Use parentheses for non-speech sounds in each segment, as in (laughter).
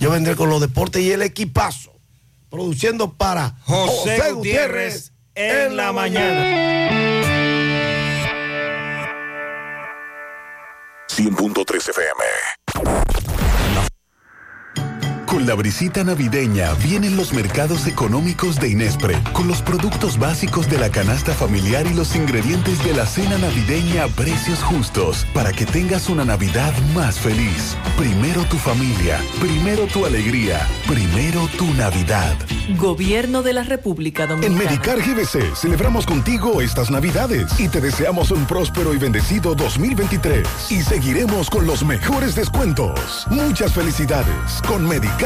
Yo vendré con los deportes y el equipazo. Produciendo para José, Gutiérrez, en la mañana. 100.3 FM. Con la brisita navideña vienen los mercados económicos de Inespre, con los productos básicos de la canasta familiar y los ingredientes de la cena navideña a precios justos, para que tengas una Navidad más feliz. Primero tu familia, primero tu alegría, primero tu Navidad. Gobierno de la República Dominicana. En Medicar GBC celebramos contigo estas Navidades y te deseamos un próspero y bendecido 2023. Y seguiremos con los mejores descuentos. Muchas felicidades con Medicar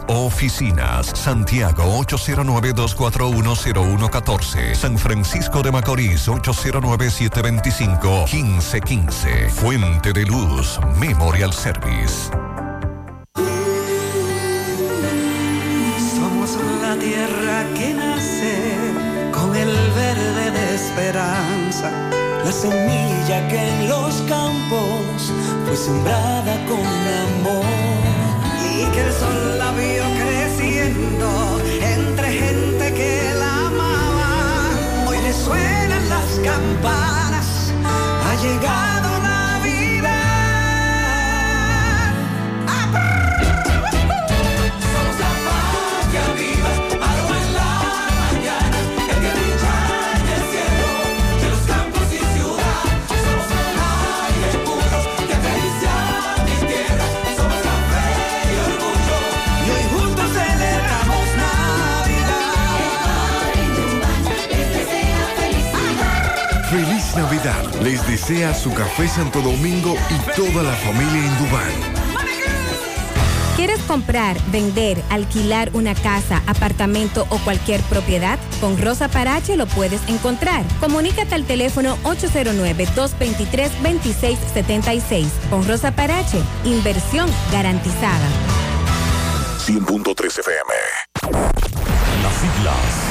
oficinas. Santiago 809-241-0114. San Francisco de Macorís 809-725-1515. Fuente de Luz Memorial Service. Somos la tierra que nace con el verde de esperanza, la semilla que en los campos fue sembrada con amor y que el sol la vio creciendo entre gente que la amaba. Hoy le suenan las campanas, ha llegado Navidad. Les desea su café Santo Domingo y toda la familia en Dubán. ¿Quieres comprar, vender, alquilar una casa, apartamento o cualquier propiedad? Con Rosa Parache lo puedes encontrar. Comunícate al teléfono 809-223-2676. Con Rosa Parache, inversión garantizada. 100.3 FM. Las siglas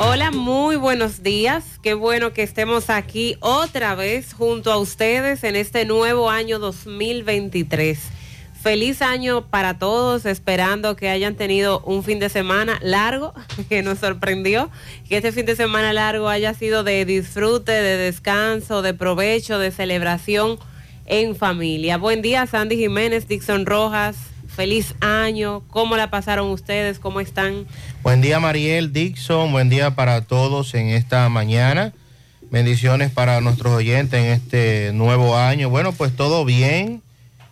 Hola, muy buenos días. Qué bueno que estemos aquí otra vez junto a ustedes en este nuevo año 2023. Feliz año para todos, esperando que hayan tenido un fin de semana largo (laughs) que nos sorprendió, que este fin de semana largo haya sido de disfrute, de descanso, de provecho, de celebración en familia. Buen día, Sandy Jiménez, Dixon Rojas. Feliz año. ¿Cómo la pasaron ustedes? ¿Cómo están? Buen día Mariel Dixon, buen día para todos en esta mañana. Bendiciones para nuestros oyentes en este nuevo año. Bueno, pues todo bien,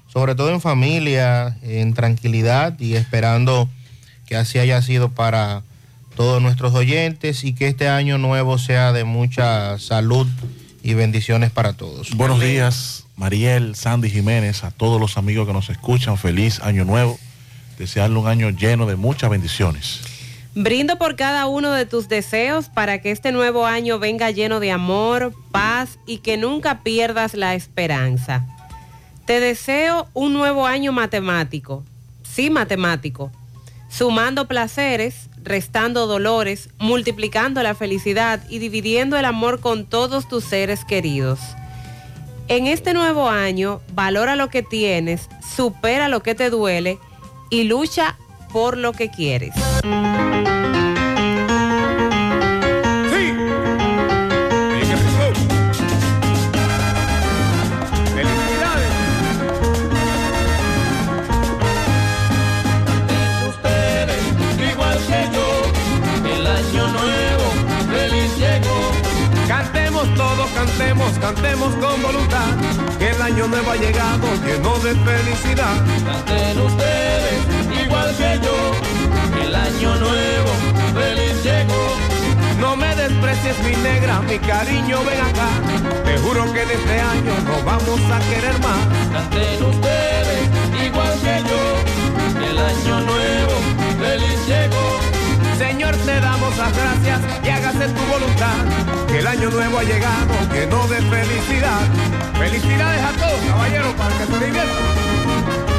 sobre todo en familia, en tranquilidad y esperando que así haya sido para todos nuestros oyentes y que este año nuevo sea de mucha salud y bendiciones para todos. Buenos días. Mariel, Sandy Jiménez, a todos los amigos que nos escuchan, feliz año nuevo. Desearle un año lleno de muchas bendiciones. Brindo por cada uno de tus deseos para que este nuevo año venga lleno de amor, paz y que nunca pierdas la esperanza. Te deseo un nuevo año matemático, sí matemático, sumando placeres, restando dolores, multiplicando la felicidad y dividiendo el amor con todos tus seres queridos. En este nuevo año, valora lo que tienes, supera lo que te duele y lucha por lo que quieres. Cantemos cantemos, cantemos con voluntad, que el año nuevo ha llegado lleno de felicidad. Canten ustedes, igual que yo, el año nuevo, feliz llegó. No me desprecies mi negra, mi cariño, ven acá. Te juro que en este año nos vamos a querer más. Canten ustedes, igual que yo, el año nuevo, feliz llegó. Señor, te damos las gracias y hágase tu voluntad. Que el año nuevo ha llegado lleno de felicidad. Felicidades a todos, caballeros, para que se diviertan.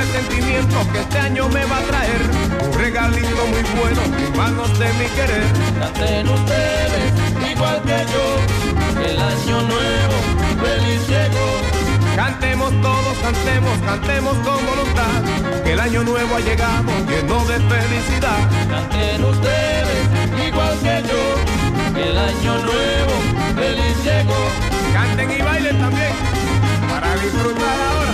Presentimiento que este año me va a traer un regalito muy bueno en manos de mi querer. Canten ustedes, igual que yo, el año nuevo, feliz llegó. Cantemos todos, cantemos, cantemos con voluntad, que el año nuevo ha llegado lleno de felicidad. Canten ustedes, igual que yo, el año nuevo, feliz llegó. Canten y bailen también, para disfrutar ahora.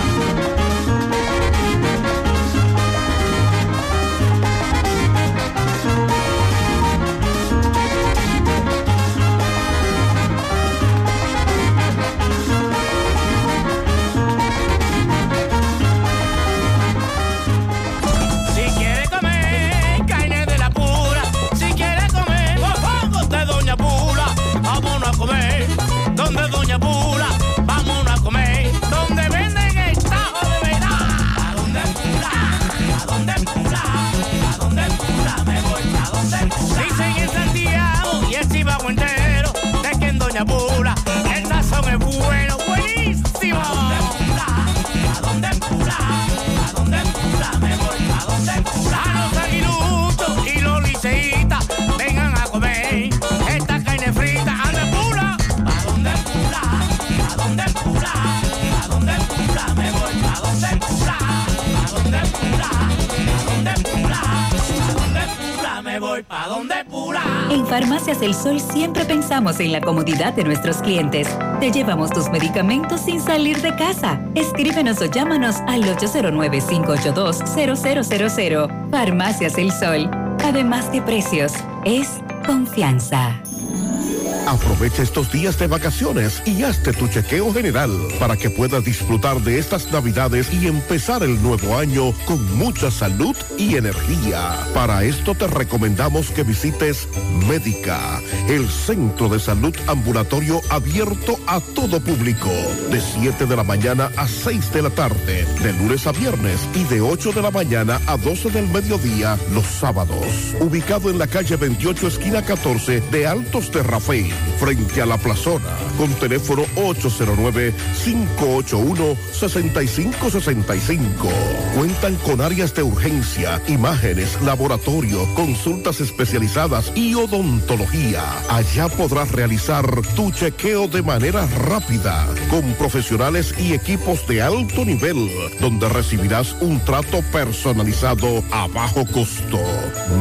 En Farmacias El Sol siempre pensamos en la comodidad de nuestros clientes. Te llevamos tus medicamentos sin salir de casa. Escríbenos o llámanos al 809-582-0000. Farmacias El Sol. Además de precios, es confianza. Aprovecha estos días de vacaciones y hazte tu chequeo general para que puedas disfrutar de estas navidades y empezar el nuevo año con mucha salud y energía. Para esto te recomendamos que visites Médica, el centro de salud ambulatorio abierto a todo público, de 7 de la mañana a 6 de la tarde, de lunes a viernes y de 8 de la mañana a 12 del mediodía los sábados. Ubicado en la calle 28, esquina 14 de Altos Rafael, frente a la plazona, con teléfono 809-581-6565. Cuentan con áreas de urgencia, imágenes, laboratorio, consultas especializadas y odontología. Allá podrás realizar tu chequeo de manera rápida, con profesionales y equipos de alto nivel, donde recibirás un trato personalizado a bajo costo.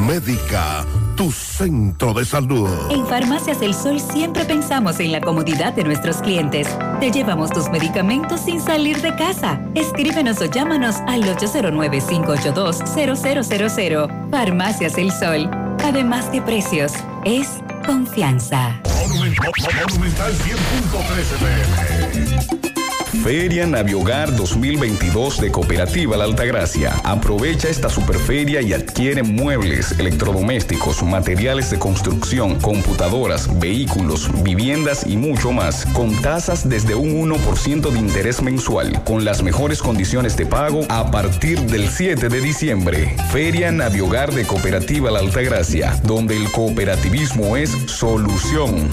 Médica, tu centro de salud. En Farmacias El Sol siempre pensamos en la comodidad de nuestros clientes. Te llevamos tus medicamentos sin salir de casa. Escríbenos o llámanos al 809-582-0000. Farmacias El Sol. Además de precios, es confianza. Monumental 100.13 pm. Feria Naviogar 2022 de Cooperativa La Altagracia. Aprovecha esta superferia y adquiere muebles, electrodomésticos, materiales de construcción, computadoras, vehículos, viviendas y mucho más, con tasas desde un 1% de interés mensual, con las mejores condiciones de pago a partir del 7 de diciembre. Feria Naviogar de Cooperativa La Altagracia, donde el cooperativismo es solución.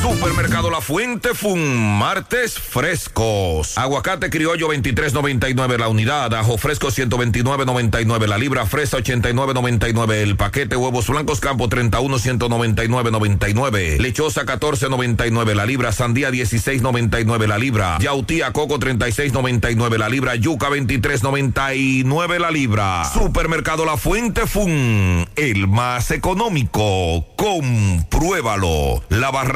Supermercado La Fuente Fun, martes frescos. Aguacate criollo 23.99 la unidad, ajo fresco 129.99 la libra, fresa 89.99 el paquete, huevos blancos campo 31 199.99, lechosa 14.99 la libra, sandía 16.99 la libra, yautía coco 36.99 la libra, yuca 23.99 la libra. Supermercado La Fuente Fun, el más económico. Compruébalo. La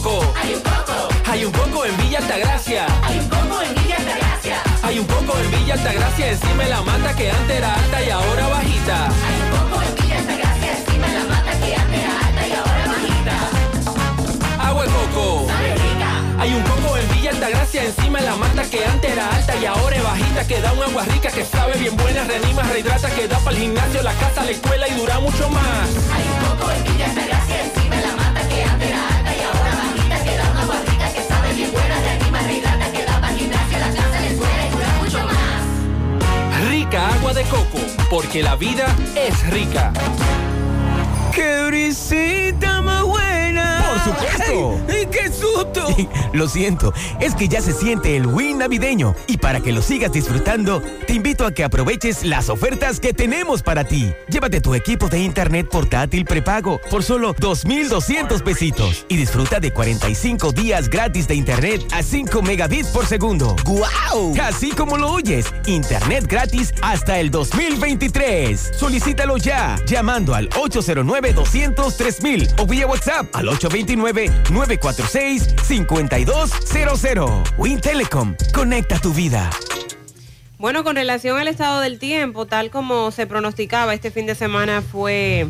Hay un coco. Hay un coco. Hay un coco en Villa Altagracia. Hay un coco en Villa Altagracia. Hay un coco en Villa Altagracia encima de la mata que antes era alta y ahora bajita. Hay un coco en Villa Altagracia encima de la mata que antes era alta y ahora bajita. Agua de coco. Sabe rica. Hay un coco en Villa Altagracia encima de la mata que antes era alta y ahora es bajita que da un agua rica que sabe bien buena, reanima, rehidrata, que da para el gimnasio, la casa, la escuela y dura mucho más. Hay un coco en Villa Altagracia Agua de coco, porque la vida es rica. ¡Qué brisita más supuesto! ¡Ay, ¡Qué susto! (laughs) Lo siento, es que ya se siente el Win navideño y para que lo sigas disfrutando, te invito a que aproveches las ofertas que tenemos para ti. Llévate tu equipo de internet portátil prepago por solo 2,200 pesitos y disfruta de 45 días gratis de internet a 5 megabits por segundo. ¡Guau! Así como lo oyes, internet gratis hasta el 2023. Solicítalo ya llamando al 809-203 o vía WhatsApp al 829-946-5200. Win Telecom, conecta tu vida. Bueno, con relación al estado del tiempo, tal como se pronosticaba, este fin de semana fue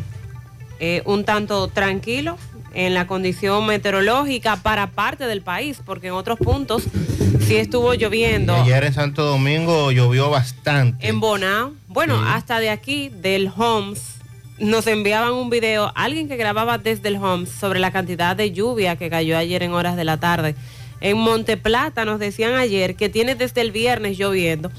eh, un tanto tranquilo en la condición meteorológica para parte del país, porque en otros puntos sí estuvo lloviendo. Ayer en Santo Domingo llovió bastante. En Bonao, bueno, hasta de aquí, del Homes, nos enviaban un video, alguien que grababa desde el Homes sobre la cantidad de lluvia que cayó ayer en horas de la tarde. En Monteplata nos decían ayer que tiene desde el viernes lloviendo,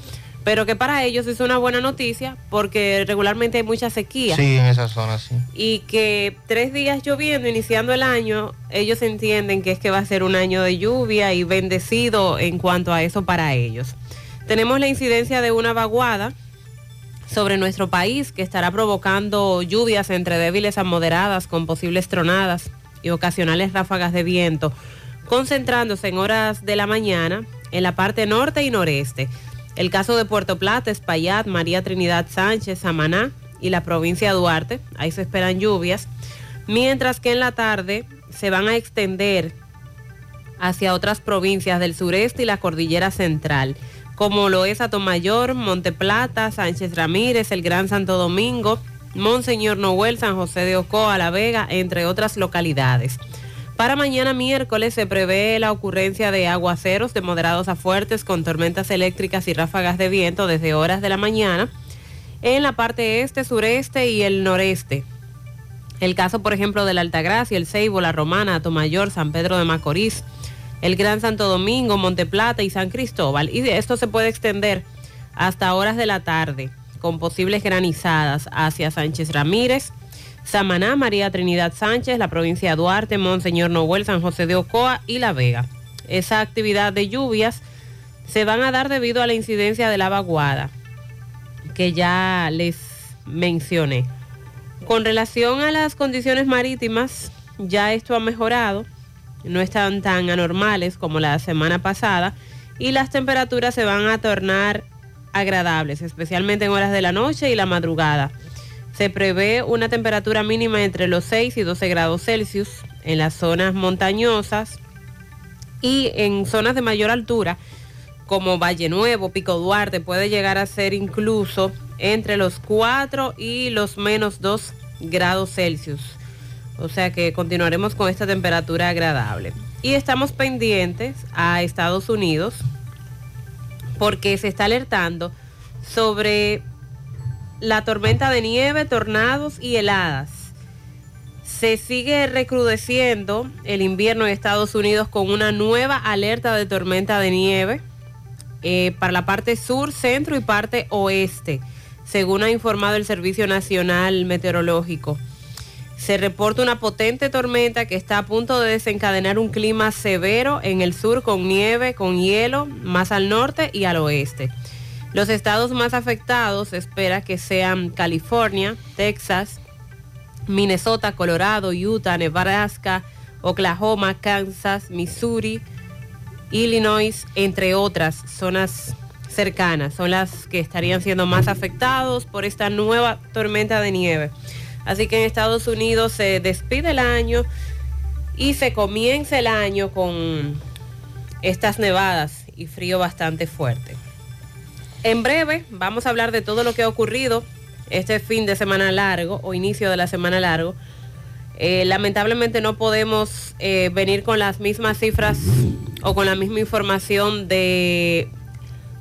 pero que para ellos es una buena noticia porque regularmente hay mucha sequía. Sí, en esa zona sí. Y que tres días lloviendo, iniciando el año, ellos entienden que es que va a ser un año de lluvia y bendecido en cuanto a eso para ellos. Tenemos la incidencia de una vaguada sobre nuestro país que estará provocando lluvias entre débiles a moderadas con posibles tronadas y ocasionales ráfagas de viento, concentrándose en horas de la mañana en la parte norte y noreste. El caso de Puerto Plata, Espaillat, María Trinidad Sánchez, Samaná y la provincia de Duarte, ahí se esperan lluvias, mientras que en la tarde se van a extender hacia otras provincias del sureste y la cordillera central como lo es Atomayor, Monteplata, Sánchez Ramírez, el Gran Santo Domingo, Monseñor Noel, San José de Ocoa, La Vega, entre otras localidades. Para mañana miércoles se prevé la ocurrencia de aguaceros de moderados a fuertes con tormentas eléctricas y ráfagas de viento desde horas de la mañana en la parte este, sureste y el noreste. El caso, por ejemplo, de la Altagracia, el Ceibo, la Romana, Atomayor, San Pedro de Macorís, el Gran Santo Domingo, Monteplata y San Cristóbal. Y esto se puede extender hasta horas de la tarde, con posibles granizadas hacia Sánchez Ramírez, Samaná, María Trinidad Sánchez, la provincia de Duarte, Monseñor Noel, San José de Ocoa y La Vega. Esa actividad de lluvias se van a dar debido a la incidencia de la vaguada que ya les mencioné. Con relación a las condiciones marítimas, ya esto ha mejorado, no están tan anormales como la semana pasada y las temperaturas se van a tornar agradables, especialmente en horas de la noche y la madrugada. Se prevé una temperatura mínima entre los 6 y 12 grados Celsius en las zonas montañosas y en zonas de mayor altura como Valle Nuevo, Pico Duarte, puede llegar a ser incluso entre los 4 y los menos 2 grados Celsius. O sea que continuaremos con esta temperatura agradable. Y estamos pendientes a Estados Unidos porque se está alertando sobre la tormenta de nieve, tornados y heladas. Se sigue recrudeciendo el invierno en Estados Unidos con una nueva alerta de tormenta de nieve eh, para la parte sur, centro y parte oeste, según ha informado el Servicio Nacional Meteorológico. Se reporta una potente tormenta que está a punto de desencadenar un clima severo en el sur con nieve, con hielo, más al norte y al oeste. Los estados más afectados espera que sean California, Texas, Minnesota, Colorado, Utah, Nebraska, Oklahoma, Kansas, Missouri, Illinois, entre otras zonas cercanas. Son las que estarían siendo más afectados por esta nueva tormenta de nieve. Así que en Estados Unidos se despide el año y se comienza el año con estas nevadas y frío bastante fuerte. En breve vamos a hablar de todo lo que ha ocurrido este fin de semana largo o inicio de la semana largo. Eh, lamentablemente no podemos eh, venir con las mismas cifras o con la misma información de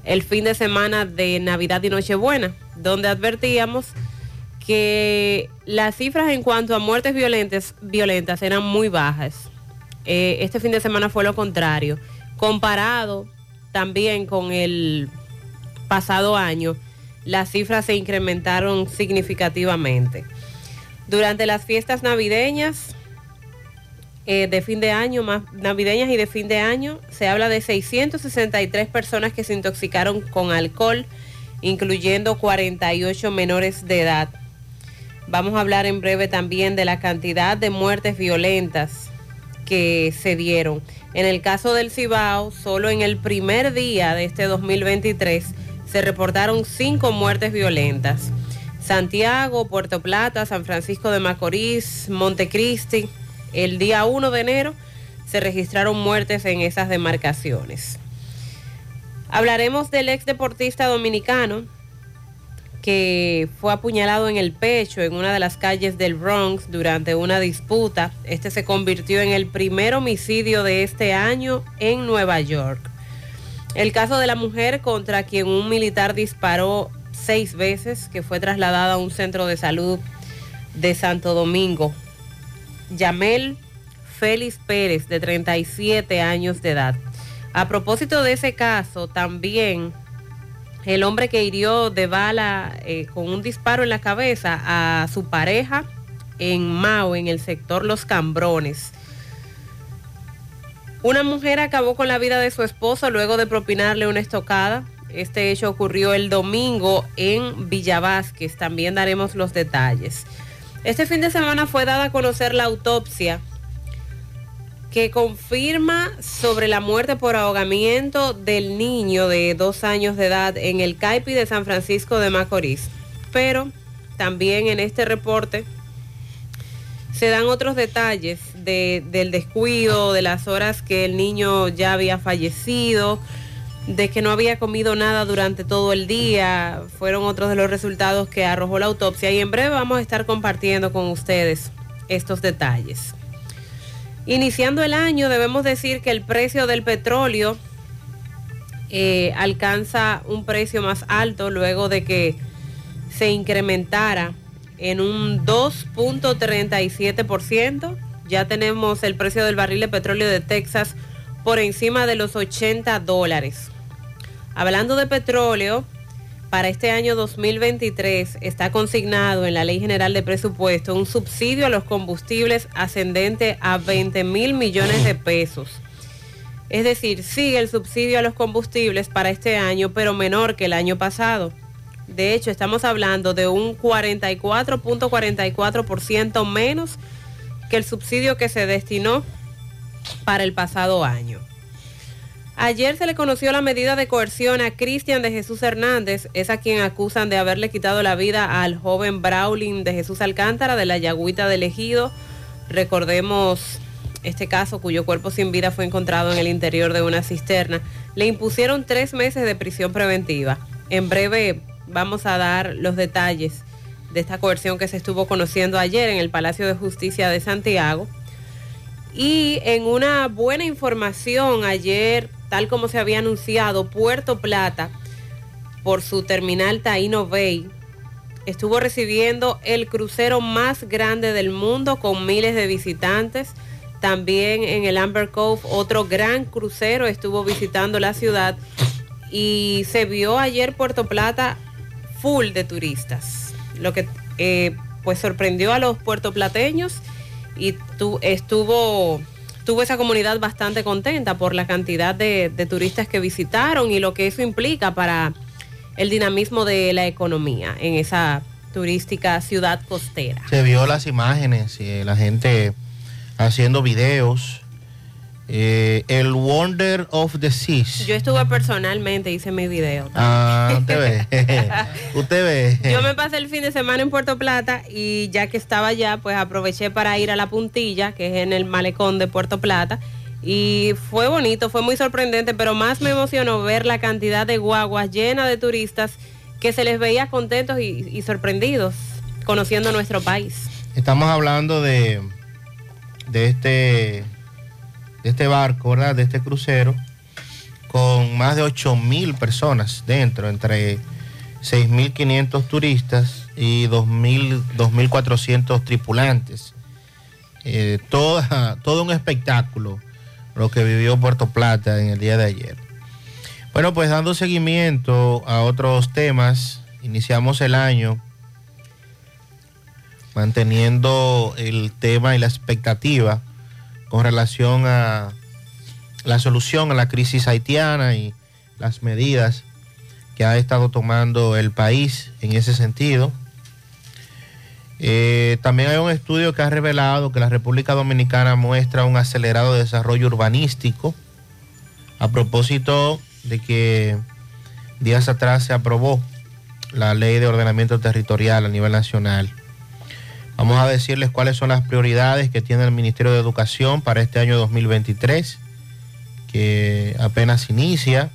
el fin de semana de Navidad y Nochebuena, donde advertíamos que las cifras en cuanto a muertes violentas, violentas eran muy bajas. Eh, este fin de semana fue lo contrario. Comparado también con el pasado año, las cifras se incrementaron significativamente. Durante las fiestas navideñas eh, de fin de año, más navideñas y de fin de año, se habla de 663 personas que se intoxicaron con alcohol, incluyendo 48 menores de edad. Vamos a hablar en breve también de la cantidad de muertes violentas que se dieron. En el caso del Cibao, solo en el primer día de este 2023 se reportaron cinco muertes violentas. Santiago, Puerto Plata, San Francisco de Macorís, Montecristi. El día 1 de enero se registraron muertes en esas demarcaciones. Hablaremos del ex deportista dominicano que fue apuñalado en el pecho en una de las calles del Bronx durante una disputa. Este se convirtió en el primer homicidio de este año en Nueva York. El caso de la mujer contra quien un militar disparó seis veces, que fue trasladada a un centro de salud de Santo Domingo. Yamel Félix Pérez, de 37 años de edad. A propósito de ese caso, también el hombre que hirió de bala eh, con un disparo en la cabeza a su pareja en Mao, en el sector Los Cambrones. Una mujer acabó con la vida de su esposo luego de propinarle una estocada. Este hecho ocurrió el domingo en Villavásquez. También daremos los detalles. Este fin de semana fue dada a conocer la autopsia que confirma sobre la muerte por ahogamiento del niño de dos años de edad en el CAIPI de San Francisco de Macorís. Pero también en este reporte se dan otros detalles de- del descuido, de las horas que el niño ya había fallecido, de que no había comido nada durante todo el día. Fueron otros de los resultados que arrojó la autopsia y en breve vamos a estar compartiendo con ustedes estos detalles. Iniciando el año debemos decir que el precio del petróleo eh, alcanza un precio más alto luego de que se incrementara en un 2.37%. Ya tenemos el precio del barril de petróleo de Texas por encima de los 80 dólares. Hablando de petróleo, para este año 2023 está consignado en la Ley General de Presupuesto un subsidio a los combustibles ascendente a 20 mil millones de pesos. Es decir, sigue el subsidio a los combustibles para este año, pero menor que el año pasado. De hecho, estamos hablando de un 44.44% menos que el subsidio que se destinó para el pasado año. Ayer se le conoció la medida de coerción a Cristian de Jesús Hernández, es a quien acusan de haberle quitado la vida al joven Brawling de Jesús Alcántara de la Yagüita del Ejido. Recordemos este caso cuyo cuerpo sin vida fue encontrado en el interior de una cisterna. Le impusieron tres meses de prisión preventiva. En breve vamos a dar los detalles de esta coerción que se estuvo conociendo ayer en el Palacio de Justicia de Santiago. Y en una buena información ayer, tal como se había anunciado, Puerto Plata, por su terminal Taino Bay, estuvo recibiendo el crucero más grande del mundo con miles de visitantes. También en el Amber Cove, otro gran crucero estuvo visitando la ciudad y se vio ayer Puerto Plata full de turistas, lo que eh, pues sorprendió a los puertoplateños y tu- estuvo, tuvo esa comunidad bastante contenta por la cantidad de, turistas que visitaron y lo que eso implica para el dinamismo de la economía en esa turística ciudad costera. Se vio las imágenes, eh, la gente haciendo videos. Eh, el Wonder of the Seas. Yo estuve personalmente, hice mi video. Ah, usted ve. (laughs) usted ve. Yo me pasé el fin de semana en Puerto Plata y ya que estaba allá, pues aproveché para ir a la puntilla, que es en el malecón de Puerto Plata. Y fue bonito, fue muy sorprendente, pero más me emocionó ver la cantidad de guaguas llenas de turistas que se les veía contentos y, y sorprendidos conociendo nuestro país. Estamos hablando de, de este de este barco, ¿verdad? De este crucero, con más de 8 mil personas dentro, entre 6.500 turistas y 2.000 2.400 tripulantes. Eh, todo un espectáculo lo que vivió Puerto Plata en el día de ayer. Bueno, pues dando seguimiento a otros temas, iniciamos el año manteniendo el tema y la expectativa con relación a la solución a la crisis haitiana y las medidas que ha estado tomando el país en ese sentido. Eh, también hay un estudio que ha revelado que la República Dominicana muestra un acelerado desarrollo urbanístico a propósito de que días atrás se aprobó la ley de ordenamiento territorial a nivel nacional. Vamos a decirles cuáles son las prioridades que tiene el Ministerio de Educación para este año 2023, que apenas inicia.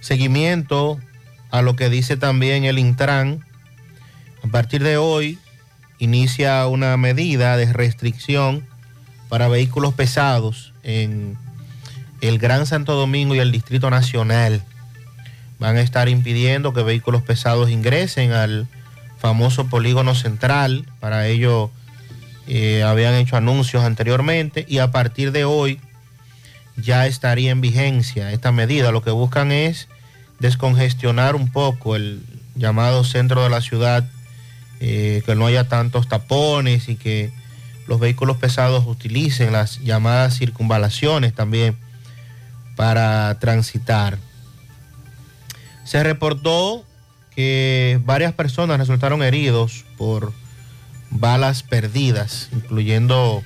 Seguimiento a lo que dice también el Intran. A partir de hoy inicia una medida de restricción para vehículos pesados en el Gran Santo Domingo y el Distrito Nacional. Van a estar impidiendo que vehículos pesados ingresen al famoso polígono central. Para ello eh, habían hecho anuncios anteriormente y a partir de hoy ya estaría en vigencia esta medida. Lo que buscan es descongestionar un poco el llamado centro de la ciudad, eh, que no haya tantos tapones y que los vehículos pesados utilicen las llamadas circunvalaciones también para transitar. Se reportó que varias personas resultaron heridos por balas perdidas, incluyendo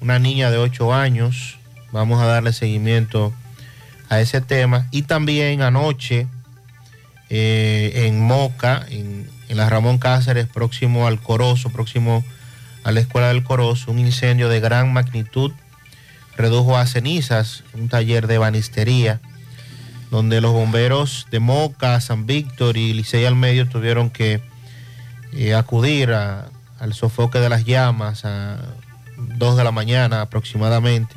una niña de 8 años. Vamos a darle seguimiento a ese tema. Y también anoche eh, en Moca, en, en la Ramón Cáceres, próximo al Corozo, próximo a la Escuela del Corozo, un incendio de gran magnitud redujo a cenizas un taller de banistería donde los bomberos de Moca, San Víctor y Licey al medio tuvieron que eh, acudir al sofoque de las llamas a 2 de la mañana aproximadamente,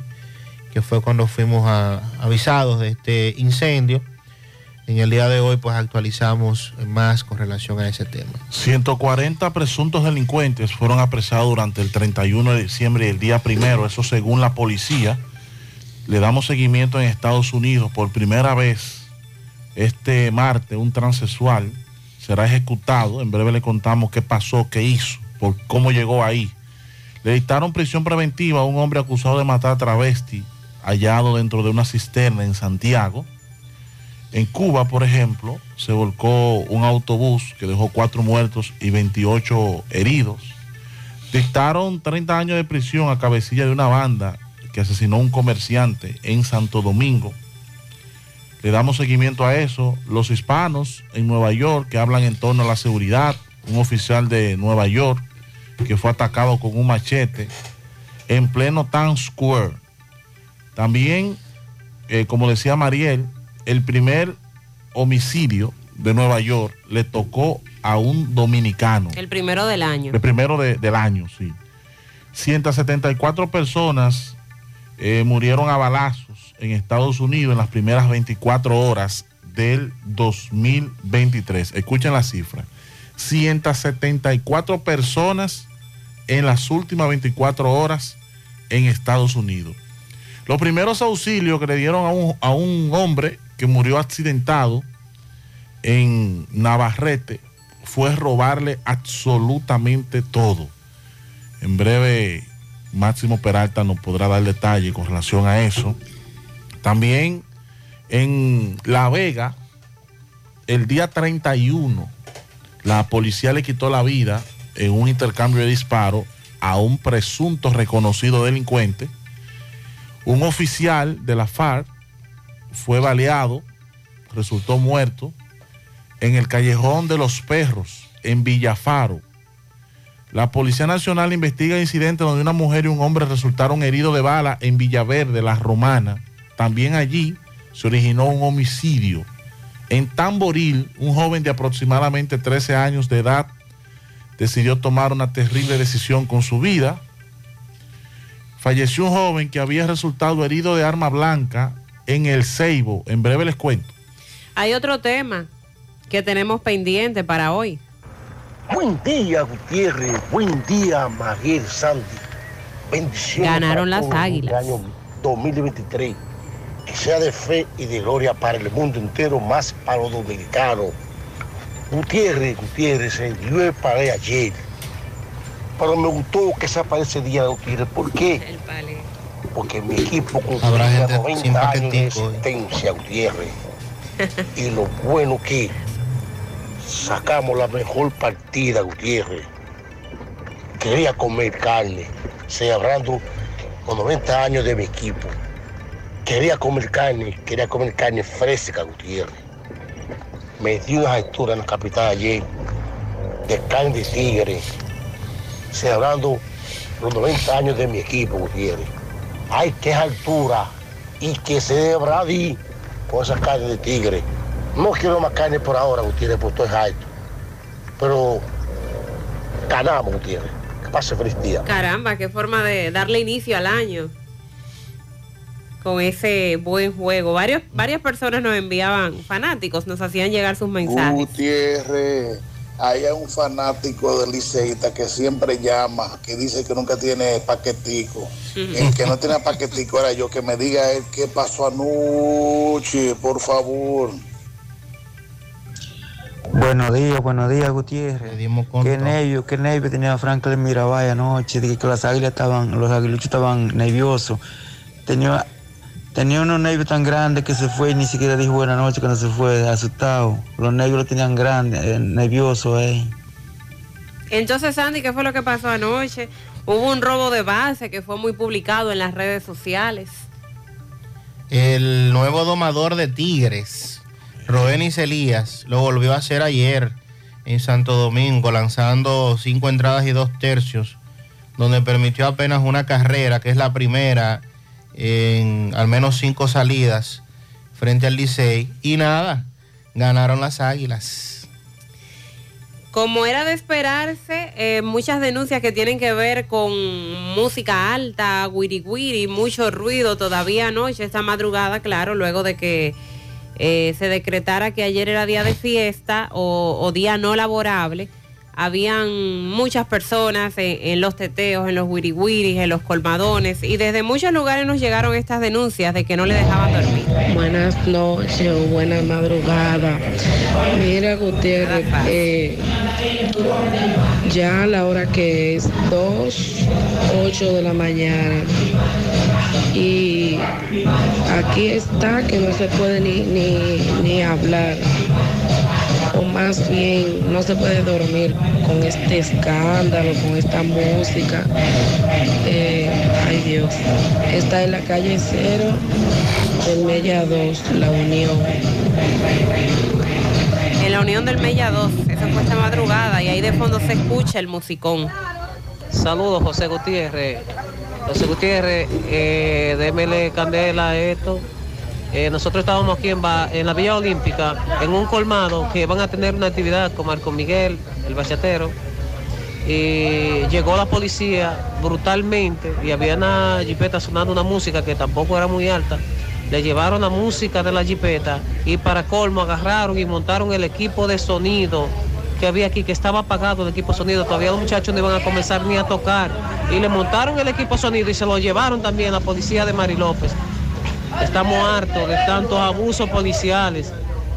que fue cuando fuimos avisados de este incendio. En el día de hoy pues actualizamos más con relación a ese tema. 140 presuntos delincuentes fueron apresados durante el 31 de diciembre y el día primero, eso según la policía. Le damos seguimiento en Estados Unidos por primera vez. Este martes, un transexual será ejecutado. En breve le contamos qué pasó, qué hizo, por cómo llegó ahí. Le dictaron prisión preventiva a un hombre acusado de matar a travesti, hallado dentro de una cisterna en Santiago. En Cuba, por ejemplo, se volcó un autobús que dejó cuatro muertos y 28 heridos. Dictaron 30 años de prisión a cabecilla de una banda que asesinó a un comerciante en Santo Domingo. Le damos seguimiento a eso. Los hispanos en Nueva York que hablan en torno a la seguridad. Un oficial de Nueva York que fue atacado con un machete en pleno Times Square. También, eh, como decía Mariel, el primer homicidio de Nueva York le tocó a un dominicano. El primero del año. El primero de- del año, sí. 174 personas eh, murieron a balazos en Estados Unidos en las primeras 24 horas del 2023. Escuchen la cifra. 174 personas en las últimas 24 horas en Estados Unidos. Los primeros auxilios que le dieron a un, a un hombre que murió accidentado en Navarrete fue robarle absolutamente todo. En breve, Máximo Peralta nos podrá dar detalle con relación a eso. También en La Vega, el día 31, la policía le quitó la vida en un intercambio de disparos a un presunto reconocido delincuente. Un oficial de la FARC fue baleado, resultó muerto en el callejón de los perros, en Villafaro. La Policía Nacional investiga el incidente donde una mujer y un hombre resultaron heridos de bala en Villaverde, La Romana. También allí se originó un homicidio. En Tamboril, un joven de aproximadamente 13 años de edad decidió tomar una terrible decisión con su vida. Falleció un joven que había resultado herido de arma blanca en el Ceibo. En breve les cuento. Hay otro tema que tenemos pendiente para hoy. Buen día, Gutiérrez. Buen día, Maguel Sandy. Bendiciones. Ganaron las Águilas. El año 2023. Que sea de fe y de gloria para el mundo entero, más para los dominicanos. Gutiérrez, Gutiérrez, eh, yo me paré ayer. Pero me gustó que se aparece ese día, Gutiérrez. ¿Por qué? Porque mi equipo cumplía gente 90 sin años de hoy. existencia, Gutiérrez. y lo bueno que sacamos la mejor partida, Gutiérrez. Quería comer carne, celebrando los 90 años de mi equipo. Quería comer carne, quería comer carne fresca, Gutiérrez. Me di una altura en la capital ayer de carne de tigre, celebrando los 90 años de mi equipo, Gutiérrez. Ay, qué altura y que celebra ahí con esa carne de tigre. No quiero más carne por ahora, Gutiérrez, porque estoy alto. Pero ganamos, Gutiérrez. Que pase feliz día. Caramba, qué forma de darle inicio al año con ese buen juego. Varios, varias personas nos enviaban, fanáticos, nos hacían llegar sus mensajes. Gutiérrez, hay un fanático del liceísta que siempre llama, que dice que nunca tiene paquetico. El que no tiene paquetico era yo, que me diga él qué pasó anoche, por favor. Buenos días, buenos días, Gutiérrez. Qué nervio, qué nervio tenía Franklin Mirabay anoche, de que las águilas estaban, los aguiluchos estaban nerviosos. Tenía, tenía unos nervios tan grandes que se fue y ni siquiera dijo buenas noches cuando se fue, asustado. Los nervios lo tenían grandes, eh, nerviosos, eh. Entonces, Sandy, ¿qué fue lo que pasó anoche? Hubo un robo de base que fue muy publicado en las redes sociales. El nuevo domador de Tigres, Roenis Elías, lo volvió a hacer ayer en Santo Domingo, lanzando cinco entradas y dos tercios, donde permitió apenas una carrera, que es la primera en al menos cinco salidas frente al Licey. Y nada, ganaron las Águilas. Como era de esperarse, eh, muchas denuncias que tienen que ver con música alta, wiri, mucho ruido todavía anoche, esta madrugada, claro, luego de que eh, se decretara que ayer era día de fiesta o, o día no laborable, Habían muchas personas en, en los teteos, en los wiriwiris, en los colmadones y desde muchos lugares nos llegaron estas denuncias de que no le dejaban dormir. Buenas noches o buenas madrugadas. Mira, Gutiérrez, eh, ya a la hora que es 2, 8 de la mañana. Y aquí está que no se puede ni, ni, ni hablar. O más bien, no se puede dormir con este escándalo, con esta música. Eh, ay Dios. Está en la calle cero del Mella 2, La Unión. En la Unión del Mella 2, eso fue esta madrugada y ahí de fondo se escucha el musicón. Saludos, José Gutiérrez. José Gutiérrez, eh, démele candela a esto. Eh, nosotros estábamos aquí en, la Villa Olímpica, en un colmado, que van a tener una actividad con Marco Miguel, el bachatero. Y llegó la policía brutalmente y había una jipeta sonando una música que tampoco era muy alta. Le llevaron la música de la jipeta y para colmo agarraron y montaron el equipo de sonido que había aquí, que estaba apagado el equipo sonido. Todavía los muchachos no iban a comenzar ni a tocar. Y le montaron el equipo sonido y se lo llevaron también la policía de Mari López. Estamos hartos de tantos abusos policiales,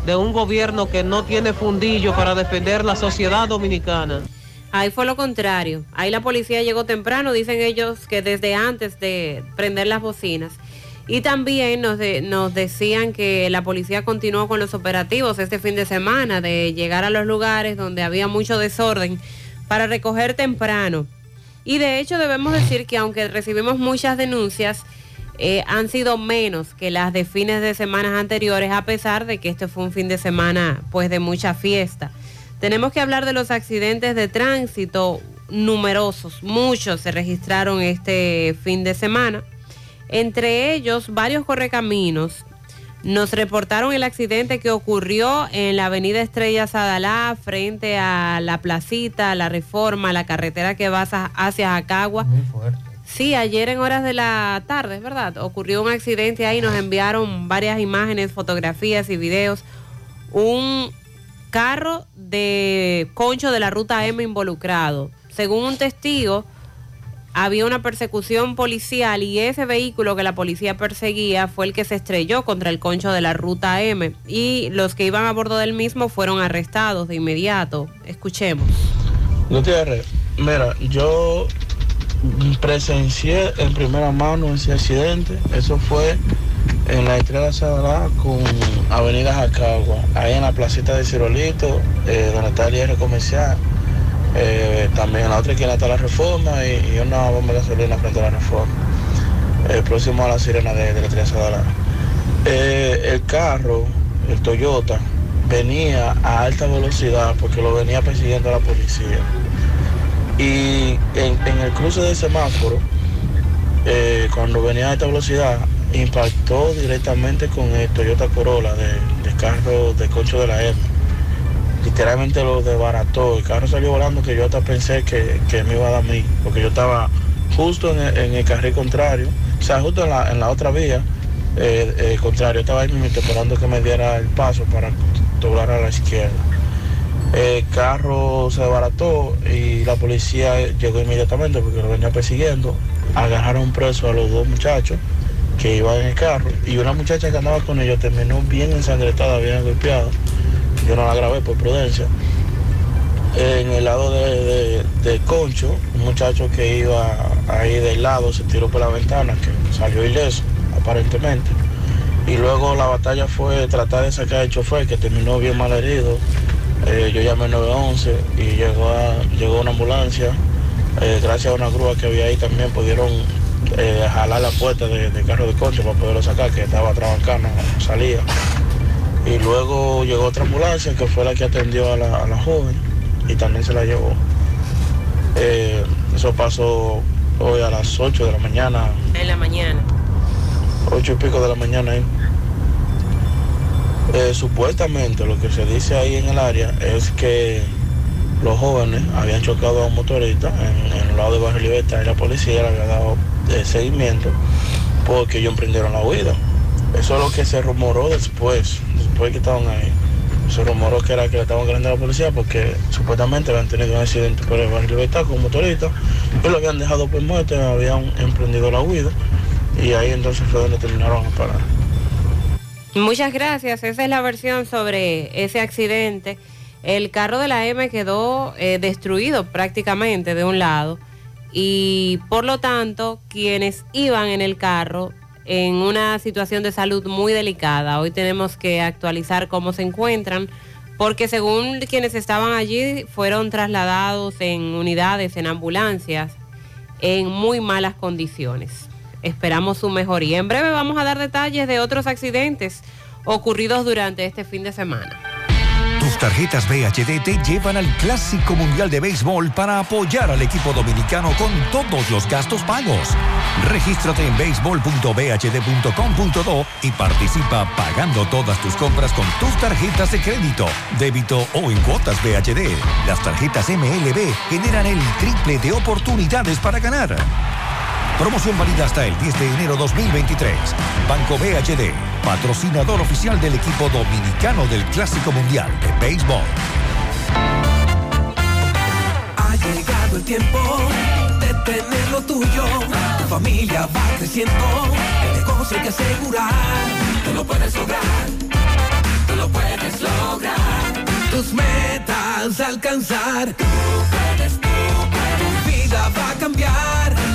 de un gobierno que no tiene fundillo para defender la sociedad dominicana. Ahí fue lo contrario. Ahí la policía llegó temprano, dicen ellos que desde antes de prender las bocinas. Y también nos, de- nos decían que la policía continuó con los operativos este fin de semana, de llegar a los lugares donde había mucho desorden para recoger temprano. Y de hecho debemos decir que aunque recibimos muchas denuncias, eh, han sido menos que las de fines de semanas anteriores, a pesar de que este fue un fin de semana pues de mucha fiesta. Tenemos que hablar de los accidentes de tránsito numerosos, muchos se registraron este fin de semana. Entre ellos, varios correcaminos nos reportaron el accidente que ocurrió en la avenida Estrella Sadalá, frente a la placita, la reforma, la carretera que va hacia- Jacagua. Sí, ayer en horas de la tarde, es verdad, ocurrió un accidente ahí, nos enviaron varias imágenes, fotografías y videos. Un carro de concho de la ruta M involucrado. Según un testigo, había una persecución policial y ese vehículo que la policía perseguía fue el que se estrelló contra el concho de la ruta M y los que iban a bordo del mismo fueron arrestados de inmediato. Escuchemos. Gutiérrez, mira, yo presencié en primera mano ese accidente. Eso fue en la estrella Sadalá con Avenida Jacagua, ahí en la placita de Cirolito, eh, donde está el IR comercial. Eh, también la otra esquina está la reforma y, una bomba de gasolina frente a la reforma. eh, próximo a la sirena de, de la estrella Sadalá. Eh, el carro, el Toyota, venía a alta velocidad porque lo venía persiguiendo la policía. Y en, el cruce del semáforo, eh, cuando venía a alta velocidad, impactó directamente con el Toyota Corolla de, de carro de concho de la M. Literalmente lo desbarató. El carro salió volando que yo hasta pensé que, que me iba a dar a mí, porque yo estaba justo en el, carril contrario, o sea, justo en la, otra vía eh, eh, contrario. Estaba ahí esperando que me diera el paso para doblar a la izquierda. El carro se desbarató y la policía llegó inmediatamente porque lo venía persiguiendo. Agarraron preso a los dos muchachos que iban en el carro y una muchacha que andaba con ellos terminó bien ensangrentada, bien golpeada. Yo no la grabé por prudencia. En el lado de, de- Concho, un muchacho que iba ahí del lado se tiró por la ventana, que salió ileso, aparentemente. Y luego la batalla fue tratar de sacar al chofer, que terminó bien mal herido. Eh, yo llamé al 911 y llegó, a- llegó una ambulancia. Eh, gracias a una grúa que había ahí también pudieron eh, jalar la puerta de- del carro de concho para poderlo sacar, que estaba trabancando, salía. Y luego llegó otra ambulancia que fue la que atendió a la, a la joven y también se la llevó. Eh, eso pasó hoy a las 8 de la mañana, En la mañana. 8 y pico de la mañana ahí. Eh, supuestamente lo que se dice ahí en el área es que los jóvenes habían chocado a un motorista en, en el lado de Barrio Libertad y la policía le había dado eh, seguimiento porque ellos emprendieron la huida. Eso es lo que se rumoró después, después que estaban ahí. se rumoró que era que le estaban ganando a la policía porque supuestamente habían tenido un accidente por el barrio con motorista y lo habían dejado por muerte, habían emprendido la huida y ahí entonces fue donde terminaron a parar. Muchas gracias. Esa es la versión sobre ese accidente. El carro de la M quedó eh, destruido prácticamente de un lado y por lo tanto quienes iban en el carro en una situación de salud muy delicada. Hoy tenemos que actualizar cómo se encuentran porque según quienes estaban allí fueron trasladados en unidades, en ambulancias, en muy malas condiciones. Esperamos su mejoría. En breve vamos a dar detalles de otros accidentes ocurridos durante este fin de semana. Tarjetas BHD te llevan al Clásico Mundial de Béisbol para apoyar al equipo dominicano con todos los gastos pagos. Regístrate en béisbol.bhd.com.do y participa pagando todas tus compras con tus tarjetas de crédito, débito o en cuotas BHD. Las tarjetas MLB generan el triple de oportunidades para ganar. Promoción válida hasta el 10 de enero 2023. Banco BHD, patrocinador oficial del equipo dominicano del Clásico Mundial de Béisbol. Ha llegado el tiempo de tener lo tuyo. Tu familia va creciendo. El negocio hay que asegurar. Tú lo puedes lograr. Tú lo puedes lograr. Tus metas alcanzar. Tú puedes, tú puedes. Tu vida va a cambiar.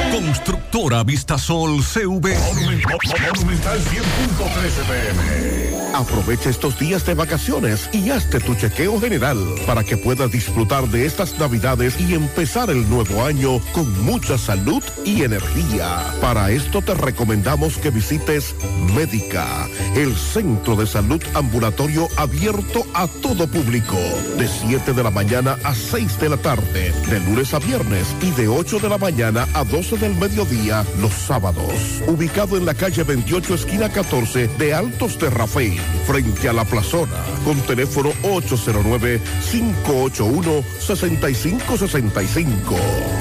Constructora Vistasol CV. Monumental 100.13 pm. Aprovecha estos días de vacaciones y hazte tu chequeo general para que puedas disfrutar de estas navidades y empezar el nuevo año con mucha salud y energía. Para esto te recomendamos que visites Médica, el centro de salud ambulatorio abierto a todo público, de 7 de la mañana a 6 de la tarde, de lunes a viernes y de 8 de la mañana a 12 del mediodía los sábados. Ubicado en la calle 28, esquina 14 de Altos de Rafael, frente a la plazona, con teléfono 809-581-6565.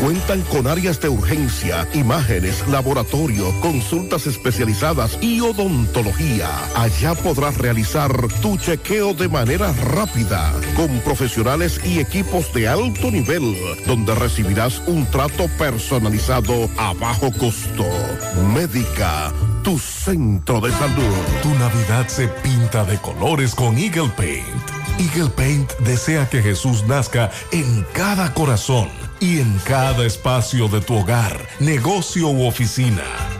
Cuentan con áreas de urgencia, imágenes, laboratorio, consultas especializadas y odontología. Allá podrás realizar tu chequeo de manera rápida, con profesionales y equipos de alto nivel, donde recibirás un trato personalizado a bajo costo. Médica, tu centro de salud. Tu Navidad se pinta de colores con Eagle Paint. Eagle Paint desea que Jesús nazca en cada corazón y en cada espacio de tu hogar, negocio u oficina.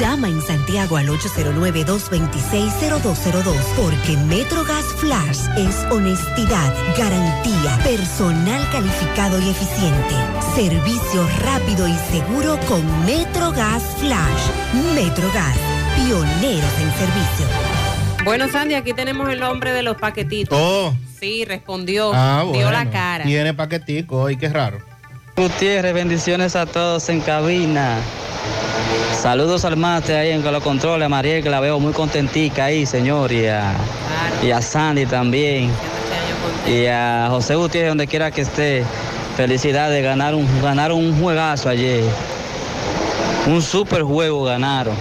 Llama en Santiago al 809-226-0202 porque MetroGas Flash es honestidad, garantía, personal calificado y eficiente, servicio rápido y seguro con MetroGas Flash. MetroGas, pioneros en servicio. Bueno, Sandy, aquí tenemos el nombre de los paquetitos. Oh. Sí, respondió, Ah, dio la cara. Tiene paquetico hoy, qué raro. Gutiérrez, bendiciones a todos en cabina. Saludos al máster ahí en que lo controla, Mariel, que la veo muy contentica ahí, señor, y a, y a Sandy también. Y a José Gutiérrez, donde quiera que esté. Felicidades, ganaron, ganaron un juegazo ayer. Un super juego ganaron.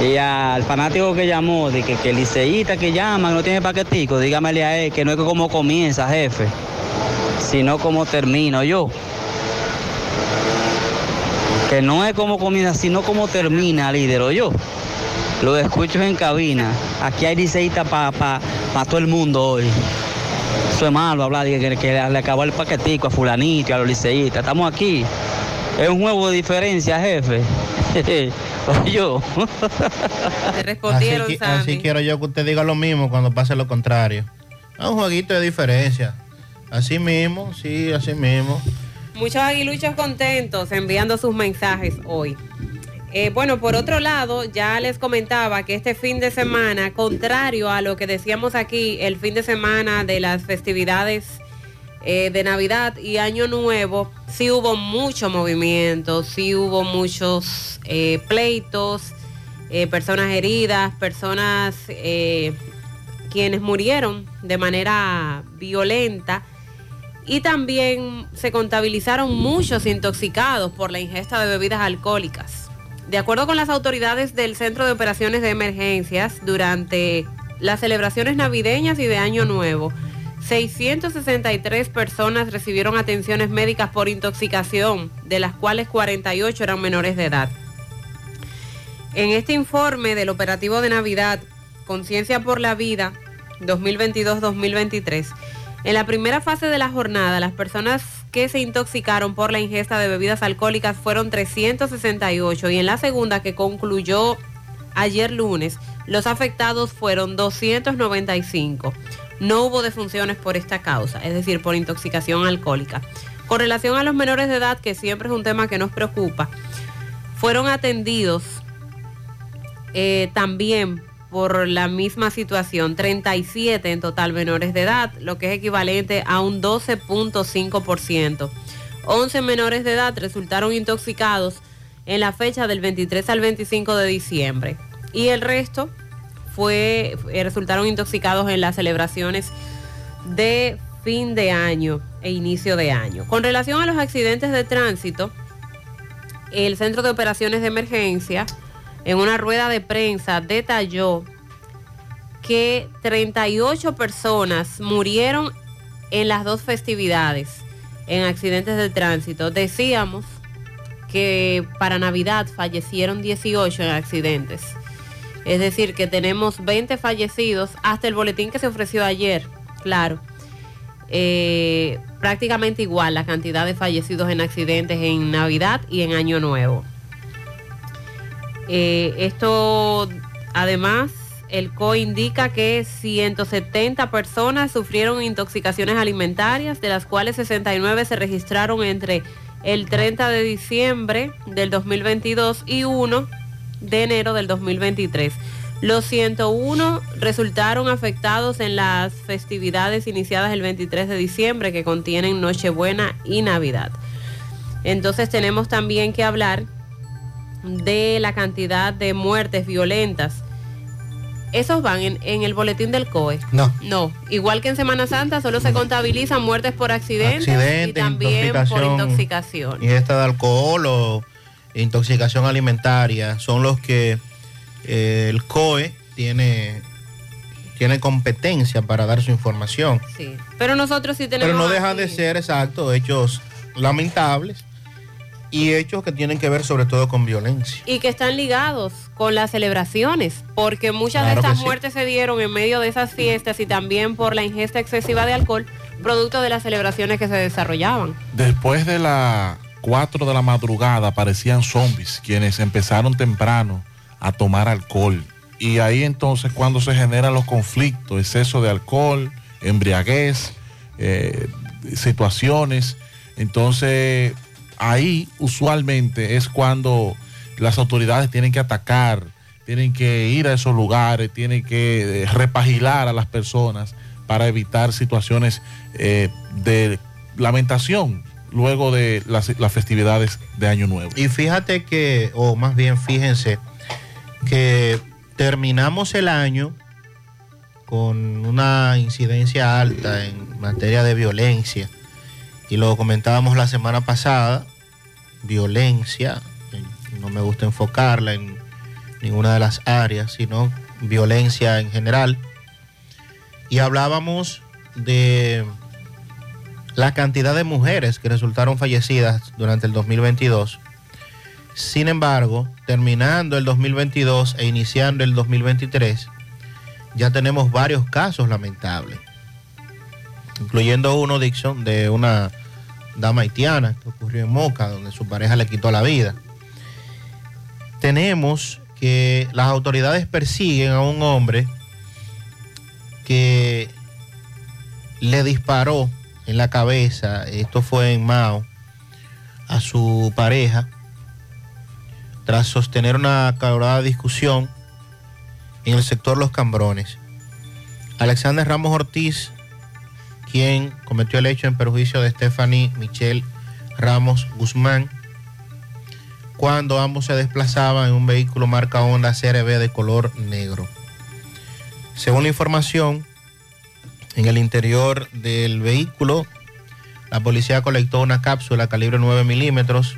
Y al fanático que llamó, de que, que el liceísta que llama, que no tiene paquetico, dígamele a él que no es como comienza, jefe, sino como termino yo. Que no es como comienza, sino como termina, líder, o yo. Lo escucho en cabina. Aquí hay liceísta para todo el mundo hoy. Eso es malo hablar de que, que le acabó el paquetico a fulanito y a los liceístas. Estamos aquí. Es un juego de diferencia, jefe. (laughs) o yo. Te (laughs) Así, respondieron, qui- Sandy. así quiero yo que usted diga lo mismo cuando pase lo contrario. Es un jueguito de diferencia. Así mismo, sí, así mismo. Muchos aguiluchos contentos enviando sus mensajes hoy. Eh, bueno, por otro lado, ya les comentaba que este fin de semana, contrario a lo que decíamos aquí, el fin de semana de las festividades eh, de Navidad y Año Nuevo, sí hubo mucho movimiento, sí hubo muchos eh, pleitos, personas heridas, personas quienes murieron de manera violenta. Y también se contabilizaron muchos intoxicados por la ingesta de bebidas alcohólicas. De acuerdo con las autoridades del Centro de Operaciones de Emergencias, durante las celebraciones navideñas y de Año Nuevo, 663 personas recibieron atenciones médicas por intoxicación, de las cuales 48 eran menores de edad. En este informe del operativo de Navidad, Conciencia por la Vida 2022-2023, en la primera fase de la jornada, las personas que se intoxicaron por la ingesta de bebidas alcohólicas fueron 368 y en la segunda, que concluyó ayer lunes, los afectados fueron 295. No hubo defunciones por esta causa, es decir, por intoxicación alcohólica. Con relación a los menores de edad, que siempre es un tema que nos preocupa, fueron atendidos eh, también por la misma situación, 37 en total menores de edad, lo que es equivalente a un 12.5%. 11 menores de edad resultaron intoxicados en la fecha del 23 al 25 de diciembre y el resto fue eh, resultaron intoxicados en las celebraciones de fin de año e inicio de año. Con relación a los accidentes de tránsito, el Centro de Operaciones de Emergencia en una rueda de prensa detalló que 38 personas murieron en las dos festividades en accidentes de tránsito. Decíamos que para Navidad fallecieron 18 en accidentes. Es decir, que tenemos 20 fallecidos hasta el boletín que se ofreció ayer, claro. Eh, prácticamente igual la cantidad de fallecidos en accidentes en Navidad y en Año Nuevo. Eh, esto, además, el CO indica que 170 personas sufrieron intoxicaciones alimentarias, de las cuales 69 se registraron entre el 30 de diciembre del 2022 y 1 de enero del 2023. Los 101 resultaron afectados en las festividades iniciadas el 23 de diciembre que contienen Nochebuena y Navidad. Entonces tenemos también que hablar de la cantidad de muertes violentas. Esos van en, en el boletín del COE. No. No, igual que en Semana Santa solo se contabilizan muertes por accidentes y también por intoxicación. intoxicación. ingesta de alcohol o intoxicación alimentaria son los que eh, el COE tiene, tiene competencia para dar su información. Sí. Pero nosotros sí tenemos... Pero no dejan aquí- de ser, exacto, hechos lamentables y hechos que tienen que ver sobre todo con violencia. y que están ligados con las celebraciones, porque muchas Claro de estas sí. muertes se dieron en medio de esas fiestas y también por la ingesta excesiva de alcohol, producto de las celebraciones que se desarrollaban. Después de las 4 de la madrugada aparecían zombies, quienes empezaron temprano a tomar alcohol. Y ahí entonces cuando se generan los conflictos, exceso de alcohol, embriaguez, eh, situaciones, entonces ahí usualmente es cuando las autoridades tienen que atacar, tienen que ir a esos lugares, tienen que eh, repagilar a las personas para evitar situaciones eh, de lamentación luego de las, las festividades de Año Nuevo. Y fíjate que, o más bien fíjense, que terminamos el año con una incidencia alta en materia de violencia. Y lo comentábamos la semana pasada, violencia, en- no me gusta enfocarla en ninguna de las áreas, sino violencia en general. Y hablábamos de la cantidad de mujeres que resultaron fallecidas durante el 2022. Sin embargo, terminando el 2022 e iniciando el 2023, ya tenemos varios casos lamentables, incluyendo uno, Dixon, de una dama haitiana que ocurrió en Moca, donde su pareja le quitó la vida. Tenemos que las autoridades persiguen a un hombre que le disparó en la cabeza, esto fue en Mao, a su pareja, tras sostener una acalorada discusión en el sector Los Cambrones. Alexander Ramos Ortiz, quien cometió el hecho en perjuicio de Stephanie Michelle Ramos Guzmán, cuando ambos se desplazaban en un vehículo marca Honda CRB de color negro. Según la información, en el interior del vehículo, la policía colectó una cápsula calibre 9 milímetros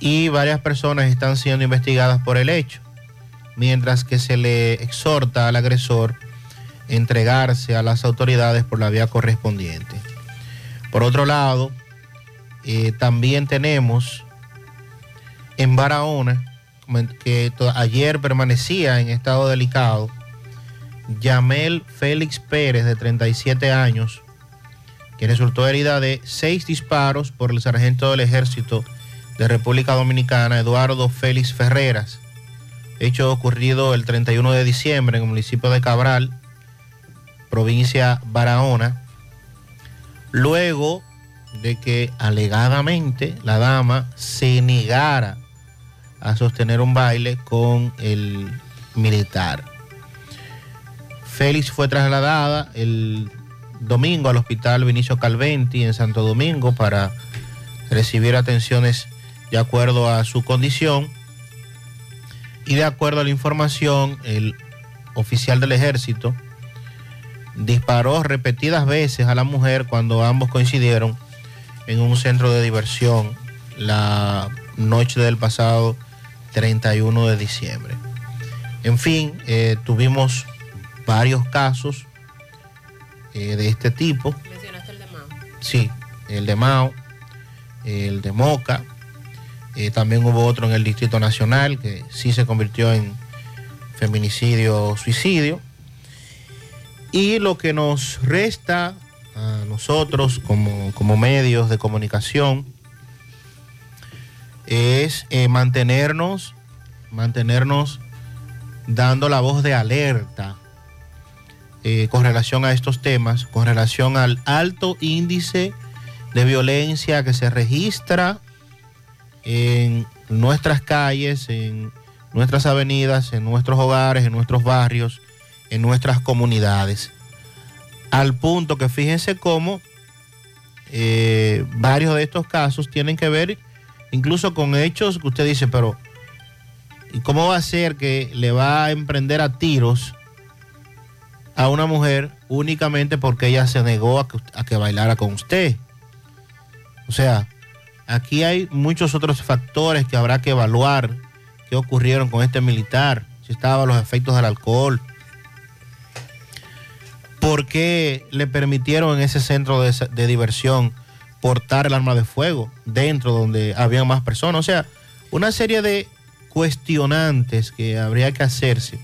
y varias personas están siendo investigadas por el hecho, mientras que se le exhorta al agresor entregarse a las autoridades por la vía correspondiente. Por otro lado, eh, también tenemos en Barahona, que ayer permanecía en estado delicado, Yamel Félix Pérez, de 37 años, que resultó herida de seis disparos por el sargento del ejército de República Dominicana, Eduardo Félix Ferreras. Hecho ocurrido el 31 de diciembre en el municipio de Cabral, provincia Barahona, luego de que alegadamente la dama se negara a sostener un baile con el militar. Félix fue trasladada el domingo al hospital Vinicio Calventi en Santo Domingo para recibir atenciones de acuerdo a su condición y de acuerdo a la información el oficial del ejército disparó repetidas veces a la mujer cuando ambos coincidieron en un centro de diversión la noche del pasado 31 de diciembre. En fin, eh, tuvimos varios casos eh, de este tipo. Mencionaste el de Mao. Sí, el de Mao, el de Moca. eh, también hubo otro en el Distrito Nacional que sí se convirtió en feminicidio suicidio. Y lo que nos resta a nosotros como, como medios de comunicación es eh, mantenernos, mantenernos dando la voz de alerta eh, con relación a estos temas, con relación al alto índice de violencia que se registra en nuestras calles, en nuestras avenidas, en nuestros hogares, en nuestros barrios, en nuestras comunidades. Al punto que fíjense cómo eh, varios de estos casos tienen que ver incluso con hechos que usted dice, pero ¿y cómo va a ser que le va a emprender a tiros a una mujer únicamente porque ella se negó a que, a que bailara con usted? O sea, aquí hay muchos otros factores que habrá que evaluar que ocurrieron con este militar, si estaban los efectos del alcohol, por qué le permitieron en ese centro de, diversión portar el arma de fuego dentro donde había más personas. O sea, una serie de cuestionantes que habría que hacerse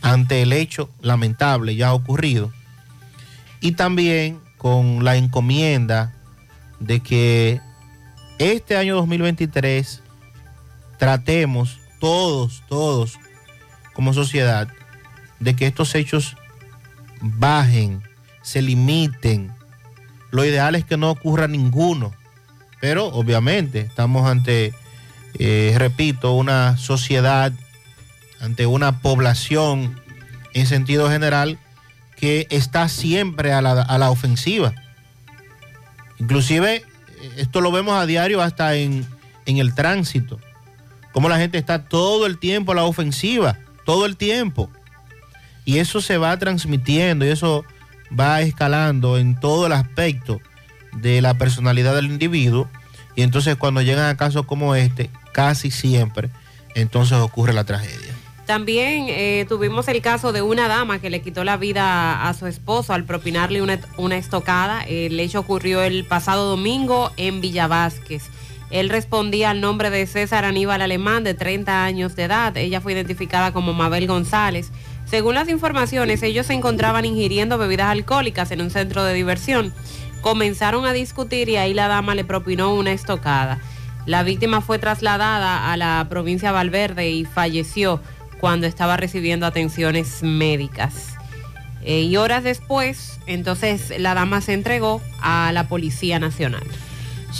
ante el hecho lamentable ya ocurrido y también con la encomienda de que este año 2023 tratemos todos, todos como sociedad de que estos hechos bajen, se limiten. Lo ideal es que no ocurra ninguno, pero obviamente estamos ante, eh, repito, una sociedad, ante una población en sentido general que está siempre a la, a la ofensiva. Inclusive, eh, esto lo vemos a diario hasta en, en el tránsito, como la gente está todo el tiempo a la ofensiva, todo el tiempo. Y eso se va transmitiendo y eso va escalando en todo el aspecto de la personalidad del individuo. Y entonces cuando llegan a casos como este, casi siempre, entonces ocurre la tragedia. También eh, tuvimos el caso de una dama que le quitó la vida a su esposo al propinarle una, una estocada. El hecho ocurrió el pasado domingo en Villa Vázquez. Él respondía al nombre de César Aníbal Alemán, de 30 años de edad. Ella fue identificada como Mabel González. Según las informaciones, ellos se encontraban ingiriendo bebidas alcohólicas en un centro de diversión. Comenzaron a discutir y ahí la dama le propinó una estocada. La víctima fue trasladada a la provincia de Valverde y falleció cuando estaba recibiendo atenciones médicas. Eh, y horas después, entonces la dama se entregó a la Policía Nacional.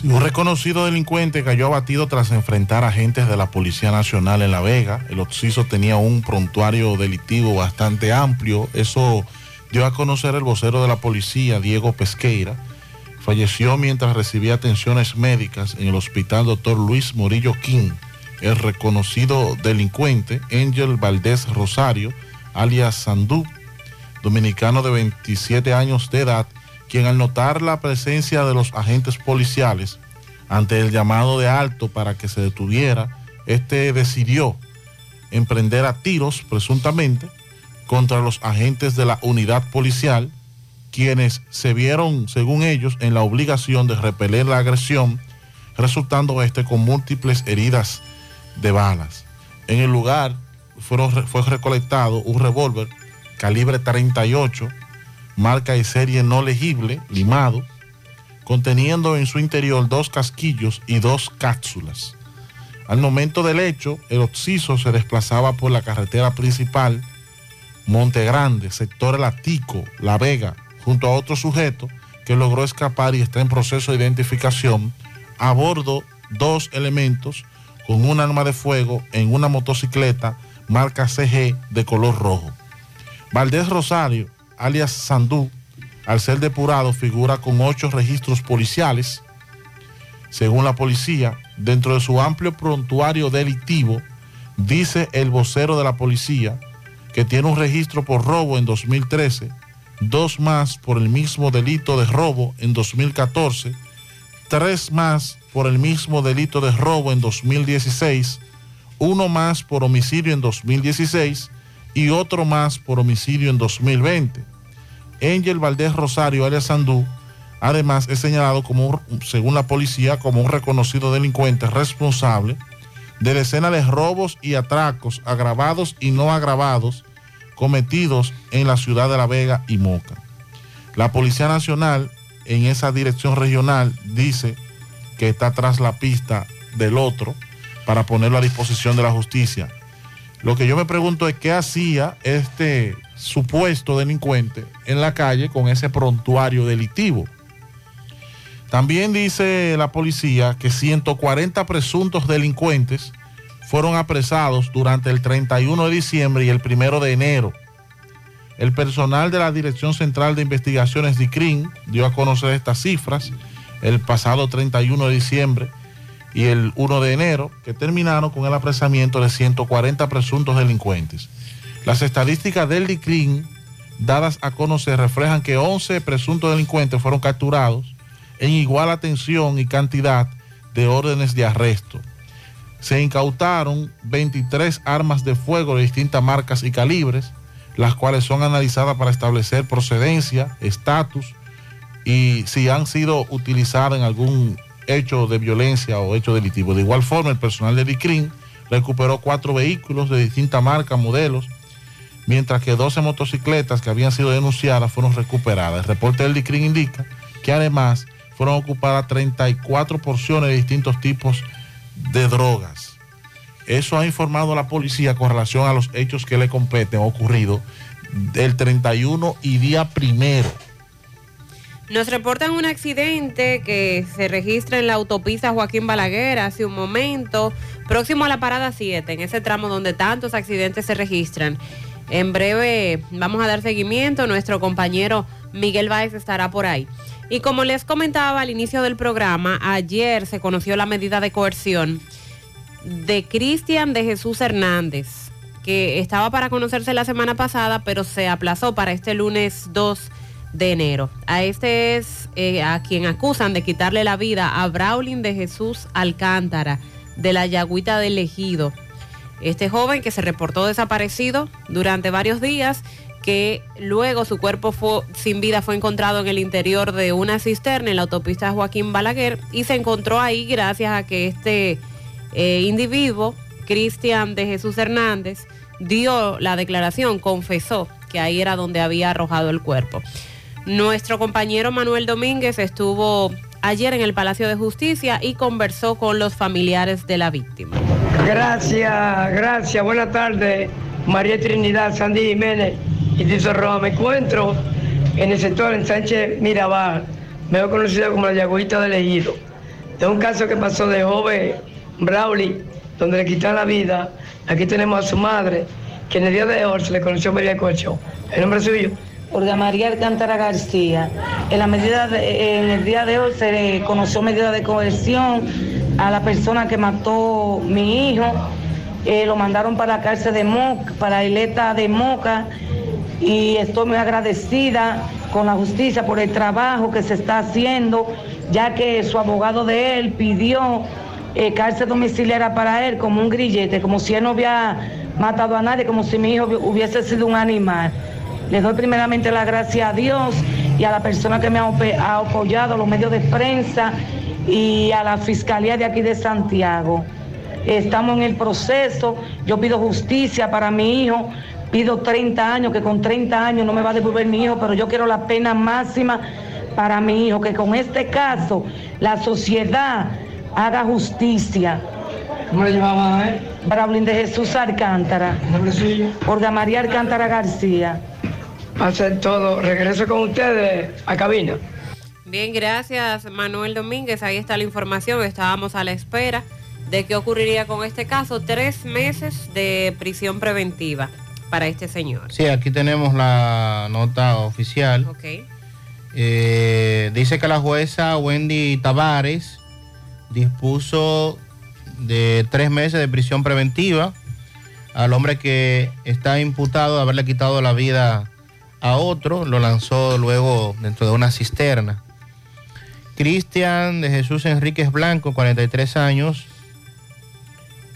Un reconocido delincuente cayó abatido tras enfrentar agentes de la Policía Nacional en La Vega. El occiso tenía un prontuario delictivo bastante amplio. Eso dio a conocer el vocero de la policía, Diego Pesqueira. Falleció mientras recibía atenciones médicas en el hospital Dr. Luis Morillo King. El reconocido delincuente, Ángel Valdés Rosario, alias Sandú, dominicano de 27 años de edad, quien al notar la presencia de los agentes policiales ante el llamado de alto para que se detuviera, este decidió emprender a tiros, presuntamente, contra los agentes de la unidad policial, quienes se vieron, según ellos, en la obligación de repeler la agresión, resultando este con múltiples heridas de balas. En el lugar fueron, fue recolectado un revólver calibre 38, marca y serie no legible, limado, conteniendo en su interior dos casquillos y dos cápsulas. Al momento del hecho, el occiso se desplazaba por la carretera principal Monte Grande, sector El La Vega, junto a otro sujeto que logró escapar y está en proceso de identificación a bordo dos elementos con un arma de fuego en una motocicleta marca CG de color rojo. Valdés Rosario, alias Sandú, al ser depurado figura con ocho registros policiales. Según la policía, dentro de su amplio prontuario delictivo, dice el vocero de la policía que tiene un registro por robo en 2013, dos más por el mismo delito de robo en 2014, tres más por el mismo delito de robo en 2016, uno más por homicidio en 2016 y otro más por homicidio en 2020. Ángel Valdés Rosario, alias Sandú, además es señalado como, según la policía, como un reconocido delincuente responsable de decenas de robos y atracos agravados y no agravados cometidos en la ciudad de La Vega y Moca. La Policía Nacional en esa dirección regional dice que está tras la pista del otro para ponerlo a disposición de la justicia. Lo que yo me pregunto es qué hacía este supuesto delincuente en la calle con ese prontuario delictivo. También dice la policía que 140 presuntos delincuentes fueron apresados durante el 31 de diciembre y el 1 de enero. El personal de la Dirección Central de Investigaciones DICRIN dio a conocer estas cifras el pasado 31 de diciembre y el 1 de enero, que terminaron con el apresamiento de 140 presuntos delincuentes. Las estadísticas del DICRIN dadas a conocer reflejan que 11 presuntos delincuentes fueron capturados en igual atención y cantidad de órdenes de arresto. Se incautaron 23 armas de fuego de distintas marcas y calibres, las cuales son analizadas para establecer procedencia, estatus y si han sido utilizadas en algún hecho de violencia o hecho delictivo. De igual forma, el personal de DICRIN recuperó cuatro vehículos de distintas marcas, modelos, mientras que 12 motocicletas que habían sido denunciadas fueron recuperadas. El reporte del DICRIN indica que además fueron ocupadas 34 porciones de distintos tipos de drogas. Eso ha informado la policía con relación a los hechos que le competen ocurrido del 31 y día primero. Nos reportan un accidente que se registra en la autopista Joaquín Balaguer hace un momento, próximo a la parada 7, en ese tramo donde tantos accidentes se registran. En breve vamos a dar seguimiento, nuestro compañero Miguel Báez estará por ahí. Y como les comentaba al inicio del programa, ayer se conoció la medida de coerción de Cristian de Jesús Hernández, que estaba para conocerse la semana pasada, pero se aplazó para este lunes 2 de enero. A este es eh, a quien acusan de quitarle la vida a Braulin de Jesús Alcántara, de la Yagüita del Ejido. Este joven que se reportó desaparecido durante varios días, que luego su cuerpo sin vida fue encontrado en el interior de una cisterna en la autopista Joaquín Balaguer y se encontró ahí gracias a que este eh, individuo, Cristian de Jesús Hernández, dio la declaración, confesó que ahí era donde había arrojado el cuerpo. Nuestro compañero Manuel Domínguez estuvo ayer en el Palacio de Justicia y conversó con los familiares de la víctima. Gracias, gracias. Buenas tardes, María Trinidad, Sandy Jiménez y Tizo Roa. Me encuentro en el sector en Sánchez Mirabal, mejor conocido como la Yagüita del Ejido. De un caso que pasó de joven Brauli, donde le quitaron la vida. Aquí tenemos a su madre, que en el día de hoy se le conoció María Cocho. El nombre suyo. Olga María Alcántara García. En la medida de- en el día de hoy se le conoció medida de coerción a la persona que mató mi hijo. Eh, lo mandaron para la cárcel de Moca, para la isleta de Moca. Y estoy muy agradecida con la justicia por el trabajo que se está haciendo, ya que su abogado de él pidió eh, cárcel domiciliaria para él como un grillete, como si él no había matado a nadie, como si mi hijo hubiese sido un animal. Le doy primeramente la gracia a Dios y a la persona que me ha apoyado, los medios de prensa y a la Fiscalía de aquí de Santiago. Estamos en el proceso, yo pido justicia para mi hijo, pido 30 años, que con 30 años no me va a devolver mi hijo, pero yo quiero la pena máxima para mi hijo, que con este caso la sociedad haga justicia. ¿Cómo le llamaba a él? Braulín de Jesús Alcántara. ¿Nombre suyo? Olga María Alcántara García. Hacer todo. Regreso con ustedes a cabina. Bien, gracias Manuel Domínguez. Ahí está la información. Estábamos a la espera de qué ocurriría con este caso. Tres meses de prisión preventiva para este señor. Sí, aquí tenemos la nota oficial. Eh, dice que la jueza Wendy Tavares dispuso de tres meses de prisión preventiva al hombre que está imputado de haberle quitado la vida a otro, lo lanzó luego dentro de una cisterna. Cristian de Jesús Enríquez Blanco, 43 años,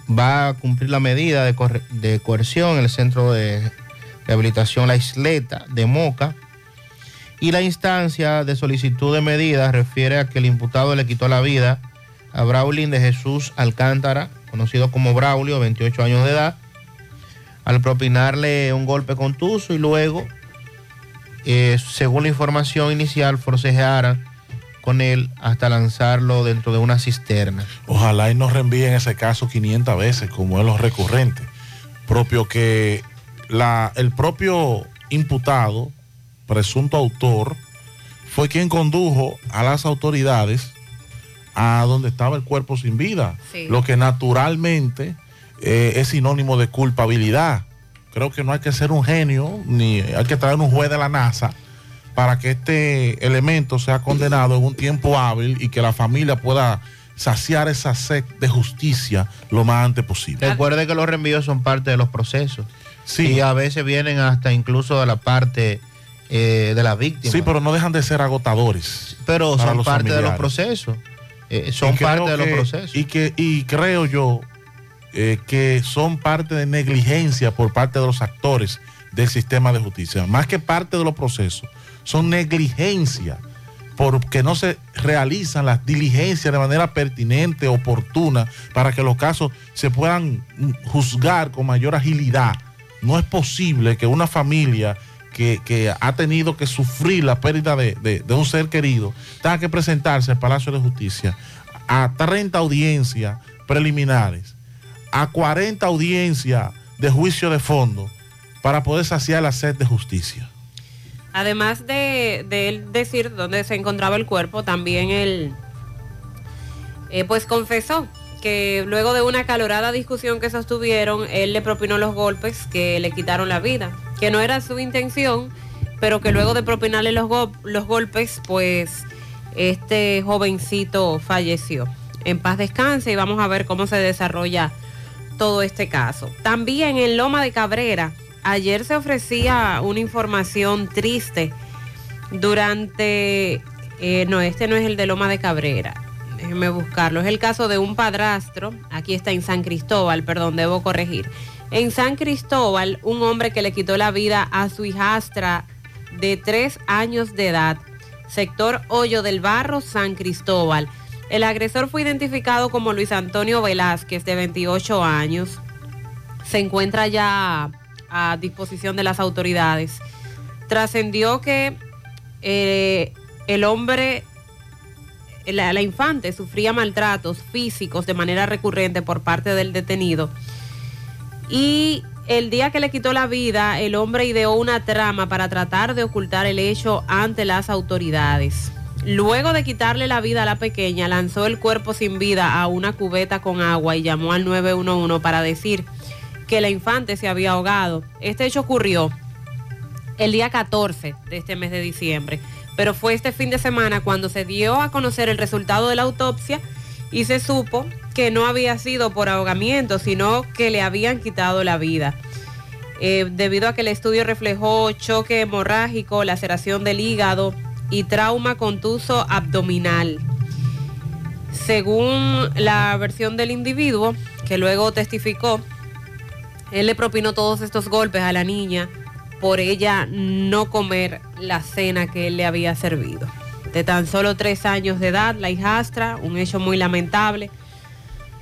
va a cumplir la medida de, coerción en el centro de rehabilitación La Isleta de Moca. Y la instancia de solicitud de medidas refiere a que el imputado le quitó la vida a Braulín de Jesús Alcántara, conocido como Braulio, 28 años de edad, al propinarle un golpe contuso y luego, eh, según la información inicial, forcejearan con él hasta lanzarlo dentro de una cisterna. Ojalá y nos reenvíen ese caso 500 veces, como es lo recurrente. Propio que la, el propio imputado, presunto autor, fue quien condujo a las autoridades a donde estaba el cuerpo sin vida. Sí. Lo que naturalmente eh, es sinónimo de culpabilidad. Creo que no hay que ser un genio, ni hay que traer un juez de la NASA para que este elemento sea condenado en un tiempo hábil y que la familia pueda saciar esa sed de justicia lo más antes posible. Recuerde que los reenvíos son parte de los procesos. Sí. Y a veces vienen hasta incluso de la parte eh, de la víctima. Sí, pero no dejan de ser agotadores. Pero son parte de los procesos. Eh, son parte de los procesos. Y, que, y creo yo eh, que son parte de negligencia por parte de los actores del sistema de justicia. Más que parte de los procesos, son negligencia porque no se realizan las diligencias de manera pertinente, oportuna, para que los casos se puedan juzgar con mayor agilidad. No es posible que una familia que, ha tenido que sufrir la pérdida de, un ser querido tenga que presentarse al Palacio de Justicia a 30 audiencias preliminares, a 40 audiencias de juicio de fondo para poder saciar la sed de justicia. Además de, él decir dónde se encontraba el cuerpo, también él eh, pues confesó que luego de una calorada discusión que sostuvieron, él le propinó los golpes que le quitaron la vida, que no era su intención, pero que luego de propinarle los, los golpes, pues este jovencito falleció. En paz descanse y vamos a ver cómo se desarrolla todo este caso. También en Loma de Cabrera, ayer se ofrecía una información triste durante, eh, no, este no es el de Loma de Cabrera, déjenme buscarlo, es el caso de un padrastro, aquí está en San Cristóbal, perdón, debo corregir. En San Cristóbal, un hombre que le quitó la vida a su hijastra de tres años de edad, sector Hoyo del Barro, San Cristóbal. El agresor fue identificado como Luis Antonio Velázquez, de 28 años. Se encuentra ya a disposición de las autoridades. Trascendió que eh, el hombre, la, la infante, sufría maltratos físicos de manera recurrente por parte del detenido. Y el día que le quitó la vida, el hombre ideó una trama para tratar de ocultar el hecho ante las autoridades. Luego de quitarle la vida a la pequeña, lanzó el cuerpo sin vida a una cubeta con agua y llamó al 911 para decir que la infante se había ahogado. Este hecho ocurrió el día 14 de este mes de diciembre, pero fue este fin de semana cuando se dio a conocer el resultado de la autopsia y se supo que no había sido por ahogamiento, sino que le habían quitado la vida. Eh, debido a que el estudio reflejó choque hemorrágico, laceración del hígado y trauma contuso abdominal. Según la versión del individuo, que luego testificó, él le propinó todos estos golpes a la niña por ella no comer la cena que él le había servido. De tan solo tres años de edad, la hijastra, un hecho muy lamentable.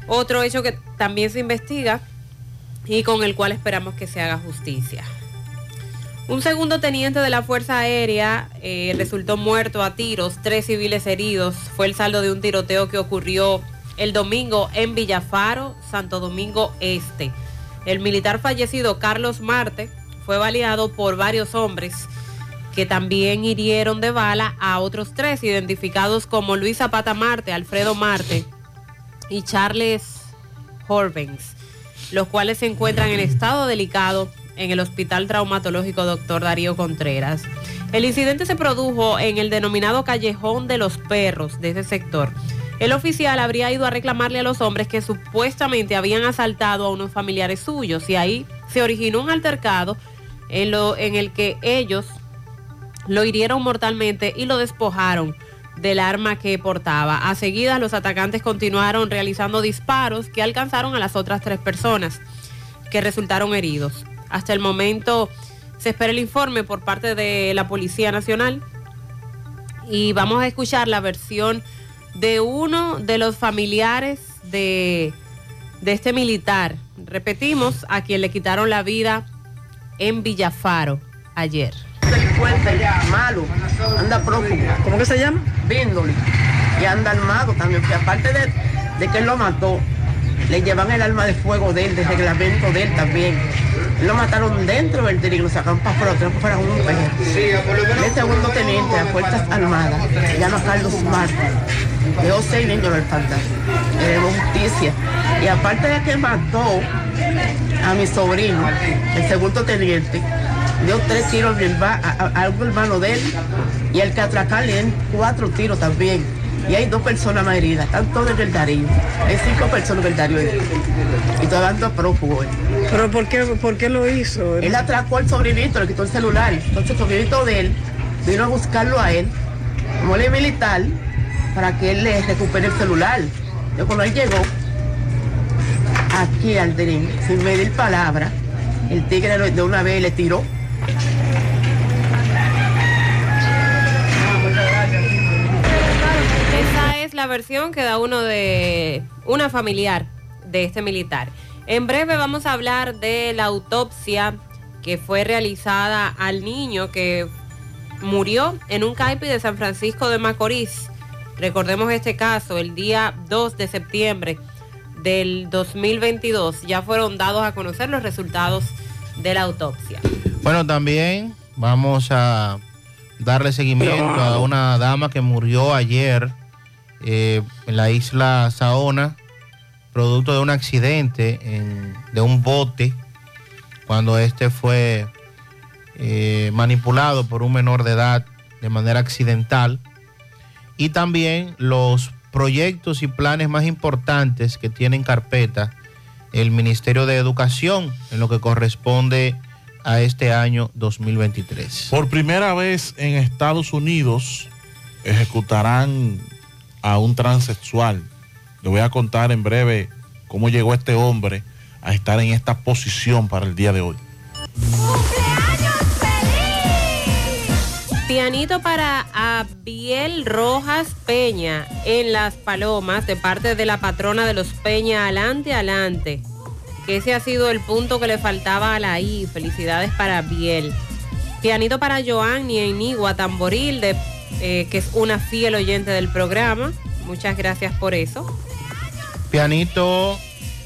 Otro hecho que también se investiga y con el cual esperamos que se haga justicia. Un segundo teniente de la Fuerza Aérea eh, resultó muerto a tiros, tres civiles heridos. Fue el saldo de un tiroteo que ocurrió el domingo en Villafaro, Santo Domingo Este. El militar fallecido Carlos Marte fue baleado por varios hombres que también hirieron de bala a otros tres identificados como Luis Zapata Marte, Alfredo Marte y Charles Horvens, los cuales se encuentran en estado delicado en el Hospital Traumatológico Dr. Darío Contreras. El incidente se produjo en el denominado Callejón de los Perros de ese sector el oficial habría ido a reclamarle a los hombres que supuestamente habían asaltado a unos familiares suyos y ahí se originó un altercado en, lo, en el que ellos lo hirieron mortalmente y lo despojaron del arma que portaba. A seguida, los atacantes continuaron realizando disparos que alcanzaron a las otras tres personas que resultaron heridos. Hasta el momento se espera el informe por parte de la Policía Nacional y vamos a escuchar la versión de uno de los familiares de, de este militar. Repetimos, a quien le quitaron la vida en Villafaro ayer. malo, anda prófugo. ¿Cómo que se llama? Víndole. Y anda armado también, que aparte de, de que él lo mató, le llevan el arma de fuego de él, de reglamento de él también. Lo mataron dentro del y lo sacaron para afuera, fuera un. El segundo teniente de Fuerzas Armadas, se llama Carlos Marcos. Dejó seis niños el fantasma. queremos justicia. Y aparte de que mató a mi sobrino, el segundo teniente, dio tres tiros a, a- a- a un hermano de él y el que atracarle cuatro tiros también. Y hay dos personas más heridas, están todos en el Darío. Hay cinco personas en el Darío. Y todavía ando prófugo. él. ¿Pero por qué, por qué lo hizo? Él atracó al sobrinito, le quitó el celular. Entonces el sobrinito de él vino a buscarlo a él, como él es militar, para que él le recupere el celular. Yo cuando él llegó aquí al Dream, sin medir palabra, el tigre de una vez le tiró. La versión que da uno de una familiar de este militar. En breve vamos a hablar de la autopsia que fue realizada al niño que murió en un CAIPI de San Francisco de Macorís. Recordemos este caso, el día 2 de septiembre del 2022 ya fueron dados a conocer los resultados de la autopsia. Bueno, también vamos a darle seguimiento a una dama que murió ayer eh, en la isla Saona, producto de un accidente en- de un bote, cuando este fue eh, manipulado por un menor de edad de manera accidental. Y también los proyectos y planes más importantes que tiene en carpeta el Ministerio de Educación en lo que corresponde a este año 2023. Por primera vez en Estados Unidos ejecutarán a un transexual. Le voy a contar en breve cómo llegó este hombre a estar en esta posición para el día de hoy. Pianito para Abiel Rojas Peña en Las Palomas de parte de la patrona de los Peña. Adelante, adelante. Que ese ha sido el punto que le faltaba a la I. Felicidades para Abiel. Pianito para Joanny en Nigua Tamboril, de, eh, que es una fiel oyente del programa. Muchas gracias por eso. Pianito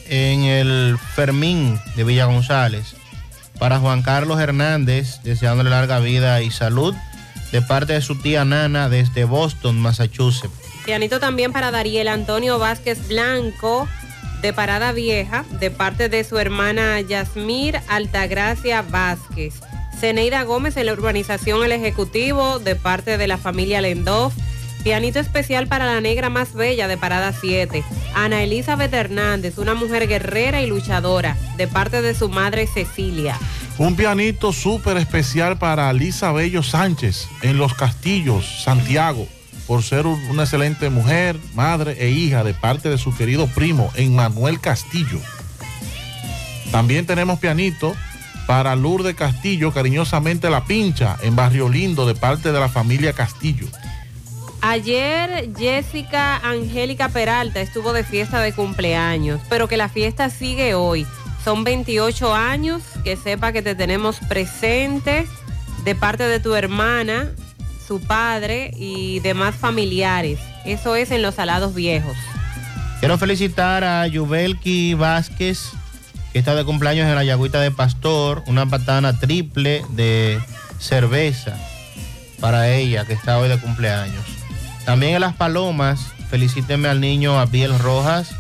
en el Fermín de Villa González. Para Juan Carlos Hernández, deseándole larga vida y salud, de parte de su tía Nana desde Boston, Massachusetts. Pianito también para Dariel Antonio Vázquez Blanco de Parada Vieja, de parte de su hermana Yasmir Altagracia Vázquez. Ceneida Gómez en la urbanización El Ejecutivo, de parte de la familia Lendov. Pianito especial para la negra más bella de Parada 7. Ana Elizabeth Hernández, una mujer guerrera y luchadora, de parte de su madre Cecilia. Un pianito súper especial para Lisa Bello Sánchez en Los Castillos, Santiago, por ser un- una excelente mujer, madre e hija de parte de su querido primo, Emmanuel Castillo. También tenemos pianito para Lourdes Castillo, cariñosamente La Pincha, en Barrio Lindo, de parte de la familia Castillo. Ayer Jessica Angélica Peralta estuvo de fiesta de cumpleaños, pero que la fiesta sigue hoy. Son 28 años, que sepa que te tenemos presente de parte de tu hermana, su padre y demás familiares. Eso es en los Salados Viejos. Quiero felicitar a Yubelki Vázquez, que está de cumpleaños en la Yagüita de Pastor, una patana triple de cerveza para ella, que está hoy de cumpleaños. También en Las Palomas, felicíteme al niño Abiel Rojas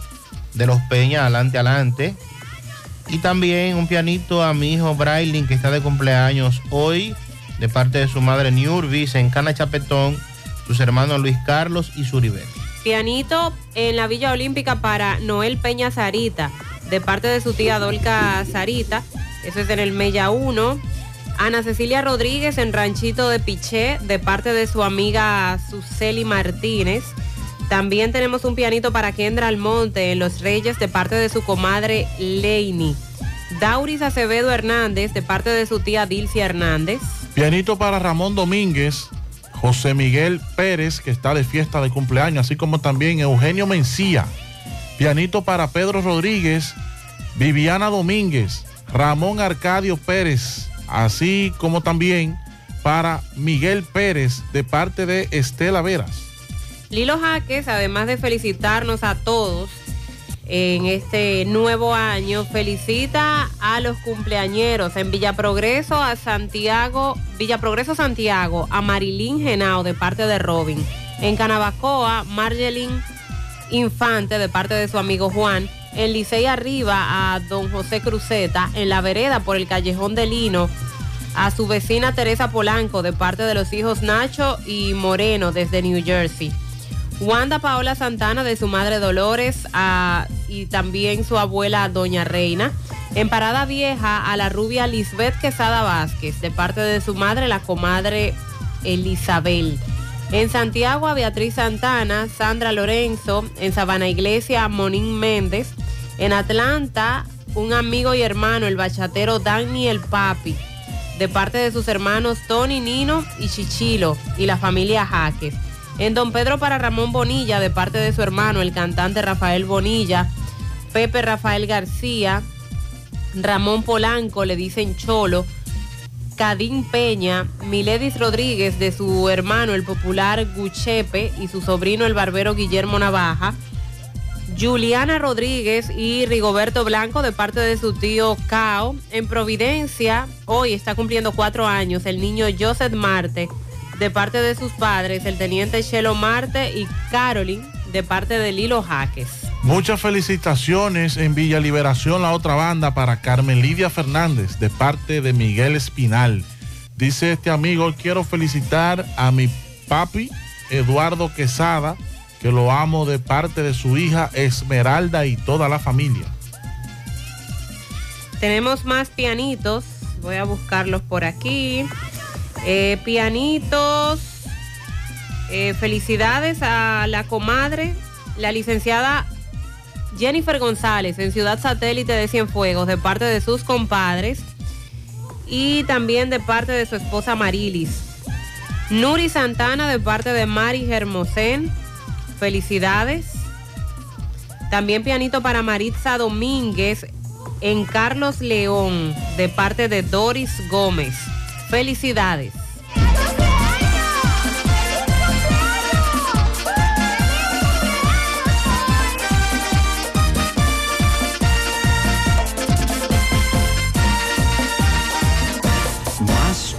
de los Peñas, adelante, adelante. Y también un pianito a mi hijo Brailin, que está de cumpleaños hoy, de parte de su madre Niurvis en Cana Chapetón, sus hermanos Luis Carlos y Suribel. Pianito en la Villa Olímpica para Noel Peña Sarita, de parte de su tía Dolca Sarita. Eso es en el Mella 1. Ana Cecilia Rodríguez en Ranchito de Piché, de parte de su amiga Suseli Martínez. También tenemos un pianito para Kendra Almonte en Los Reyes, de parte de su comadre Leini. Dauris Acevedo Hernández, de parte de su tía Dilcia Hernández. Pianito para Ramón Domínguez, José Miguel Pérez, que está de fiesta de cumpleaños, así como también Eugenio Mencía. Pianito para Pedro Rodríguez, Viviana Domínguez, Ramón Arcadio Pérez, así como también para Miguel Pérez, de parte de Estela Veras. Lilo Jaques, además de felicitarnos a todos en este nuevo año, felicita a los cumpleañeros en Villa Progreso, a Santiago, Villa Progreso Santiago, a Marilyn Genao de parte de Robin. En Canabacoa, Margelin Infante de parte de su amigo Juan. En Licey Arriba a don José Cruzeta. En la vereda por el Callejón de Lino a su vecina Teresa Polanco de parte de los hijos Nacho y Moreno desde New Jersey. Wanda Paola Santana de su madre Dolores a, y también su abuela Doña Reina. En Parada Vieja a la rubia Lisbeth Quesada Vázquez de parte de su madre la comadre Elizabel. En Santiago a Beatriz Santana, Sandra Lorenzo. En Sabana Iglesia Monín Méndez. En Atlanta un amigo y hermano, el bachatero Dani el Papi de parte de sus hermanos Tony, Nino y Chichilo y la familia Jaques. En Don Pedro para Ramón Bonilla, de parte de su hermano, el cantante Rafael Bonilla, Pepe Rafael García, Ramón Polanco, le dicen Cholo, Cadín Peña, Miledis Rodríguez, de su hermano, el popular Guchepe, y su sobrino, el barbero Guillermo Navaja, Juliana Rodríguez y Rigoberto Blanco de parte de su tío Cao. En Providencia, hoy está cumpliendo cuatro años el niño Joseph Marte de parte de sus padres, el teniente Chelo Marte y Caroline de parte de Lilo Jaques. Muchas felicitaciones en Villa Liberación, la otra banda, para Carmen Lidia Fernández de parte de Miguel Espinal. Dice este amigo, quiero felicitar a mi papi Eduardo Quesada que lo amo de parte de su hija Esmeralda y toda la familia. Tenemos más pianitos, voy a buscarlos por aquí. Eh, pianitos, eh, felicidades a la comadre, la licenciada Jennifer González en Ciudad Satélite de Cienfuegos, de parte de sus compadres y también de parte de su esposa Marilis. Nuri Santana de parte de Mari Germosén Felicidades. También pianito para Maritza Domínguez en Carlos León de parte de Doris Gómez. Felicidades.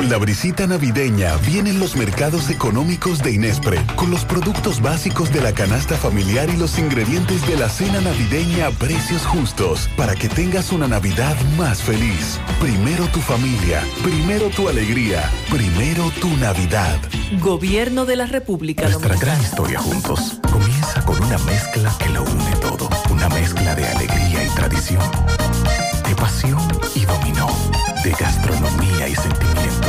Con la brisita navideña vienen los mercados económicos de Inespre, con los productos básicos de la canasta familiar y los ingredientes de la cena navideña a precios justos, para que tengas una Navidad más feliz. Primero tu familia, primero tu alegría, primero tu Navidad. Gobierno de la República Nuestra gran historia juntos comienza con una mezcla que lo une todo, una mezcla de alegría y tradición, de pasión y dominó, de gastronomía y sentimiento,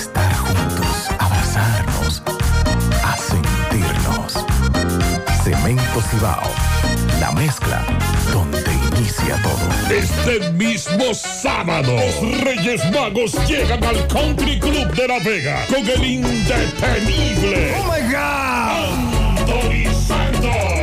estar juntos, abrazarnos, a sentirnos. Cemento Cibao, la mezcla donde inicia todo. Este mismo sábado, los Reyes Magos llegan al Country Club de La Vega con el indetenible. ¡Oh my God! Anthony Santos.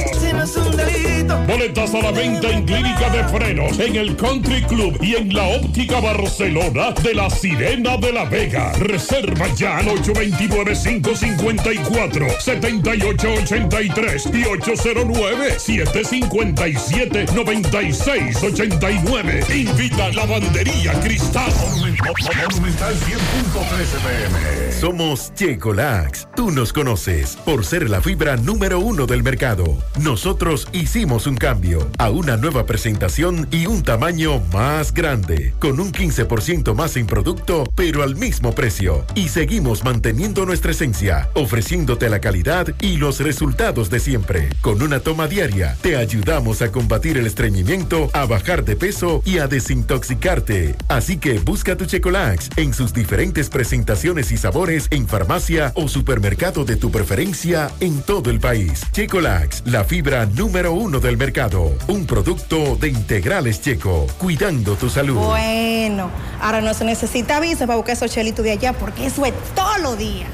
Boletas a la venta en Clínica de Frenos, en el Country Club y en la Óptica Barcelona de la Sirena de la Vega. Reserva ya al 829-554-7883 y 809-757-9689. Invita la bandería Cristal. Monumental 100.13 pm. Somos Checolax. Tú nos conoces por ser la fibra número uno del mercado. Nosotros hicimos un cambio a una nueva presentación y un tamaño más grande, con un 15% más en producto, pero al mismo precio. Y seguimos manteniendo nuestra esencia, ofreciéndote la calidad y los resultados de siempre. Con una toma diaria, te ayudamos a combatir el estreñimiento, a bajar de peso y a desintoxicarte. Así que busca tu Checolax en sus diferentes presentaciones y sabores en farmacia o supermercado de tu preferencia en todo el país. Checolax, la fibra número uno del mercado. Un producto de integrales checo, cuidando tu salud. Bueno, ahora no se necesita visa para buscar esos chelitos de allá porque eso es todo lo día.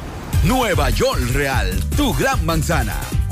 Nueva York Real, tu gran manzana.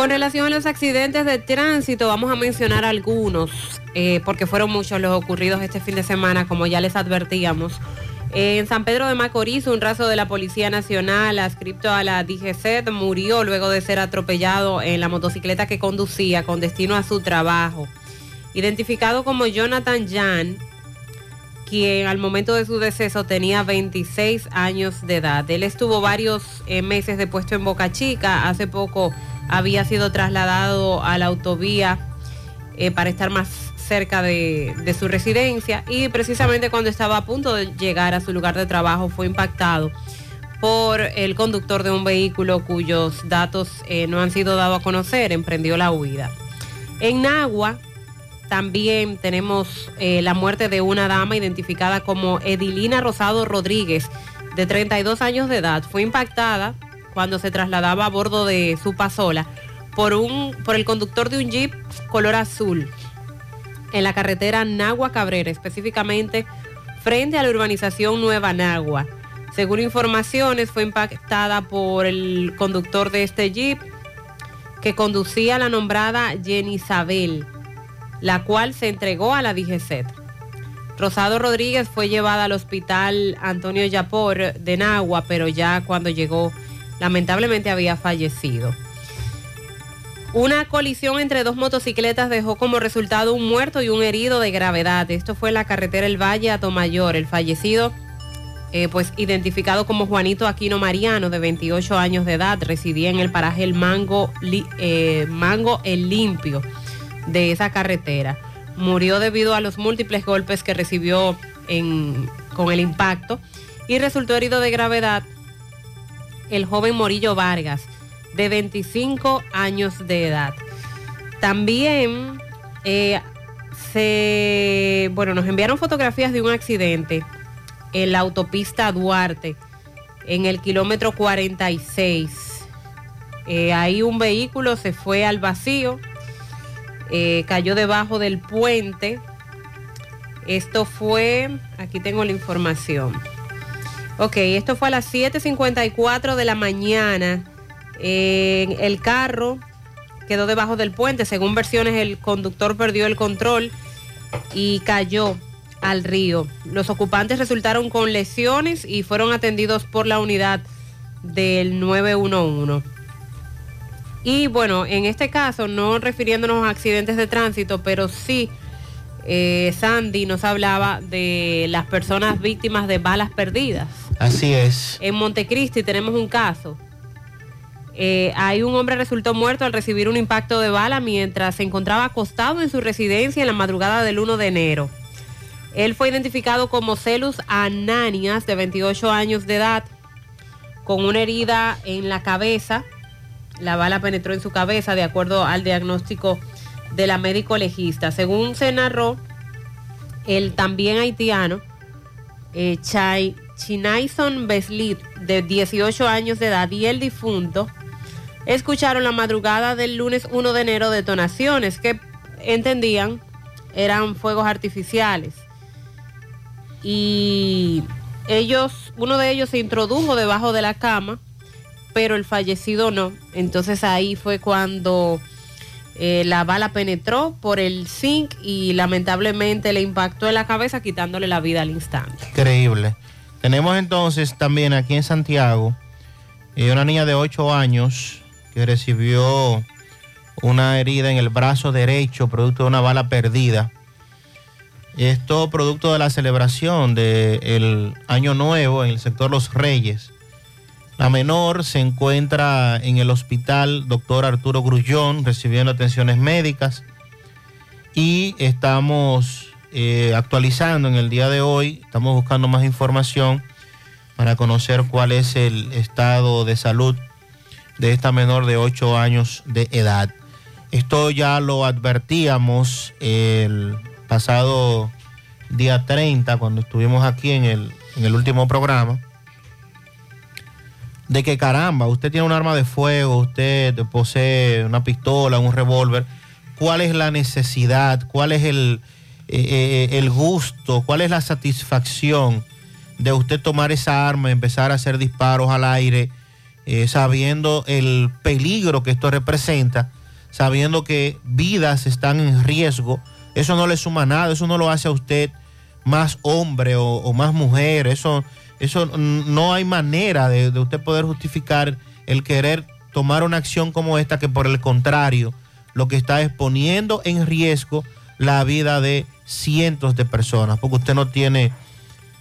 Con relación a los accidentes de tránsito, vamos a mencionar algunos, eh, porque fueron muchos los ocurridos este fin de semana, como ya les advertíamos. En San Pedro de Macorís, un raso de la Policía Nacional adscripto a la DGCET murió luego de ser atropellado en la motocicleta que conducía con destino a su trabajo. Identificado como Jonathan Jan, quien al momento de su deceso tenía 26 años de edad. Él estuvo varios eh, meses de puesto en Boca Chica, hace poco había sido trasladado a la autovía eh, para estar más cerca de, su residencia y precisamente cuando estaba a punto de llegar a su lugar de trabajo fue impactado por el conductor de un vehículo cuyos datos eh, no han sido dados a conocer, emprendió la huida. En Nagua también tenemos eh, la muerte de una dama identificada como Edilina Rosado Rodríguez, de 32 años de edad. Fue impactada cuando se trasladaba a bordo de su pasola por, un, por el conductor de un jeep color azul en la carretera Nagua Cabrera, específicamente frente a la urbanización Nueva Nagua. Según informaciones, fue impactada por el conductor de este jeep que conducía a la nombrada Jenny Isabel, la cual se entregó a la DGCET. Rosado Rodríguez fue llevada al hospital Antonio Yapor de Nagua, pero ya cuando llegó lamentablemente había fallecido. Una colisión entre dos motocicletas dejó como resultado un muerto y un herido de gravedad. Esto fue en la carretera El Valle a Tomayor. El fallecido, eh, pues identificado como Juanito Aquino Mariano, de 28 años de edad, residía en el paraje El Mango, eh, Mango El Limpio de esa carretera. Murió debido a los múltiples golpes que recibió con el impacto y resultó herido de gravedad el joven Morillo Vargas, de 25 años de edad. También eh, se, bueno, nos enviaron fotografías de un accidente en la autopista Duarte, en el kilómetro 46. Eh, ahí un vehículo se fue al vacío, eh, cayó debajo del puente. Esto fue, aquí tengo la información. Ok, esto fue a las 7.54 de la mañana. el carro quedó debajo del puente. Según versiones, el conductor perdió el control y cayó al río. Los ocupantes resultaron con lesiones y fueron atendidos por la unidad del 911. Y bueno, en este caso, no refiriéndonos a accidentes de tránsito, pero sí, eh, Sandy nos hablaba de las personas víctimas de balas perdidas Así es. En Montecristi tenemos un caso. Eh, hay un hombre resultó muerto al recibir un impacto de bala mientras se encontraba acostado en su residencia en la madrugada del 1 de enero. Él fue identificado como Celus Ananias, de 28 años de edad, con una herida en la cabeza. La bala penetró en su cabeza, de acuerdo al diagnóstico de la médico legista. Según se narró, el también haitiano, eh, Chinaison Beslit, de 18 años de edad, y el difunto, escucharon la madrugada del lunes 1 de enero detonaciones que entendían eran fuegos artificiales. Y ellos, uno de ellos se introdujo debajo de la cama, pero el fallecido no. Entonces ahí fue cuando eh, la bala penetró por el zinc y lamentablemente le impactó en la cabeza quitándole la vida al instante. Increíble. Tenemos entonces también aquí en Santiago eh, una niña de 8 años que recibió una herida en el brazo derecho producto de una bala perdida. Esto producto de la celebración del Año Nuevo en el sector Los Reyes. La menor se encuentra en el hospital Dr. Arturo Grullón recibiendo atenciones médicas y estamos eh, actualizando en el día de hoy, estamos buscando más información para conocer cuál es el estado de salud de esta menor de 8 años de edad. Esto ya lo advertíamos el pasado día 30, cuando estuvimos aquí en el, en el último programa, de que caramba, usted tiene un arma de fuego, usted posee una pistola, un revólver, ¿cuál es la necesidad? ¿Cuál es el, eh, eh, el gusto? ¿Cuál es la satisfacción de usted tomar esa arma empezar a hacer disparos al aire, eh, sabiendo el peligro que esto representa, sabiendo que vidas están en riesgo? Eso no le suma nada, eso no lo hace a usted más hombre o, o más mujer, eso eso no hay manera de, de, usted poder justificar el querer tomar una acción como esta que por el contrario lo que está es poniendo en riesgo la vida de cientos de personas, porque usted no tiene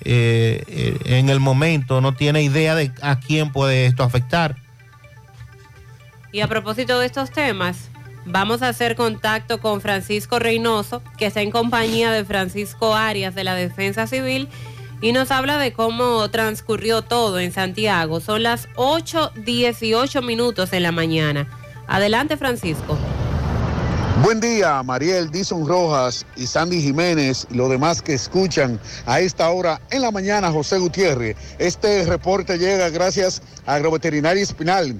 eh, eh, en el momento, no tiene idea de a quién puede esto afectar. Y a propósito de estos temas, vamos a hacer contacto con Francisco Reynoso, que está en compañía de Francisco Arias de la Defensa Civil y nos habla de cómo transcurrió todo en Santiago. Son las 8.18 minutos en la mañana. Adelante, Francisco. Buen día, Mariel Dison Rojas y Sandy Jiménez y los demás que escuchan a esta hora en la mañana, José Gutiérrez. Este reporte llega gracias a Agroveterinaria Espinal,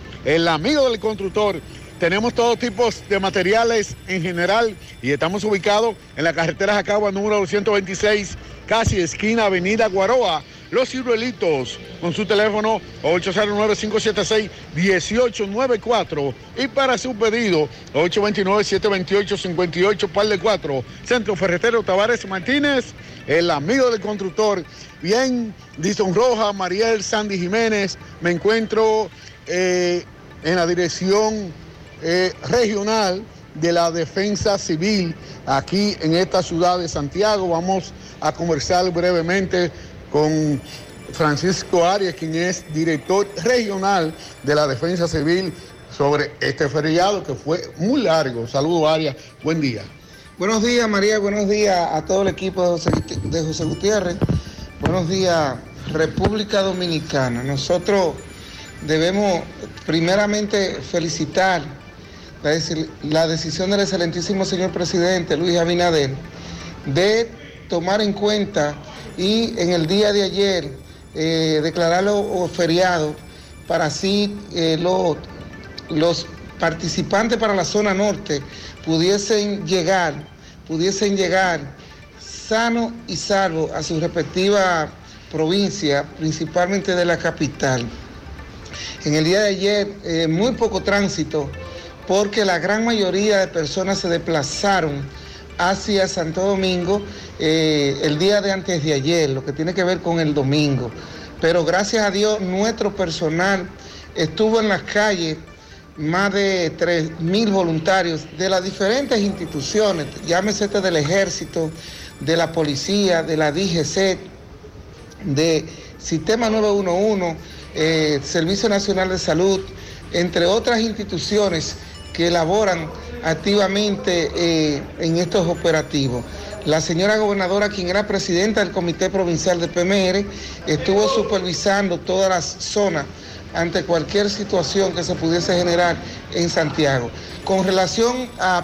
el amigo del constructor tenemos todo tipo de materiales en general y estamos ubicados en la carretera Jacagua número 226, casi esquina Avenida Guaroa. Los ciruelitos con su teléfono 809-576-1894 y para su pedido 829-728-58 par de 4 Centro Ferretero Tavares Martínez, el amigo del constructor. Bien, Dison Roja, Mariel Sandy Jiménez, me encuentro eh, en la dirección eh, regional de la defensa civil aquí en esta ciudad de Santiago. Vamos a conversar brevemente con Francisco Arias, quien es director regional de la defensa civil sobre este feriado que fue muy largo. Saludos Arias, buen día. Buenos días María, buenos días a todo el equipo de José, de José Gutiérrez. Buenos días República Dominicana. Nosotros debemos primeramente felicitar la decisión del excelentísimo señor presidente Luis Abinader de tomar en cuenta y en el día de ayer eh, declararlo feriado para así eh, lo, los participantes para la zona norte pudiesen llegar, pudiesen llegar sano y salvo a su respectiva provincia, principalmente de la capital. En el día de ayer, eh, muy poco tránsito, porque la gran mayoría de personas se desplazaron hacia Santo Domingo eh, el día de antes de ayer, lo que tiene que ver con el domingo. Pero gracias a Dios, nuestro personal estuvo en las calles más de 3.000 voluntarios de las diferentes instituciones, llámese este del ejército, de la policía, de la DGC, de Sistema 911, eh, Servicio Nacional de Salud, entre otras instituciones que elaboran activamente eh, en estos operativos. La señora gobernadora, quien era presidenta del Comité Provincial de PMR, estuvo supervisando todas las zonas ante cualquier situación que se pudiese generar en Santiago. Con relación a,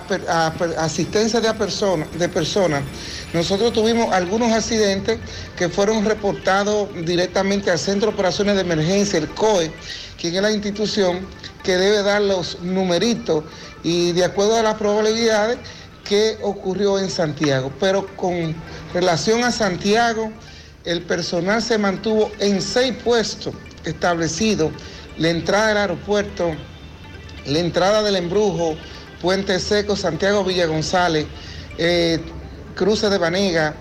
asistencia de, personas, de personas, nosotros tuvimos algunos accidentes que fueron reportados directamente al Centro de Operaciones de Emergencia, el COE, quien es la institución que debe dar los numeritos y de acuerdo a las probabilidades que ocurrió en Santiago. Pero con relación a Santiago, el personal se mantuvo en seis puestos establecido la entrada del aeropuerto, la entrada del embrujo, Puente Seco, Santiago Villa González, eh, cruce de Banega,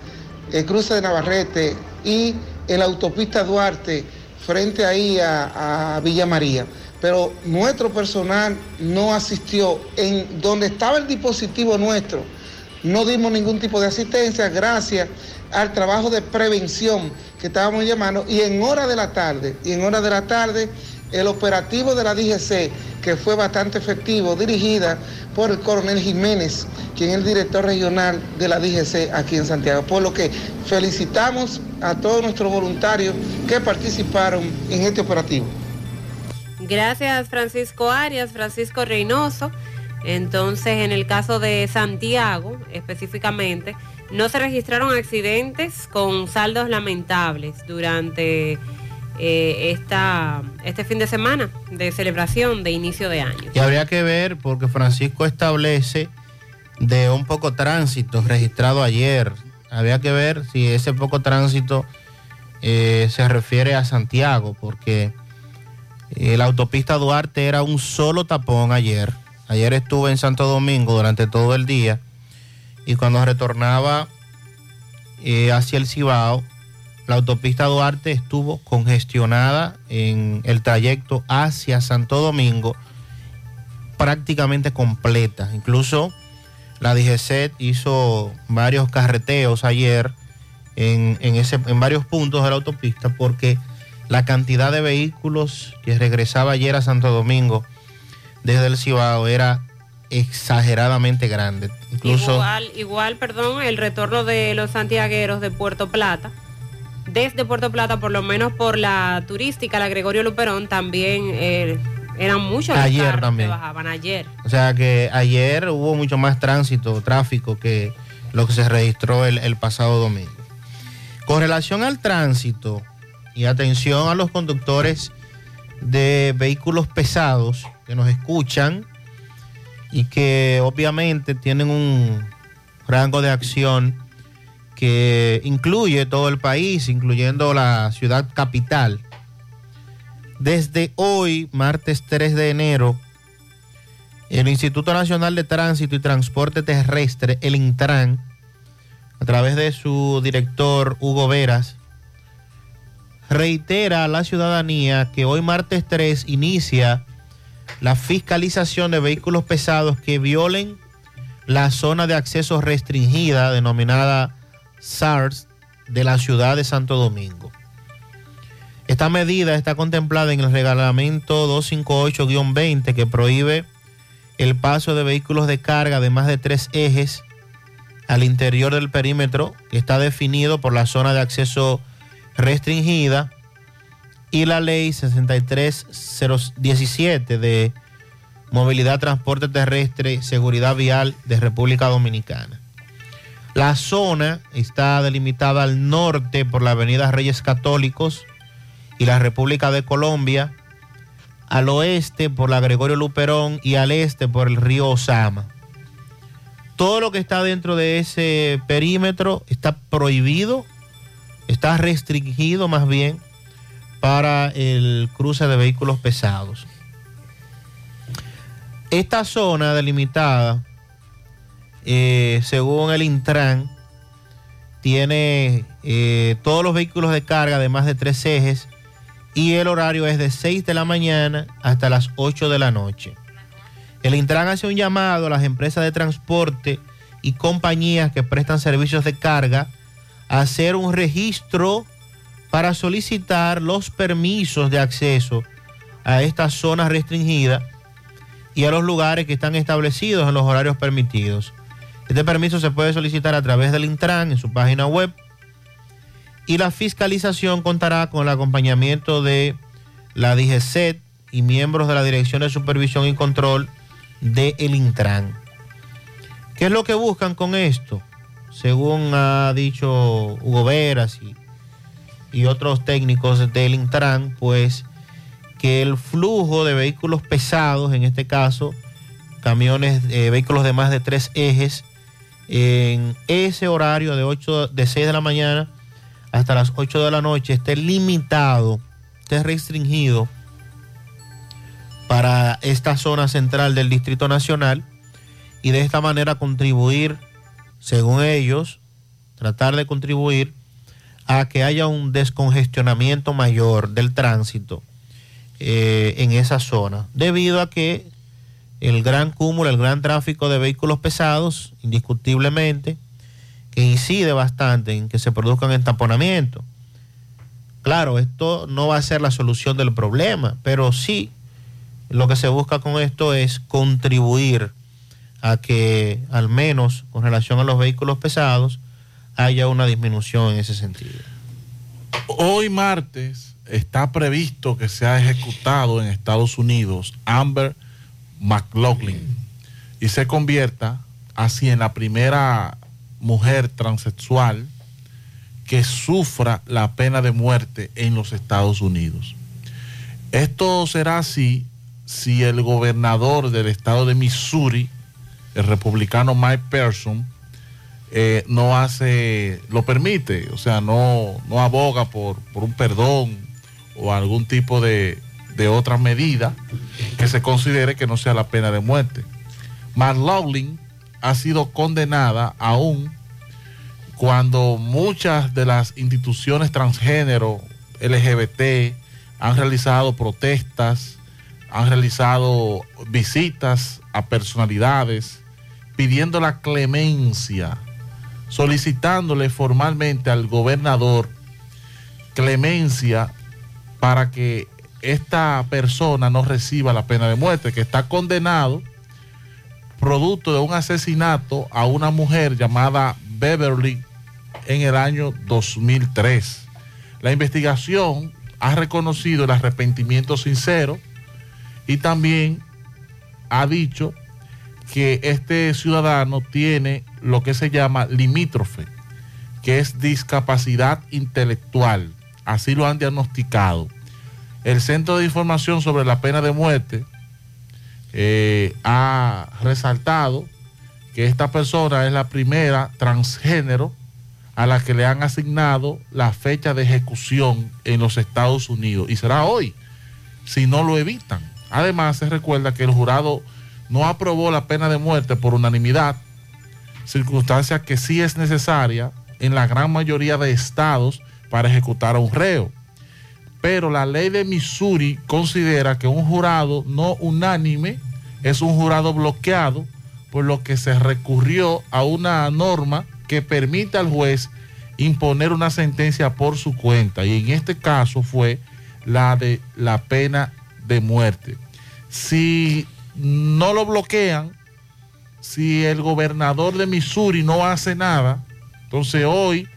el cruce de Navarrete y en la autopista Duarte, frente ahí a, a Villa María. Pero nuestro personal no asistió en donde estaba el dispositivo nuestro. No dimos ningún tipo de asistencia gracias al trabajo de prevención que estábamos llamando y en hora de la tarde, y en hora de la tarde el operativo de la DGC, que fue bastante efectivo, dirigida por el coronel Jiménez, quien es el director regional de la DGC aquí en Santiago. Por lo que felicitamos a todos nuestros voluntarios que participaron en este operativo. Gracias Francisco Arias, Francisco Reynoso. Entonces, en el caso de Santiago, específicamente, no se registraron accidentes con saldos lamentables durante eh, esta, este fin de semana de celebración de inicio de año. Y habría que ver, porque Francisco establece de un poco tránsito registrado ayer. Habría que ver si ese poco tránsito eh, se refiere a Santiago, porque eh, la autopista Duarte era un solo tapón ayer. Ayer estuve en Santo Domingo durante todo el día y cuando retornaba hacia el Cibao, la autopista Duarte estuvo congestionada en el trayecto hacia Santo Domingo prácticamente completa. Incluso la DGCET hizo varios carreteos ayer en, ese, en varios puntos de la autopista porque la cantidad de vehículos que regresaba ayer a Santo Domingo desde el Cibao era exageradamente grande. Igual, igual, perdón, el retorno de los santiagueros de Puerto Plata. Desde Puerto Plata, por lo menos por la turística, la Gregorio Luperón, también eh, eran muchos los ayer también. que bajaban ayer. O sea que ayer hubo mucho más tránsito, tráfico que lo que se registró el, el pasado domingo. Con relación al tránsito y atención a los conductores de vehículos pesados que nos escuchan, y que obviamente tienen un rango de acción que incluye todo el país, incluyendo la ciudad capital. Desde hoy, martes 3 de enero, el Instituto Nacional de Tránsito y Transporte Terrestre, el Intran, a través de su director Hugo Veras, reitera a la ciudadanía que hoy martes 3 inicia la fiscalización de vehículos pesados que violen la zona de acceso restringida denominada SARS de la ciudad de Santo Domingo. Esta medida está contemplada en el reglamento 258-20 que prohíbe el paso de vehículos de carga de más de tres ejes al interior del perímetro que está definido por la zona de acceso restringida y la ley 63017 de movilidad, transporte terrestre, seguridad vial de República Dominicana. La zona está delimitada al norte por la avenida Reyes Católicos y la República de Colombia, al oeste por la Gregorio Luperón y al este por el río Osama. Todo lo que está dentro de ese perímetro está prohibido, está restringido más bien para el cruce de vehículos pesados. Esta zona delimitada, eh, según el Intran, tiene eh, todos los vehículos de carga de más de tres ejes y el horario es de 6 de la mañana hasta las 8 de la noche. El Intran hace un llamado a las empresas de transporte y compañías que prestan servicios de carga a hacer un registro para solicitar los permisos de acceso a esta zona restringida y a los lugares que están establecidos en los horarios permitidos. Este permiso se puede solicitar a través del Intran en su página web y la fiscalización contará con el acompañamiento de la DGCET y miembros de la Dirección de Supervisión y Control de el Intran. ¿Qué es lo que buscan con esto? Según ha dicho Hugo Veras y, y otros técnicos del Intran, pues que el flujo de vehículos pesados, en este caso camiones, eh, vehículos de más de tres ejes, en ese horario de, 8, de 6 de la mañana hasta las 8 de la noche esté limitado, esté restringido para esta zona central del Distrito Nacional y de esta manera contribuir, según ellos, tratar de contribuir a que haya un descongestionamiento mayor del tránsito eh, en esa zona, debido a que el gran cúmulo, el gran tráfico de vehículos pesados, indiscutiblemente, que incide bastante en que se produzcan entaponamientos. Claro, esto no va a ser la solución del problema, pero sí lo que se busca con esto es contribuir a que al menos con relación a los vehículos pesados haya una disminución en ese sentido. Hoy martes está previsto que sea ejecutado en Estados Unidos Amber McLaughlin y se convierta así en la primera mujer transexual que sufra la pena de muerte en los Estados Unidos. Esto será así si el gobernador del estado de Missouri, el republicano Mike Person, eh, no hace, lo permite, o sea, no, no aboga por, por un perdón o algún tipo de, de otra medida que se considere que no sea la pena de muerte. Marlowling ha sido condenada aún cuando muchas de las instituciones transgénero LGBT han realizado protestas, han realizado visitas a personalidades pidiendo la clemencia, solicitándole formalmente al gobernador clemencia para que esta persona no reciba la pena de muerte, que está condenado producto de un asesinato a una mujer llamada Beverly en el año 2003. La investigación ha reconocido el arrepentimiento sincero y también ha dicho que este ciudadano tiene lo que se llama limítrofe, que es discapacidad intelectual. Así lo han diagnosticado. El Centro de Información sobre la Pena de Muerte eh, ha resaltado que esta persona es la primera transgénero a la que le han asignado la fecha de ejecución en los Estados Unidos. Y será hoy, si no lo evitan. Además, se recuerda que el jurado no aprobó la pena de muerte por unanimidad, circunstancia que sí es necesaria en la gran mayoría de estados para ejecutar a un reo pero la ley de Missouri considera que un jurado no unánime es un jurado bloqueado, por lo que se recurrió a una norma que permite al juez imponer una sentencia por su cuenta y en este caso fue la de la pena de muerte. Si no lo bloquean, si el gobernador de Missouri no hace nada, entonces hoy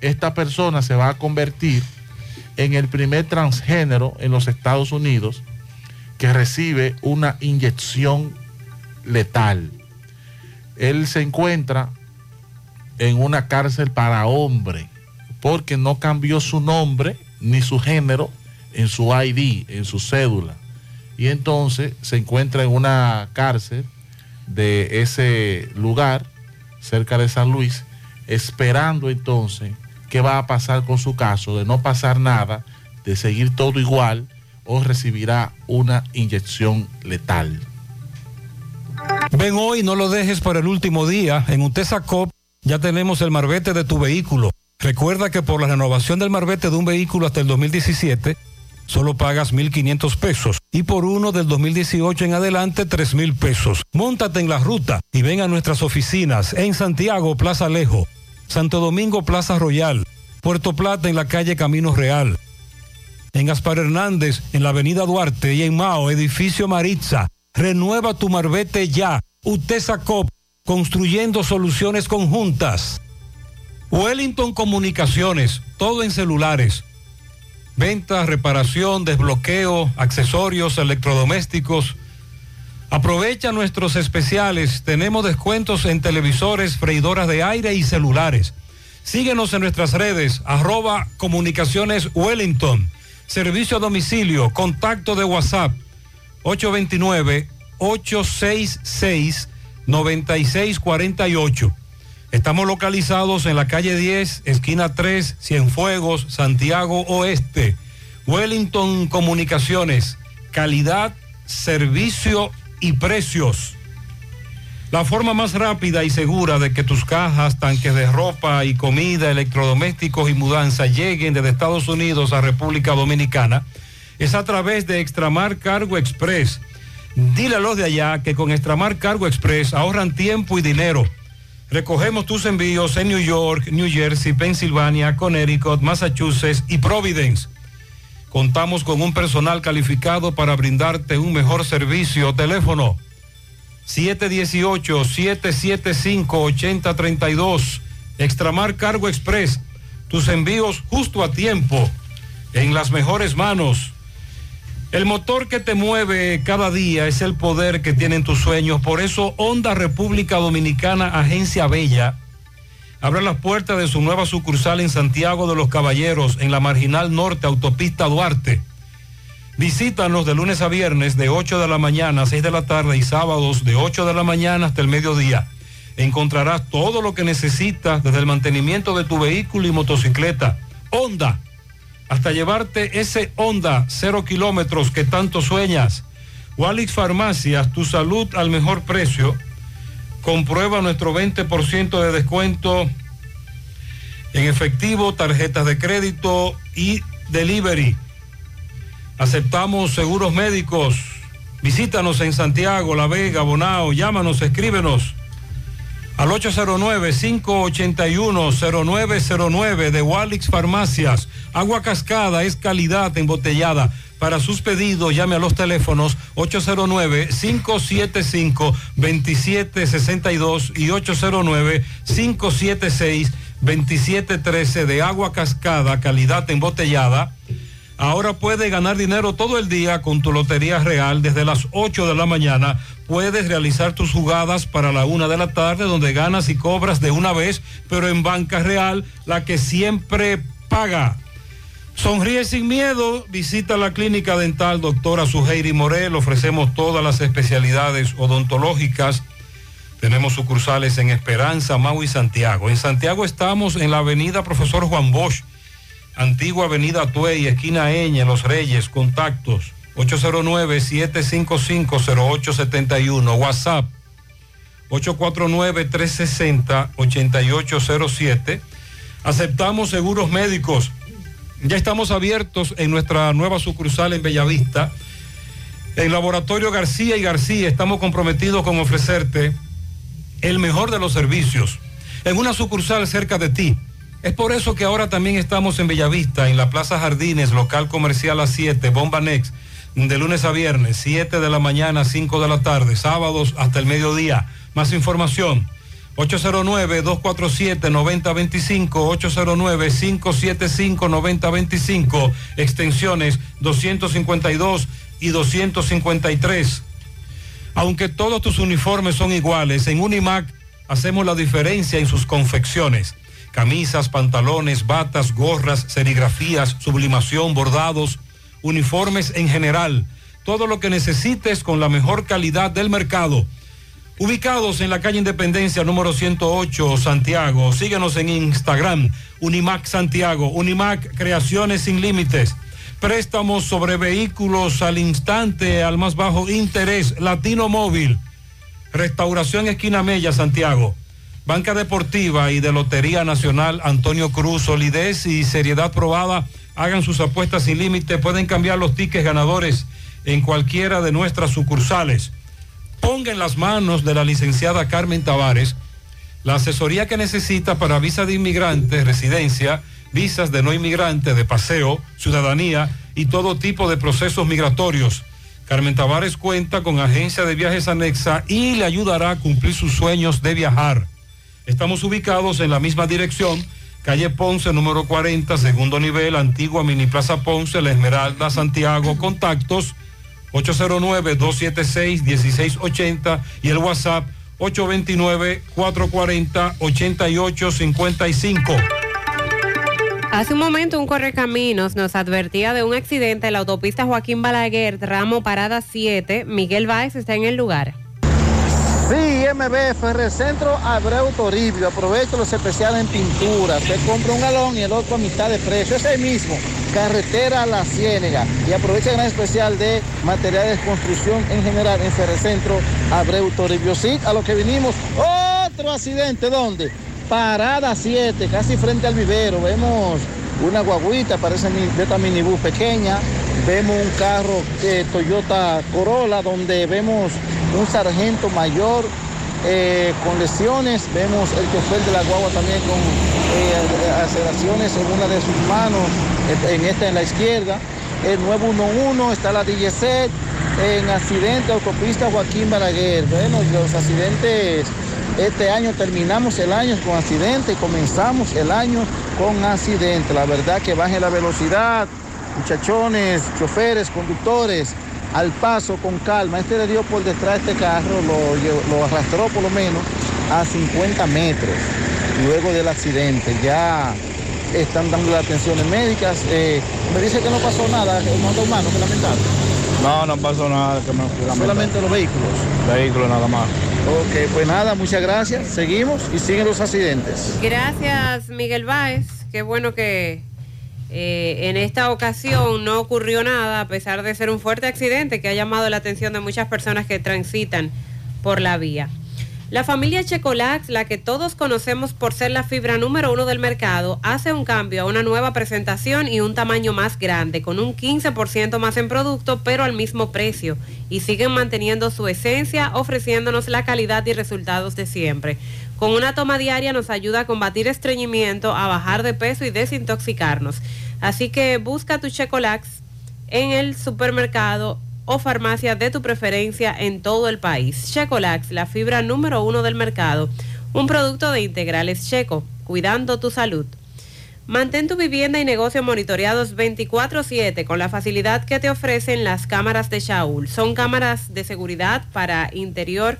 esta persona se va a convertir en el primer transgénero en los Estados Unidos que recibe una inyección letal. Él se encuentra en una cárcel para hombre porque no cambió su nombre ni su género en su ID, en su cédula. Y entonces se encuentra en una cárcel de ese lugar, cerca de San Luis, esperando entonces qué va a pasar con su caso, de no pasar nada, de seguir todo igual o recibirá una inyección letal. Ven hoy, no lo dejes para el último día. En Utesa Cop ya tenemos el marbete de tu vehículo. Recuerda que por la renovación del marbete de un vehículo hasta el 2017, solo pagas 1.500 pesos y por uno del 2018 en adelante 3.000 pesos. Móntate en la ruta y ven a nuestras oficinas en Santiago, Plaza Alejo, Santo Domingo, Plaza Royal, Puerto Plata en la calle Camino Real, en Gaspar Hernández en la avenida Duarte y en Mao, edificio Maritza. Renueva tu marbete ya. Utesa Cop, construyendo soluciones conjuntas. Wellington Comunicaciones, todo en celulares. Venta, reparación, desbloqueo, accesorios, electrodomésticos. Aprovecha nuestros especiales. Tenemos descuentos en televisores, freidoras de aire y celulares. Síguenos en nuestras redes, arroba comunicaciones Wellington. Servicio a domicilio, contacto de WhatsApp 829-866-9648. Estamos localizados en la calle 10, esquina 3, Cienfuegos, Santiago Oeste. Wellington Comunicaciones, calidad, servicio y precios. La forma más rápida y segura de que tus cajas, tanques de ropa y comida, electrodomésticos y mudanza lleguen desde Estados Unidos a República Dominicana es a través de Extramar Cargo Express. Dile a los de allá que con Extramar Cargo Express ahorran tiempo y dinero. Recogemos tus envíos en New York, New Jersey, Pensilvania, Connecticut, Massachusetts y Providence. Contamos con un personal calificado para brindarte un mejor servicio. Teléfono 718-775-8032. Extramar Cargo Express. Tus envíos justo a tiempo. En las mejores manos. El motor que te mueve cada día es el poder que tienen tus sueños. Por eso Honda República Dominicana, Agencia Bella, abre las puertas de su nueva sucursal en Santiago de los Caballeros, en la Marginal Norte, Autopista Duarte. Visítanos de lunes a viernes de 8 de la mañana a 6 de la tarde y sábados de 8 de la mañana hasta el mediodía. Encontrarás todo lo que necesitas desde el mantenimiento de tu vehículo y motocicleta. Honda, hasta llevarte ese Honda cero kilómetros que tanto sueñas. Walix Farmacias, tu salud al mejor precio. Comprueba nuestro 20% de descuento en efectivo, tarjetas de crédito y delivery. Aceptamos seguros médicos. Visítanos en Santiago, La Vega, Bonao. Llámanos, escríbenos al 809-581-0909 de Walix Farmacias. Agua cascada es calidad embotellada. Para sus pedidos, llame a los teléfonos 809-575-2762 y 809-576-2713 de agua cascada, calidad embotellada. Ahora puedes ganar dinero todo el día con tu Lotería Real desde las 8 de la mañana. Puedes realizar tus jugadas para la una de la tarde donde ganas y cobras de una vez, pero en Banca Real, la que siempre paga. Sonríe sin miedo, visita la clínica dental doctora Suheiri Morel, ofrecemos todas las especialidades odontológicas. Tenemos sucursales en Esperanza, Mau y Santiago. En Santiago estamos en la avenida Profesor Juan Bosch Antigua Avenida Tuey, esquina Eñe, Los Reyes, contactos 809-755-0871, WhatsApp 849-360-8807. Aceptamos seguros médicos. Ya estamos abiertos en nuestra nueva sucursal en Bellavista. En Laboratorio García y García estamos comprometidos con ofrecerte el mejor de los servicios en una sucursal cerca de ti es por eso que ahora también estamos en Bellavista, en la Plaza Jardines, local comercial a 7, Bomba Next, de lunes a viernes, 7 de la mañana, 5 de la tarde, sábados hasta el mediodía. Más información, 809-247-9025, 809-575-9025, extensiones 252 y 253. Aunque todos tus uniformes son iguales, en Unimac hacemos la diferencia en sus confecciones camisas, pantalones, batas, gorras, serigrafías, sublimación, bordados, uniformes en general. Todo lo que necesites con la mejor calidad del mercado. Ubicados en la calle Independencia número 108, Santiago. Síguenos en Instagram, Unimac Santiago, Unimac Creaciones sin Límites. Préstamos sobre vehículos al instante, al más bajo interés. Latino Móvil. Restauración Esquina Mella, Santiago. Banca Deportiva y de Lotería Nacional Antonio Cruz, solidez y seriedad probada. Hagan sus apuestas sin límite. Pueden cambiar los tickets ganadores en cualquiera de nuestras sucursales. Ponga en las manos de la licenciada Carmen Tavares la asesoría que necesita para visa de inmigrante, residencia, visas de no inmigrante, de paseo, ciudadanía y todo tipo de procesos migratorios. Carmen Tavares cuenta con agencia de viajes anexa y le ayudará a cumplir sus sueños de viajar. Estamos ubicados en la misma dirección, calle Ponce número 40, segundo nivel, antigua Mini Plaza Ponce, La Esmeralda, Santiago, contactos 809-276-1680 y el WhatsApp 829-440-8855. Hace un momento un correcaminos nos advertía de un accidente en la autopista Joaquín Balaguer, ramo Parada 7. Miguel Báez está en el lugar. Sí, MB Ferrecentro Abreu Toribio. Aprovecho los especiales en pintura. Usted compra un galón y el otro a mitad de precio. Ese mismo. Carretera La Ciénega. Y aprovecha el gran especial de materiales de construcción en general en Ferrecentro Abreu Toribio. Sí, a lo que vinimos. Otro accidente. ¿Dónde? Parada 7, casi frente al vivero. Vemos una guaguita, parece de esta minibús pequeña. Vemos un carro eh, Toyota Corolla donde vemos un sargento mayor eh, con lesiones. Vemos el chofer de la guagua también con eh, aceleraciones en una de sus manos, eh, en esta en la izquierda. El 911 está la DGC en accidente autopista Joaquín Balaguer. Bueno, los accidentes este año terminamos el año con accidente comenzamos el año con accidente. La verdad que baje la velocidad, muchachones, choferes, conductores, al paso con calma. Este le dio por detrás de este carro, lo, arrastró por lo menos a 50 metros luego del accidente. Ya están dando las atenciones médicas. Eh, me dice que no pasó nada, no humano, que lamentable. No, no pasó nada. Que me, Solamente los vehículos. Vehículos nada más. Ok, pues nada, muchas gracias. Seguimos y siguen los accidentes. Gracias, Miguel Báez. Qué bueno que eh, en esta ocasión no ocurrió nada, a pesar de ser un fuerte accidente que ha llamado la atención de muchas personas que transitan por la vía. La familia Checolax, la que todos conocemos por ser la fibra número uno del mercado, hace un cambio a una nueva presentación y un tamaño más grande, con un 15% más en producto, pero al mismo precio. Y siguen manteniendo su esencia, ofreciéndonos la calidad y resultados de siempre. Con una toma diaria nos ayuda a combatir estreñimiento, a bajar de peso y desintoxicarnos. Así que busca tu Checolax en el supermercado o farmacia de tu preferencia en todo el país. Checolax, la fibra número uno del mercado, un producto de integrales checo, cuidando tu salud. Mantén tu vivienda y negocio monitoreados 24/7 con la facilidad que te ofrecen las cámaras de Shaul. Son cámaras de seguridad para interior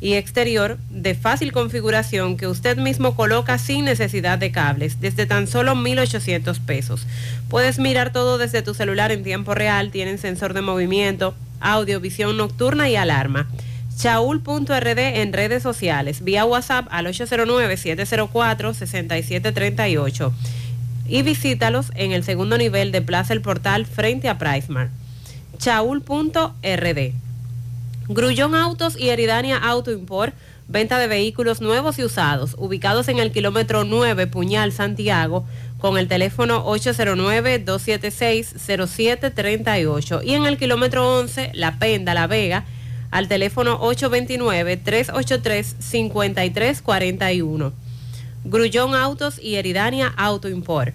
y exterior de fácil configuración que usted mismo coloca sin necesidad de cables, desde tan solo 1.800 pesos. Puedes mirar todo desde tu celular en tiempo real, tienen sensor de movimiento, audio, visión nocturna y alarma. Chaul.rd en redes sociales, vía WhatsApp al 809-704-6738 y visítalos en el segundo nivel de Plaza El Portal frente a Pricemar. Chaul.rd Grullón Autos y Eridania Auto Import, venta de vehículos nuevos y usados, ubicados en el kilómetro 9 Puñal, Santiago, con el teléfono 809-276-0738 y en el kilómetro 11 La Penda, La Vega, al teléfono 829-383-5341. Grullón Autos y Eridania Auto Import.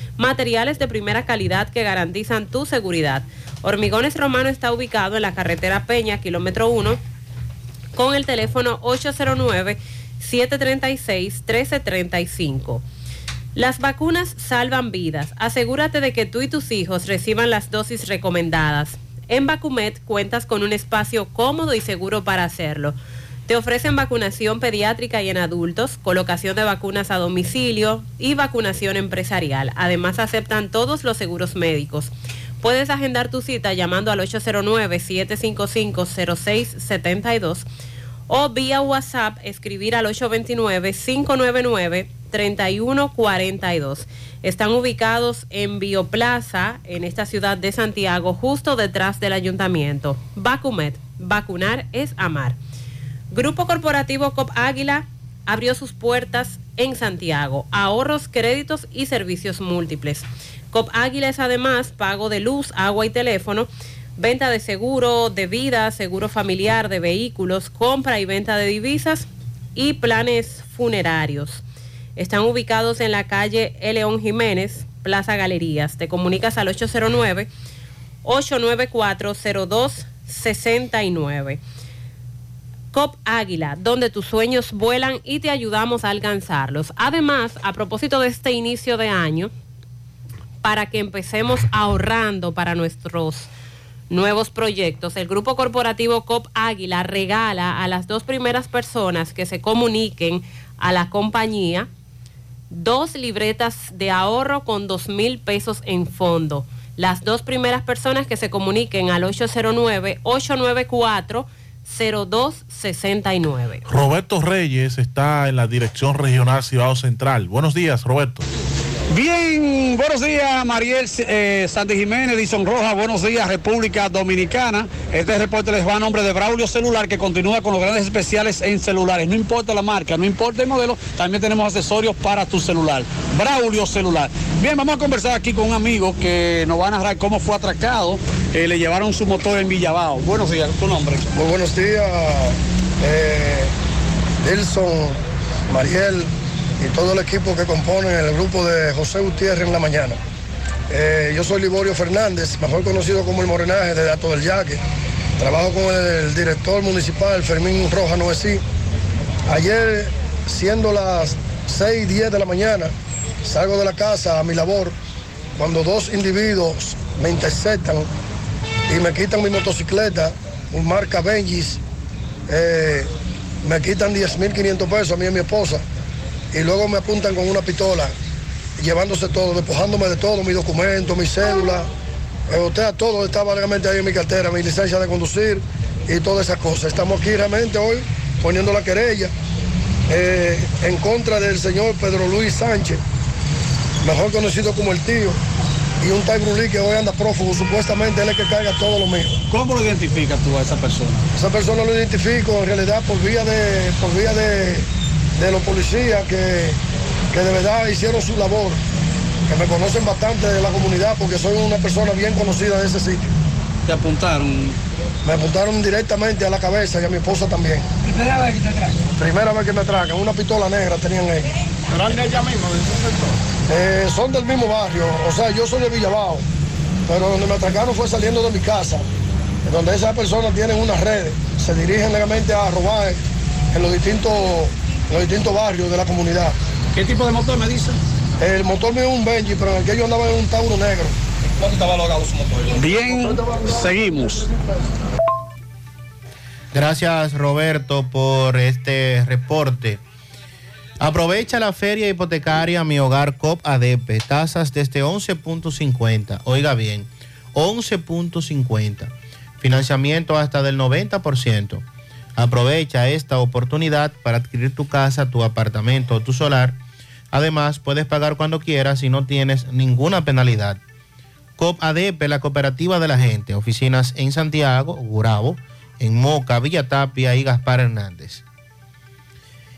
Materiales de primera calidad que garantizan tu seguridad. Hormigones Romano está ubicado en la carretera Peña, kilómetro 1, con el teléfono 809-736-1335. Las vacunas salvan vidas. Asegúrate de que tú y tus hijos reciban las dosis recomendadas. En Vacumet cuentas con un espacio cómodo y seguro para hacerlo. Te ofrecen vacunación pediátrica y en adultos, colocación de vacunas a domicilio y vacunación empresarial. Además aceptan todos los seguros médicos. Puedes agendar tu cita llamando al 809-755-0672 o vía WhatsApp escribir al 829-599-3142. Están ubicados en Bioplaza, en esta ciudad de Santiago, justo detrás del ayuntamiento. Vacumet, vacunar es amar. Grupo Corporativo COP Águila abrió sus puertas en Santiago. Ahorros, créditos y servicios múltiples. COP Águila es además pago de luz, agua y teléfono, venta de seguro de vida, seguro familiar de vehículos, compra y venta de divisas y planes funerarios. Están ubicados en la calle León Jiménez, Plaza Galerías. Te comunicas al 809-894-0269. COP Águila, donde tus sueños vuelan y te ayudamos a alcanzarlos. Además, a propósito de este inicio de año, para que empecemos ahorrando para nuestros nuevos proyectos, el grupo corporativo COP Águila regala a las dos primeras personas que se comuniquen a la compañía dos libretas de ahorro con dos mil pesos en fondo. Las dos primeras personas que se comuniquen al 809-894-0269. Roberto Reyes está en la Dirección Regional Cibao Central. Buenos días, Roberto. Bien, buenos días Mariel eh, Santi Jiménez, Dison Roja, buenos días República Dominicana. Este reporte les va a nombre de Braulio Celular que continúa con los grandes especiales en celulares. No importa la marca, no importa el modelo, también tenemos accesorios para tu celular. Braulio Celular. Bien, vamos a conversar aquí con un amigo que nos va a narrar cómo fue atracado. Eh, le llevaron su motor en Villabao. Buenos días, tu nombre. Muy buenos días, eh, Dilson, Mariel y todo el equipo que compone el grupo de José Gutiérrez en la mañana. Eh, yo soy Liborio Fernández, mejor conocido como el Morenaje de Dato del Yaque. Trabajo con el director municipal Fermín Roja Noesí. Ayer, siendo las 6 y 10 de la mañana, salgo de la casa a mi labor cuando dos individuos me interceptan y me quitan mi motocicleta, un marca Benjis, eh, me quitan 10.500 pesos a mí y a mi esposa y luego me apuntan con una pistola, llevándose todo, despojándome de todo, mi documento, mi cédula, usted todo estaba legalmente ahí en mi cartera, mi licencia de conducir y todas esas cosas. Estamos aquí realmente hoy poniendo la querella eh, en contra del señor Pedro Luis Sánchez, mejor conocido como el tío, y un tal Brulí que hoy anda prófugo, supuestamente él es el que carga todo lo mío. ¿Cómo lo identificas tú a esa persona? Esa persona lo identifico en realidad por vía de, por vía de, de los policías que, que de verdad hicieron su labor, que me conocen bastante de la comunidad porque soy una persona bien conocida de ese sitio. ¿Te apuntaron? Me apuntaron directamente a la cabeza y a mi esposa también. ¿Primera vez que te atracan? Primera vez que me atracan, una pistola negra tenían ellos. ¿Eran de ella misma, de ese sector? Eh, son del mismo barrio, o sea, yo soy de Villabao, pero donde me atracaron fue saliendo de mi casa, donde esas personas tienen unas redes, se dirigen legalmente a robar en los distintos, los distintos barrios de la comunidad. ¿Qué tipo de motor me dicen? El motor mío es un Benji, pero en el que yo andaba en un Tauro negro. ¿Cuánto estaba logrado su motor? Bien, seguimos. Gracias Roberto por este reporte. Aprovecha la feria hipotecaria Mi Hogar COP ADP. Tasas desde 11.50. Oiga bien, 11.50. Financiamiento hasta del 90%. Aprovecha esta oportunidad para adquirir tu casa, tu apartamento o tu solar. Además, puedes pagar cuando quieras y no tienes ninguna penalidad. COP ADP, la cooperativa de la gente. Oficinas en Santiago, Gurabo, en Moca, Villa Tapia y Gaspar Hernández.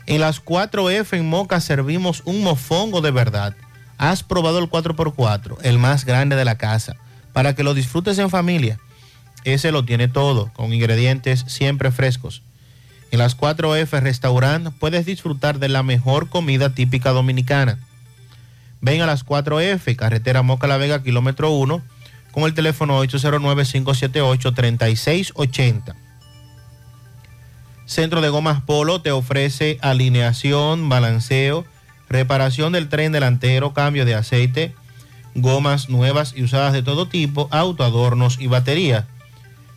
En las 4F en Moca servimos un mofongo de verdad. Has probado el 4x4, el más grande de la casa, para que lo disfrutes en familia. Ese lo tiene todo, con ingredientes siempre frescos. En las 4F Restaurant puedes disfrutar de la mejor comida típica dominicana. Ven a las 4F, carretera Moca La Vega, kilómetro 1, con el teléfono 809-578-3680. Centro de Gomas Polo te ofrece alineación, balanceo, reparación del tren delantero, cambio de aceite, gomas nuevas y usadas de todo tipo, autoadornos y batería.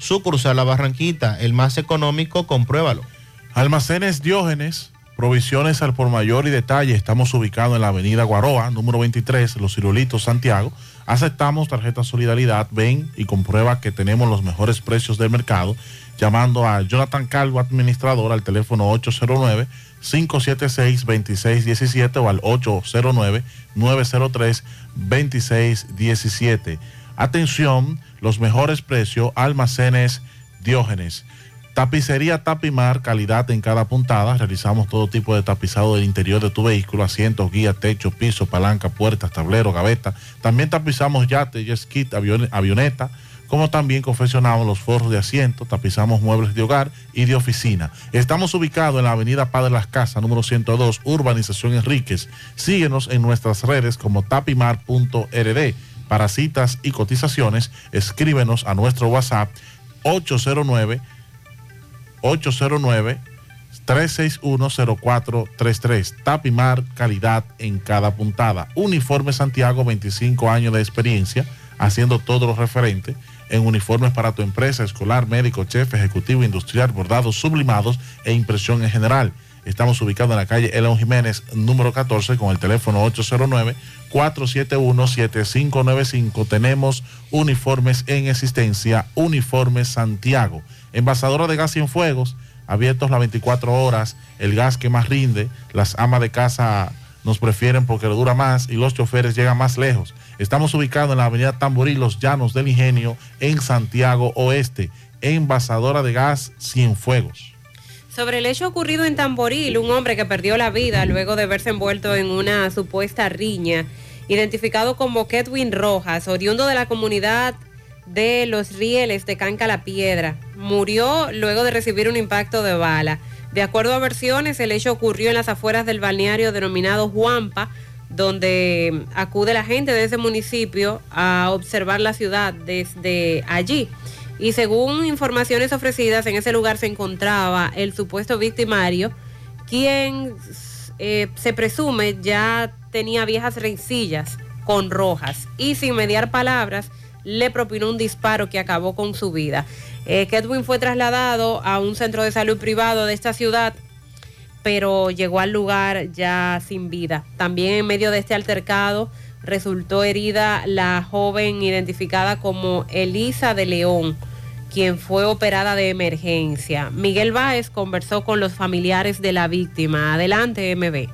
sucursal La Barranquita, el más económico, compruébalo. Almacenes Diógenes, provisiones al por mayor y detalle. Estamos ubicados en la avenida Guaroa, número 23, Los Cirulitos, Santiago. Aceptamos tarjeta Solidaridad. Ven y comprueba que tenemos los mejores precios del mercado. Llamando a Jonathan Calvo, administrador, al teléfono 809-576-2617 o al 809-903-2617. Atención, los mejores precios, almacenes Diógenes. Tapicería Tapimar, calidad en cada puntada. Realizamos todo tipo de tapizado del interior de tu vehículo, asientos, guía, techo, piso, palanca, puertas, tablero, gaveta. También tapizamos yate, jet ski, avioneta, como también confeccionamos los forros de asiento, tapizamos muebles de hogar y de oficina. Estamos ubicados en la avenida Padre Las Casas, número 102, Urbanización Enríquez. Síguenos en nuestras redes como tapimar.rd. Para citas y cotizaciones, escríbenos a nuestro WhatsApp 809 809-361-0433. Tapimar, calidad en cada puntada. Uniforme Santiago, 25 años de experiencia, haciendo todo lo referente en uniformes para tu empresa, escolar, médico, chef, ejecutivo, industrial, bordados, sublimados e impresión en general. Estamos ubicados en la calle Elon Jiménez, número 14, con el teléfono 809-471-7595. Tenemos uniformes en existencia, uniformes Santiago. Envasadora de gas sin fuegos, abiertos las 24 horas, el gas que más rinde, las amas de casa nos prefieren porque lo dura más y los choferes llegan más lejos. Estamos ubicados en la avenida Tamborí, Los Llanos del Ingenio, en Santiago Oeste, envasadora de gas sin fuegos. Sobre el hecho ocurrido en Tamboril, un hombre que perdió la vida luego de verse envuelto en una supuesta riña, identificado como Kedwin Rojas, oriundo de la comunidad de los rieles de Canca la Piedra. Murió luego de recibir un impacto de bala. De acuerdo a versiones, el hecho ocurrió en las afueras del balneario denominado Juampa, donde acude la gente de ese municipio a observar la ciudad desde allí. Y según informaciones ofrecidas, en ese lugar se encontraba el supuesto victimario, quien eh, se presume ya tenía viejas rencillas con rojas y sin mediar palabras le propinó un disparo que acabó con su vida. Eh, Kedwin fue trasladado a un centro de salud privado de esta ciudad, pero llegó al lugar ya sin vida. También en medio de este altercado resultó herida la joven identificada como Elisa de León, quien fue operada de emergencia. Miguel Báez conversó con los familiares de la víctima. Adelante, MB.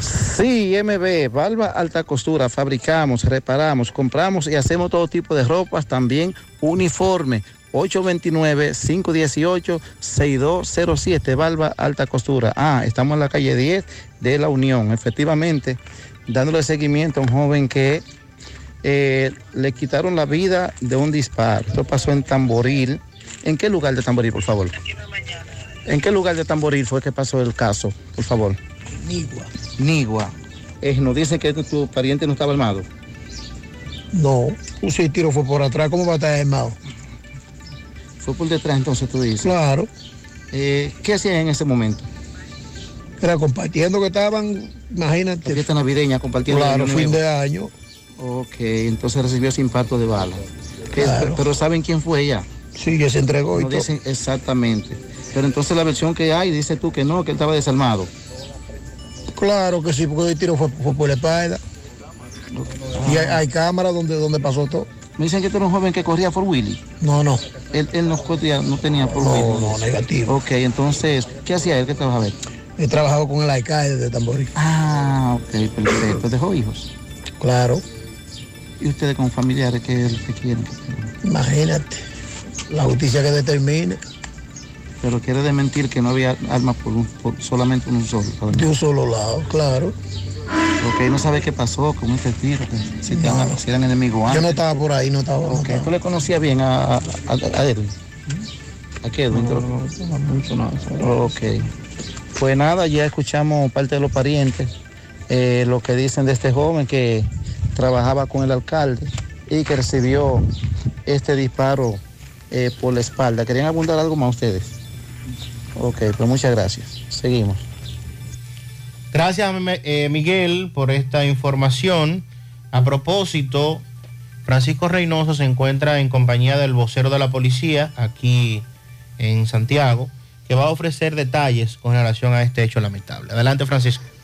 Sí, MB, Valva Alta Costura, fabricamos, reparamos, compramos y hacemos todo tipo de ropas, también uniforme. 829-518-6207, Valva Alta Costura. Ah, estamos en la calle 10 de la Unión, efectivamente, dándole seguimiento a un joven que eh, le quitaron la vida de un disparo. Esto pasó en Tamboril. ¿En qué lugar de Tamboril, por favor? ¿En qué lugar de Tamboril fue que pasó el caso, por favor? Nigua. Nigua. Eh, nos dicen que tu pariente no estaba armado. No, si el tiro fue por atrás, ¿cómo va a estar armado? Fue por detrás entonces tú dices. Claro. Eh, ¿Qué hacían en ese momento? Era compartiendo que estaban, imagínate. La fiesta navideña compartiendo. Claro, fin de año. Ok, entonces recibió ese impacto de bala. ¿Qué- Claro. Pero ¿saben quién fue ella? Sí, que se entregó y No dicen exactamente. Pero entonces la versión que hay, dice tú que no, que él estaba desarmado. Claro que sí, porque el tiro fue, fue por la espalda. Y hay, hay cámaras donde, donde pasó todo. Me dicen que tú eres un joven que corría por Willy. No, no. Él, él no, corría, no tenía por No, Willy. no, negativo. Ok, entonces, ¿qué hacía él? ¿Qué trabajaba él? He trabajado con el alcalde de Tamboril. Ah, ok, perfecto. ¿Dejó hijos? Claro. ¿Y ustedes con familiares qué es lo que quieren? Imagínate. La justicia que determine. Pero quiere desmentir que no había armas por, un- por solamente un solo. De un solo lado, claro. Ok, no sabe qué pasó con este tiro, que si, te han- si eran enemigos Yo antes. no estaba por ahí, no estaba. no Ok, estaba. ¿Tú le conocías bien a, a, a- a Edwin? ¿A qué Edwin? No, no, mucho, no. Ok. Pues nada, ya escuchamos parte de los parientes, eh, lo que dicen de este joven que trabajaba con el alcalde y que recibió este disparo eh, por la espalda. ¿Querían abundar algo más ustedes? Ok, pues muchas gracias. Seguimos. Gracias, eh, Miguel, por esta información. A propósito, Francisco Reynoso se encuentra en compañía del vocero de la policía aquí en Santiago, que va a ofrecer detalles con relación a este hecho lamentable. Adelante, Francisco.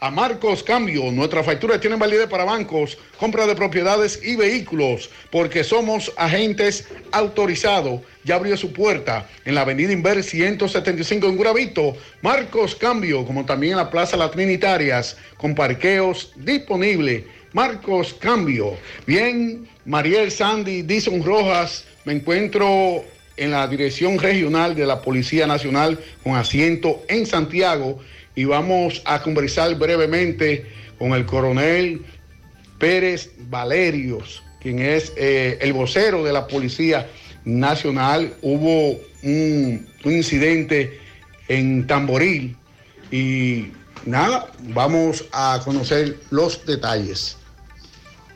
a Marcos Cambio. Nuestras facturas tienen validez para bancos, compra de propiedades y vehículos, porque somos agentes autorizados. Ya abrió su puerta en la avenida Inver 175 en Guravito. Marcos Cambio, como también en la Plaza Las Trinitarias, con parqueos disponibles. Marcos Cambio. Bien, Mariel Sandy, Dison Rojas, me encuentro en la Dirección Regional de la Policía Nacional con asiento en Santiago y vamos a conversar brevemente con el coronel Pérez Valerios, quien es eh, el vocero de la Policía Nacional. Hubo un, incidente en Tamboril y nada, vamos a conocer los detalles.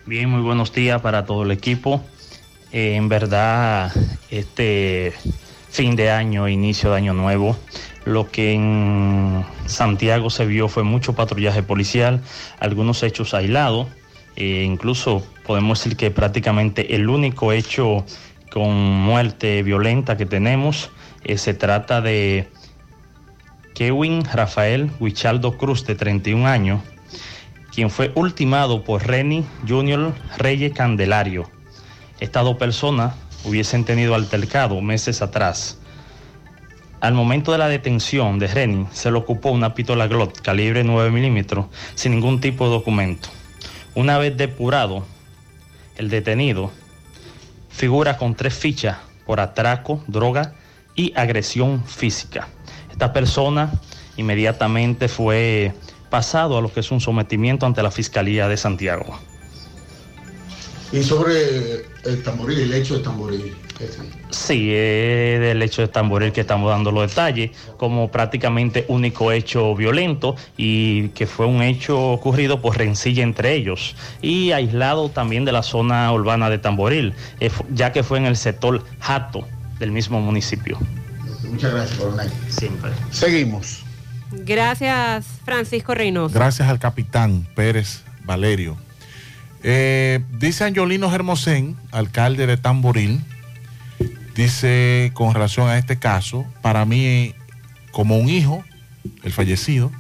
Bien, muy buenos días para todo el equipo. Eh, en verdad, este fin de año, inicio de año nuevo, lo que en Santiago se vio fue mucho patrullaje policial, algunos hechos aislados, eh, incluso podemos decir que prácticamente el único hecho con muerte violenta que tenemos eh, se trata de Kevin Rafael Huichaldo Cruz, de 31 años, quien fue ultimado por Reni Junior Reyes Candelario. Estas dos personas hubiesen tenido altercado meses atrás. Al momento de la detención de Reni, se le ocupó una pistola Glock calibre 9 milímetros sin ningún tipo de documento. Una vez depurado, el detenido figura con tres fichas por atraco, droga y agresión física. Esta persona inmediatamente fue pasado a lo que es un sometimiento ante la Fiscalía de Santiago. Y sobre el tamboril, el hecho de tamboril. Sí, es del hecho de Tamboril que estamos dando los detalles, como prácticamente único hecho violento y que fue un hecho ocurrido por rencilla entre ellos y aislado también de la zona urbana de Tamboril, eh, ya que fue en el sector Jato del mismo municipio. Muchas gracias, coronel. Siempre. Seguimos. Gracias, Francisco Reynoso. Gracias al capitán Pérez Valerio. Eh, dice Angiolino Hermosén, alcalde de Tamboril, dice con relación a este caso, para mí como un hijo, el fallecido,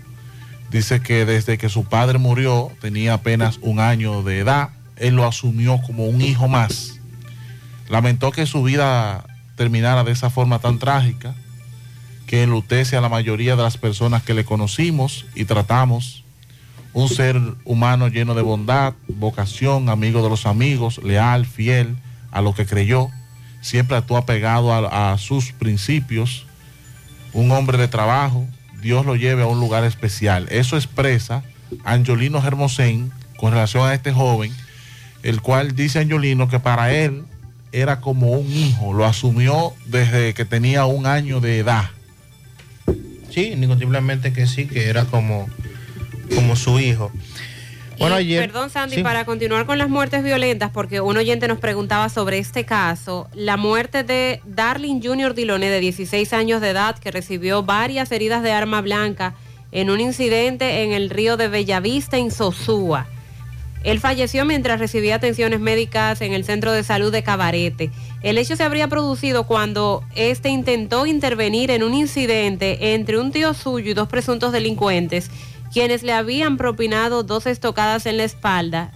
dice que desde que su padre murió, tenía apenas un año de edad, él lo asumió como un hijo más. Lamentó que su vida terminara de esa forma tan trágica, que enlutece a la mayoría de las personas que le conocimos y tratamos. Un ser humano lleno de bondad, vocación, amigo de los amigos, leal, fiel a lo que creyó. Siempre actuó apegado a, a sus principios. Un hombre de trabajo. Dios lo lleve a un lugar especial. Eso expresa Angiolino Hermosén con relación a este joven, el cual dice Angiolino que para él era como un hijo. Lo asumió desde que tenía un año de edad. Sí, indiscutiblemente que sí, que era como, como su hijo. Bueno, Y, ayer- Perdón, Sandy, sí. para continuar con las muertes violentas, porque un oyente nos preguntaba sobre este caso, la muerte de Darling Junior Diloné, de 16 años de edad, que recibió varias heridas de arma blanca en un incidente en el río de Bellavista, en Sosúa. Él falleció mientras recibía atenciones médicas en el centro de salud de Cabarete. El hecho se habría producido cuando este intentó intervenir en un incidente entre un tío suyo y dos presuntos delincuentes, quienes le habían propinado dos estocadas en la espalda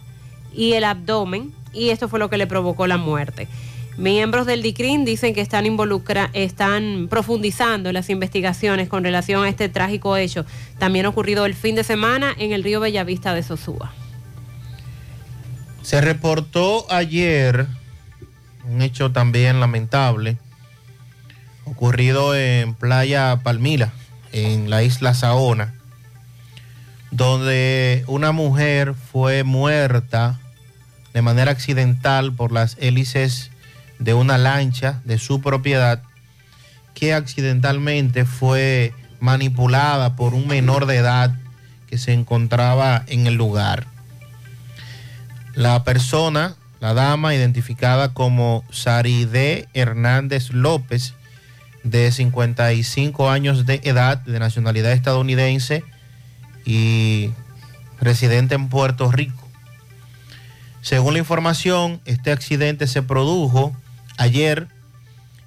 y el abdomen, y esto fue lo que le provocó la muerte. Miembros del DICRIN dicen que están involucra están profundizando en las investigaciones con relación a este trágico hecho, también ocurrido el fin de semana en el río Bellavista de Sosúa. Se reportó ayer un hecho también lamentable ocurrido en Playa Palmira, en la isla Saona, donde una mujer fue muerta de manera accidental por las hélices de una lancha de su propiedad que accidentalmente fue manipulada por un menor de edad que se encontraba en el lugar. La persona, la dama identificada como Saride Hernández López, de 55 años de edad, de nacionalidad estadounidense y residente en Puerto Rico. Según la información, este accidente se produjo ayer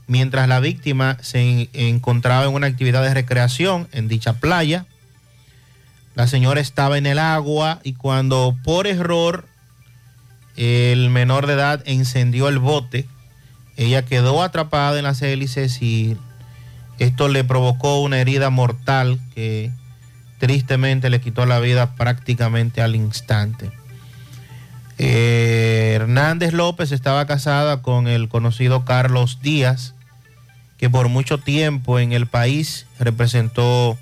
mientras la víctima se en- encontraba en una actividad de recreación en dicha playa. La señora estaba en el agua y cuando por error el menor de edad encendió el bote, ella quedó atrapada en las hélices y esto le provocó una herida mortal que tristemente le quitó la vida prácticamente al instante. Eh, Hernández López estaba casada con el conocido Carlos Díaz, que por mucho tiempo en el país representó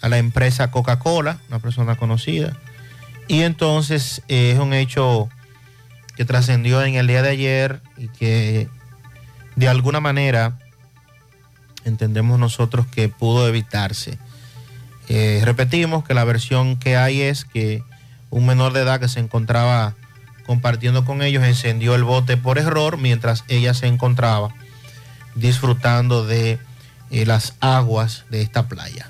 a la empresa Coca-Cola, una persona conocida. Y entonces eh, es un hecho que trascendió en el día de ayer y que de alguna manera entendemos nosotros que pudo evitarse. Eh, repetimos que la versión que hay es que un menor de edad que se encontraba compartiendo con ellos encendió el bote por error mientras ella se encontraba disfrutando de eh, las aguas de esta playa.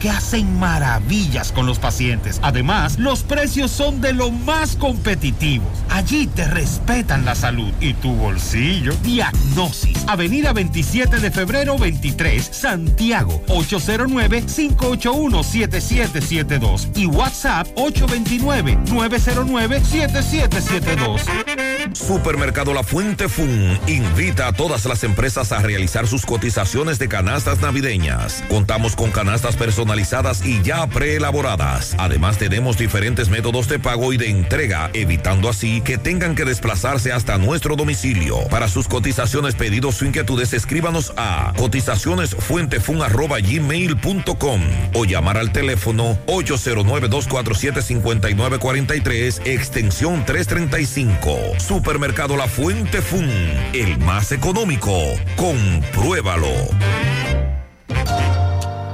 que hacen maravillas con los pacientes. Además, los precios son de lo más competitivos. Allí te respetan la salud y tu bolsillo. Diagnosis. Avenida 27 de febrero 23, Santiago. 809-581-7772. Y WhatsApp 829-909-7772. Supermercado La Fuente Fun invita a todas las empresas a realizar sus cotizaciones de canastas navideñas. Contamos con canastas personalizadas y ya preelaboradas. Además tenemos diferentes métodos de pago y de entrega, evitando así que tengan que desplazarse hasta nuestro domicilio. Para sus cotizaciones, pedidos o inquietudes, escríbanos a cotizacionesfuentefun@gmail.com o llamar al teléfono 809-247-5943, extensión 335. Supermercado La Fuente Fun, el más económico. Compruébalo.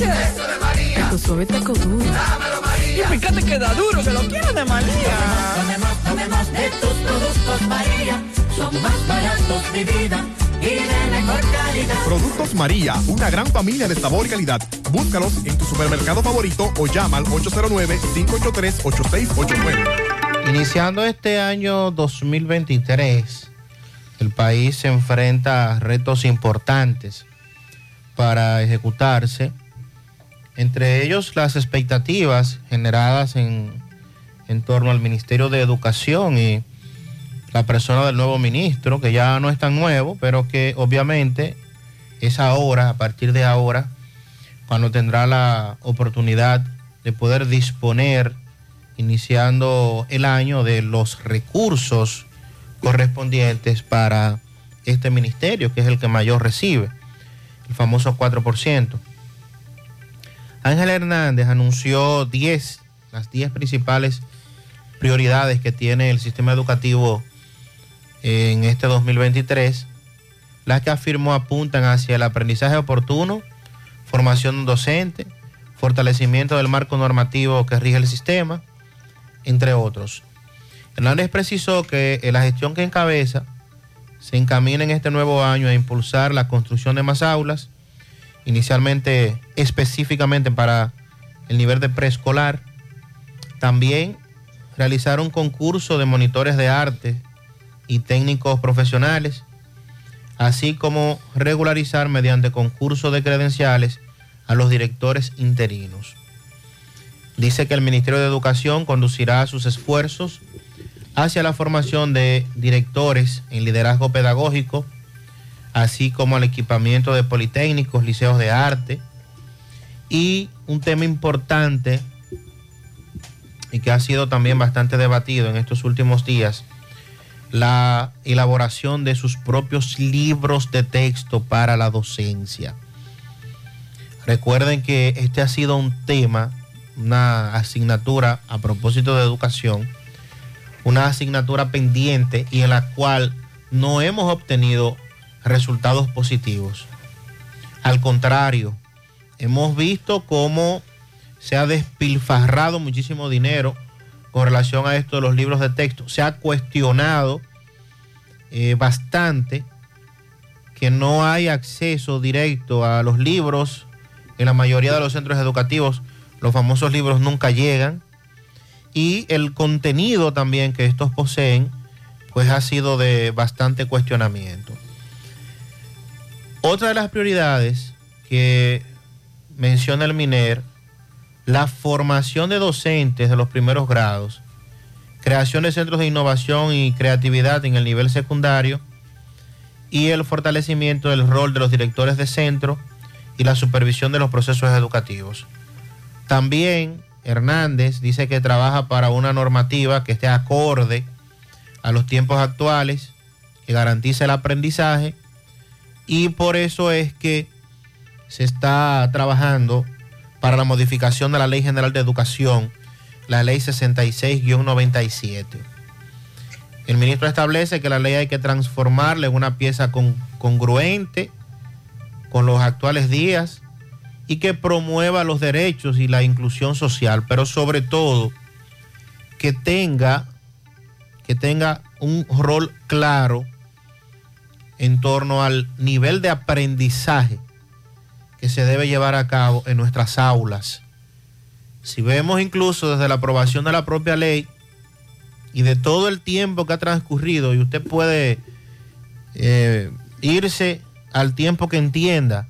Y los nachos. Eso de María. Tu suave taco duro. Dámelo, María. Y fíjate que da duro, que lo quiero de María. Tomemos, tomemos, tomemos de tus productos, María. Son más baratos, mi vida. Y de mejor calidad. Productos María, una gran familia de sabor y calidad. Búscalos en tu supermercado favorito o llama al 809-583-8689. Iniciando este año 2023, el país se enfrenta a retos importantes para ejecutarse, entre ellos las expectativas generadas en, en torno al Ministerio de Educación y la persona del nuevo ministro, que ya no es tan nuevo, pero que obviamente es ahora, a partir de ahora, cuando tendrá la oportunidad de poder disponer, iniciando el año, de los recursos correspondientes para este ministerio, que es el que mayor recibe, el famoso 4%. Ángel Hernández anunció 10, las 10 principales prioridades que tiene el sistema educativo en este 2023, las que afirmó apuntan hacia el aprendizaje oportuno, formación docente, fortalecimiento del marco normativo que rige el sistema, entre otros. Hernández precisó que la gestión que encabeza se encamina en este nuevo año a impulsar la construcción de más aulas, inicialmente específicamente para el nivel de preescolar. También realizar un concurso de monitores de arte y técnicos profesionales, así como regularizar mediante concurso de credenciales a los directores interinos. Dice que el Ministerio de Educación conducirá sus esfuerzos hacia la formación de directores en liderazgo pedagógico, así como al equipamiento de politécnicos, liceos de arte. Y un tema importante y que ha sido también bastante debatido en estos últimos días, la elaboración de sus propios libros de texto para la docencia. Recuerden que este ha sido un tema, una asignatura a propósito de educación, una asignatura pendiente y en la cual no hemos obtenido resultados positivos. Al contrario, hemos visto cómo se ha despilfarrado muchísimo dinero con relación a esto de los libros de texto. Se ha cuestionado eh, bastante que no hay acceso directo a los libros en la mayoría de los centros educativos. Los famosos libros nunca llegan. Y el contenido también que estos poseen, pues ha sido de bastante cuestionamiento. Otra de las prioridades que menciona el MINER, la formación de docentes de los primeros grados, creación de centros de innovación y creatividad en el nivel secundario y el fortalecimiento del rol de los directores de centro y la supervisión de los procesos educativos. También Hernández dice que trabaja para una normativa que esté acorde a los tiempos actuales, que garantice el aprendizaje y por eso es que se está trabajando para la modificación de la Ley General de Educación, la Ley 66-97. El ministro establece que la ley hay que transformarla en una pieza con- congruente con los actuales días y que promueva los derechos y la inclusión social, pero sobre todo que tenga, que tenga un rol claro en torno al nivel de aprendizaje que se debe llevar a cabo en nuestras aulas. Si vemos incluso desde la aprobación de la propia ley y de todo el tiempo que ha transcurrido, y usted puede eh, irse al tiempo que entienda,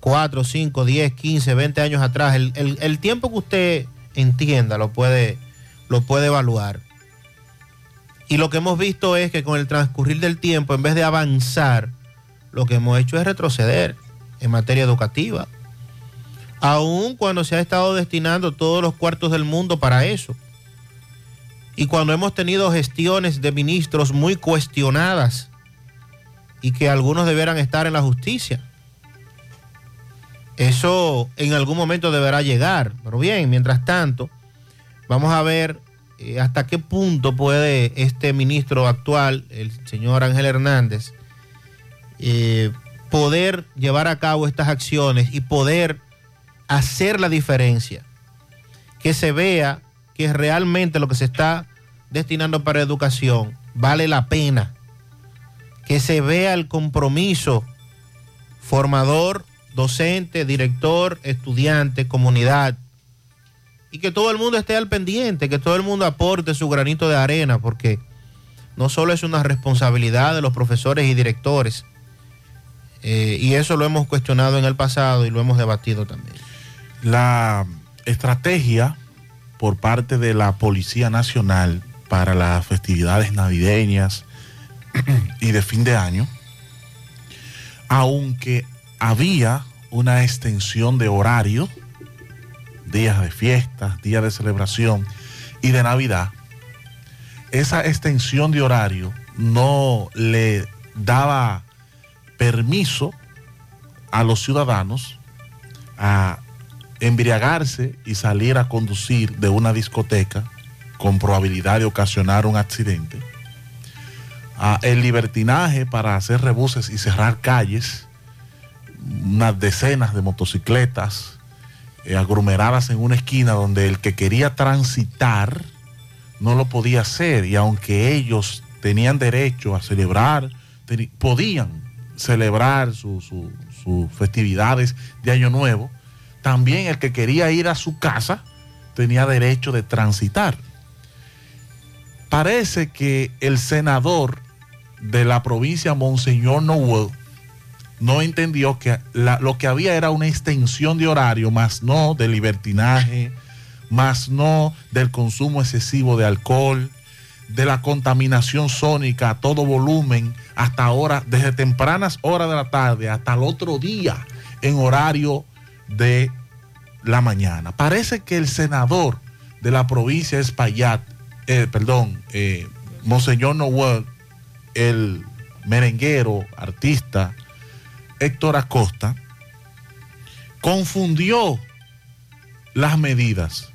4, 5, 10, 15, 20 años atrás, el, el- el tiempo que usted entienda lo puede, lo puede evaluar. Y lo que hemos visto es que con el transcurrir del tiempo, en vez de avanzar, lo que hemos hecho es retroceder en materia educativa. Aun cuando se ha estado destinando todos los cuartos del mundo para eso. Y cuando hemos tenido gestiones de ministros muy cuestionadas y que algunos debieran estar en la justicia. Eso en algún momento deberá llegar. Pero bien, mientras tanto, vamos a ver eh, hasta qué punto puede este ministro actual, el señor Ángel Hernández, eh, poder llevar a cabo estas acciones y poder hacer la diferencia. Que se vea que realmente lo que se está destinando para educación vale la pena. Que se vea el compromiso formador, docente, director, estudiante, comunidad. Y que todo el mundo esté al pendiente, que todo el mundo aporte su granito de arena, porque no solo es una responsabilidad de los profesores y directores, eh, y eso lo hemos cuestionado en el pasado y lo hemos debatido también. La estrategia por parte de la Policía Nacional para las festividades navideñas y de fin de año, aunque había una extensión de horario, días de fiestas, días de celebración y de Navidad, esa extensión de horario no le daba permiso a los ciudadanos a embriagarse y salir a conducir de una discoteca con probabilidad de ocasionar un accidente. El libertinaje para hacer rebuses y cerrar calles, unas decenas de motocicletas eh, aglomeradas en una esquina donde el que quería transitar no lo podía hacer y aunque ellos tenían derecho a celebrar, podían celebrar su- su- sus festividades de Año Nuevo, también el que quería ir a su casa tenía derecho de transitar. Parece que el senador de la provincia Monseñor Noel no entendió que lo que había era una extensión de horario, más no de libertinaje, más no del consumo excesivo de alcohol, de la contaminación sónica a todo volumen, hasta ahora, desde tempranas horas de la tarde hasta el otro día en horario de la mañana. Parece que el senador de la provincia de Espaillat, eh, perdón, eh, Monseñor Noel, el merenguero, artista, Héctor Acosta, confundió las medidas.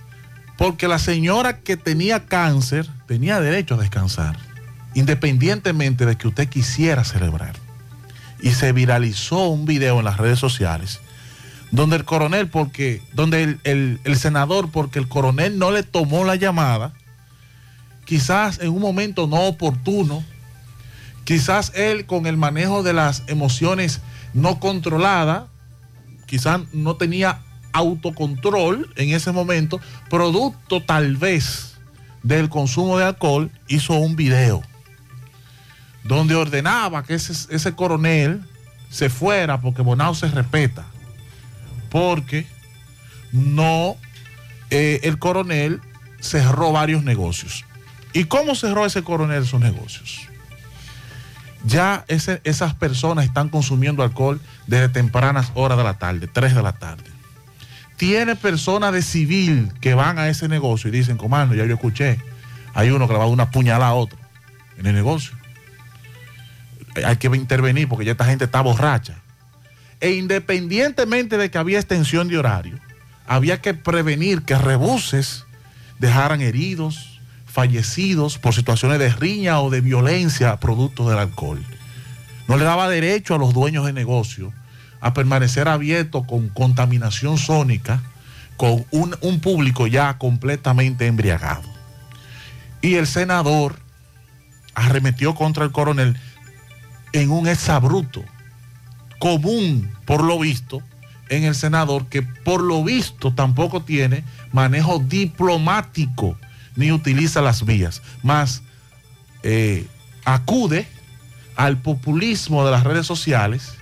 Porque la señora que tenía cáncer tenía derecho a descansar, independientemente de que usted quisiera celebrar. Y se viralizó un video en las redes sociales donde el coronel, porque, donde el, el- el senador, porque el coronel no le tomó la llamada, quizás en un momento no oportuno, quizás él con el manejo de las emociones no controlada, quizás no tenía autocontrol en ese momento, producto tal vez del consumo de alcohol, hizo un video donde ordenaba que ese, coronel se fuera porque Bonao se respeta. Porque no, eh, el coronel cerró varios negocios. ¿Y cómo cerró ese coronel esos negocios? Ya esas personas están consumiendo alcohol desde tempranas horas de la tarde, 3 de la tarde. Tiene personas de civil que van a ese negocio y dicen, comando, ya yo escuché, hay uno que le va a dar una puñalada a otro en el negocio. Hay que intervenir porque ya esta gente está borracha. E independientemente de que había extensión de horario, había que prevenir que rebuses dejaran heridos, fallecidos por situaciones de riña o de violencia producto del alcohol. No le daba derecho a los dueños de negocio a permanecer abiertos con contaminación sónica, con un, un público ya completamente embriagado. Y el senador arremetió contra el coronel en un exabruto común, por lo visto, en el senador, que por lo visto tampoco tiene manejo diplomático ni utiliza las vías, más eh, acude al populismo de las redes sociales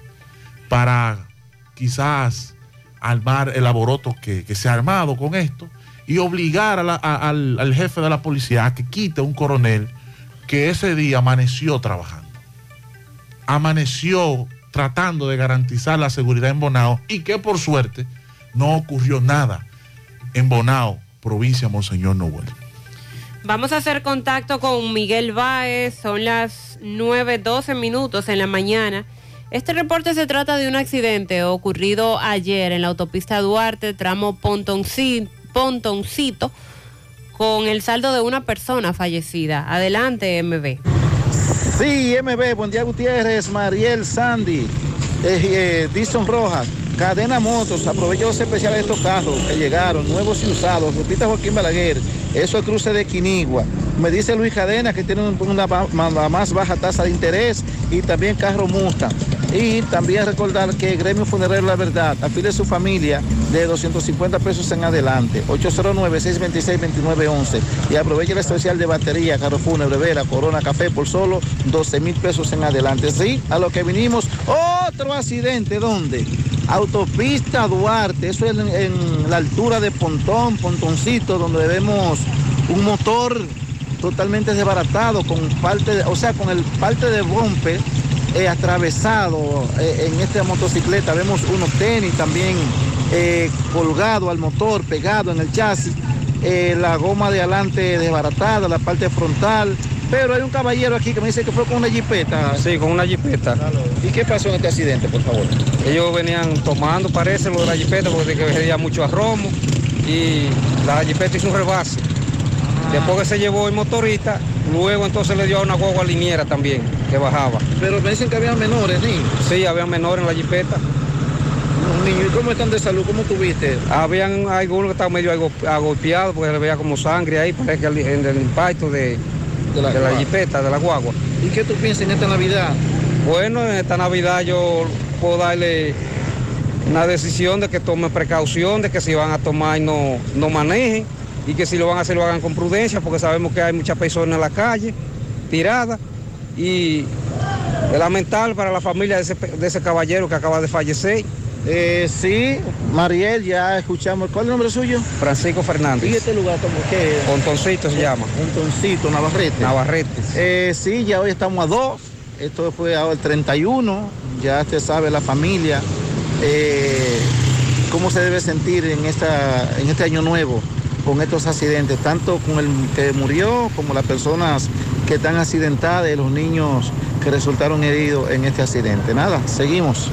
para quizás armar el alboroto que, que se ha armado con esto y obligar al, al jefe de la policía a que quite un coronel que ese día amaneció trabajando. Amaneció tratando de garantizar la seguridad en Bonao y que por suerte no ocurrió nada en Bonao, provincia Monseñor Noel. Vamos a hacer contacto con Miguel Báez, son las 9.12 minutos en la mañana. Este reporte se trata de un accidente ocurrido ayer en la autopista Duarte, tramo Pontonci- Pontoncito, con el saldo de una persona fallecida. Adelante, MB. Sí, MB, buen día Gutiérrez, Mariel Sandy, eh, eh, Rojas, Cadena Motos, aprovecho los especiales de estos carros que llegaron, nuevos y usados, Lupita Joaquín Balaguer, eso es cruce de Quinigua. Me dice Luis Cadena que tiene un- una, más baja tasa de interés y también carro Mustang. Y también recordar que Gremio Funerario La Verdad afile su familia de 250 pesos en adelante, 809-626-2911. Y aproveche el especial de batería, carro fúnebre, vela, corona, café por solo 12 mil pesos en adelante. Sí, a lo que vinimos, otro accidente, ¿dónde? Autopista Duarte, eso es en, en la altura de Pontón, Pontoncito, donde vemos un motor totalmente desbaratado, con parte, o sea, con el parte de bumper eh, atravesado eh, en esta motocicleta. Vemos unos tenis también eh, colgado al motor, pegado en el chasis. eh, la goma de adelante desbaratada, la parte frontal. Pero hay un caballero aquí que me dice que fue con una jipeta. Sí, con una jipeta. ¿Y qué pasó en este accidente, por favor? Ellos venían tomando, parece, lo de la jipeta, porque que veía mucho arromo y la jipeta hizo un rebase. Después que se llevó el motorista, luego entonces le dio a una guagua liniera también, que bajaba. Pero me dicen que había menores, niños. Sí, había menores en la jipeta. ¿y cómo están de salud? ¿Cómo tuviste? Habían algunos que estaban medio ago- agolpeados porque se le veía como sangre ahí, parece que en el impacto de, de la, guagua. jipeta, de la guagua. ¿Y qué tú piensas en esta Navidad? Bueno, en esta Navidad yo puedo darle una decisión de que tomen precaución, de que si van a tomar no, no manejen y que si lo van a hacer lo hagan con prudencia porque sabemos que hay muchas personas en la calle tiradas y es lamentable para la familia de ese, de ese caballero que acaba de fallecer. Eh, sí, Mariel, ya escuchamos. ¿Cuál es el nombre suyo? Francisco Fernández. ¿Y este lugar como que? Pontoncito se llama. Pontoncito, Navarrete. Navarrete. Eh, sí, ya hoy estamos a dos. Esto fue ahora el 31. Ya usted sabe la familia. eh, cómo se debe sentir en, esta, en este año nuevo con estos accidentes, tanto con el que murió como las personas que están accidentadas y los niños que resultaron heridos en este accidente. Nada, seguimos.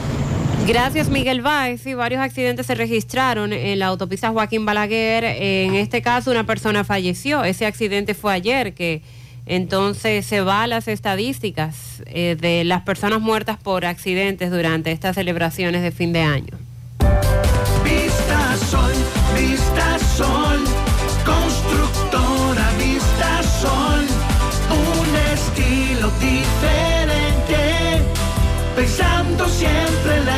Gracias, Miguel Báez. Sí, varios accidentes se registraron en la autopista Joaquín Balaguer. En este caso, una persona falleció. Ese accidente fue ayer, que entonces se va las estadísticas eh, de las personas muertas por accidentes durante estas celebraciones de fin de año. Vista Sol, Vista Sol,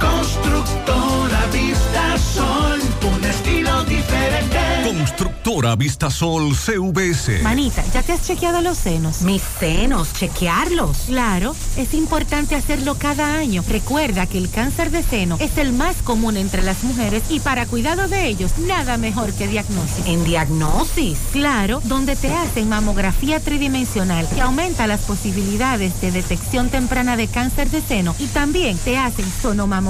Constructora Vista Sol. Un estilo diferente. Constructora Vistasol CVS. Manita, ¿ya te has chequeado los senos? Mis senos, chequearlos. Claro, es importante hacerlo cada año. Recuerda que el cáncer de seno es el más común entre las mujeres y para cuidado de ellos, nada mejor que diagnosis. ¿En diagnosis? Claro, donde te hacen mamografía tridimensional que aumenta las posibilidades de detección temprana de cáncer de seno y también te hacen sonomamografía,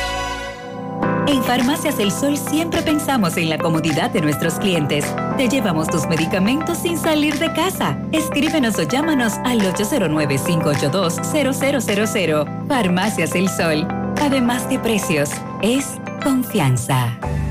En Farmacias El Sol siempre pensamos en la comodidad de nuestros clientes. Te llevamos tus medicamentos sin salir de casa. Escríbenos o llámanos al 809-582-0000. Farmacias El Sol. Además de precios, es confianza.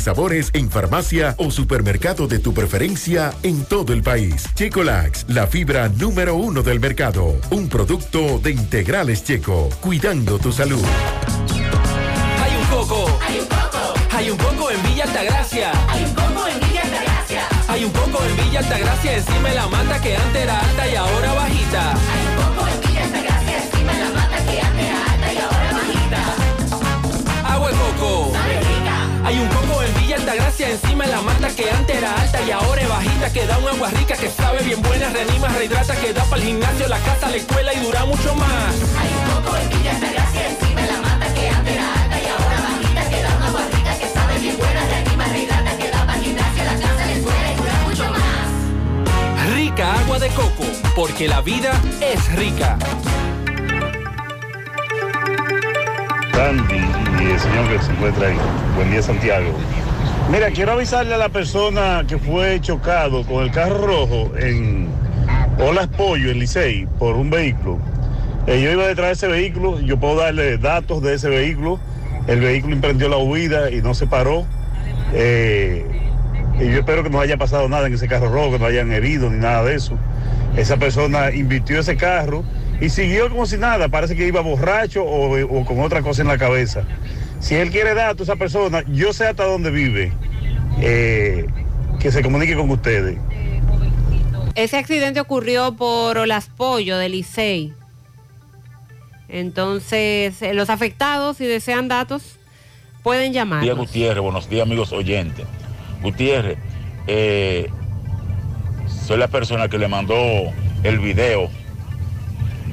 sabores en farmacia o supermercado de tu preferencia en todo el país. Checolax, la fibra número uno del mercado. Un producto de integrales checo, cuidando tu salud. Hay un coco. Hay un coco. Hay un coco en Villa Altagracia. Hay un coco en Villa Altagracia. Hay un coco en Villa Altagracia encima de la mata que antes era alta y ahora bajita. Hay un coco en Villa Altagracia encima de la mata que antes era alta y ahora bajita. Agua de coco. Hay un coco Altagracia encima de la mata que antes era alta y ahora es bajita que da un agua rica que sabe bien buena, reanima, rehidrata, que da para el gimnasio, la casa, la escuela y dura mucho más. Hay un coco en Villa Altagracia encima de la mata que antes era alta y ahora bajita que da un agua rica que sabe bien buena, reanima, rehidrata, que da para el gimnasio, la casa, la escuela y dura mucho más. Rica agua de coco, porque la vida es rica. Sandy y el señor que se encuentra ahí. Buen día, Santiago. Mira, quiero avisarle a la persona que fue chocado con el carro rojo en Olas Pollo, en Licey, por un vehículo. Eh, yo iba detrás de ese vehículo, yo puedo darle datos de ese vehículo. El vehículo emprendió la huida y no se paró. Eh, y yo espero que no haya pasado nada en ese carro rojo, que no hayan herido ni nada de eso. Esa persona invirtió ese carro y siguió como si nada. Parece que iba borracho o, o con otra cosa en la cabeza. Si él quiere datos a esa persona, yo sé hasta dónde vive, eh, que se comunique con ustedes. Ese accidente ocurrió por Olas Pollo de Licey. Entonces, eh, los afectados, si desean datos, pueden llamar. Buenos días, Gutiérrez. Buenos días, amigos oyentes. Gutiérrez, eh, soy la persona que le mandó el video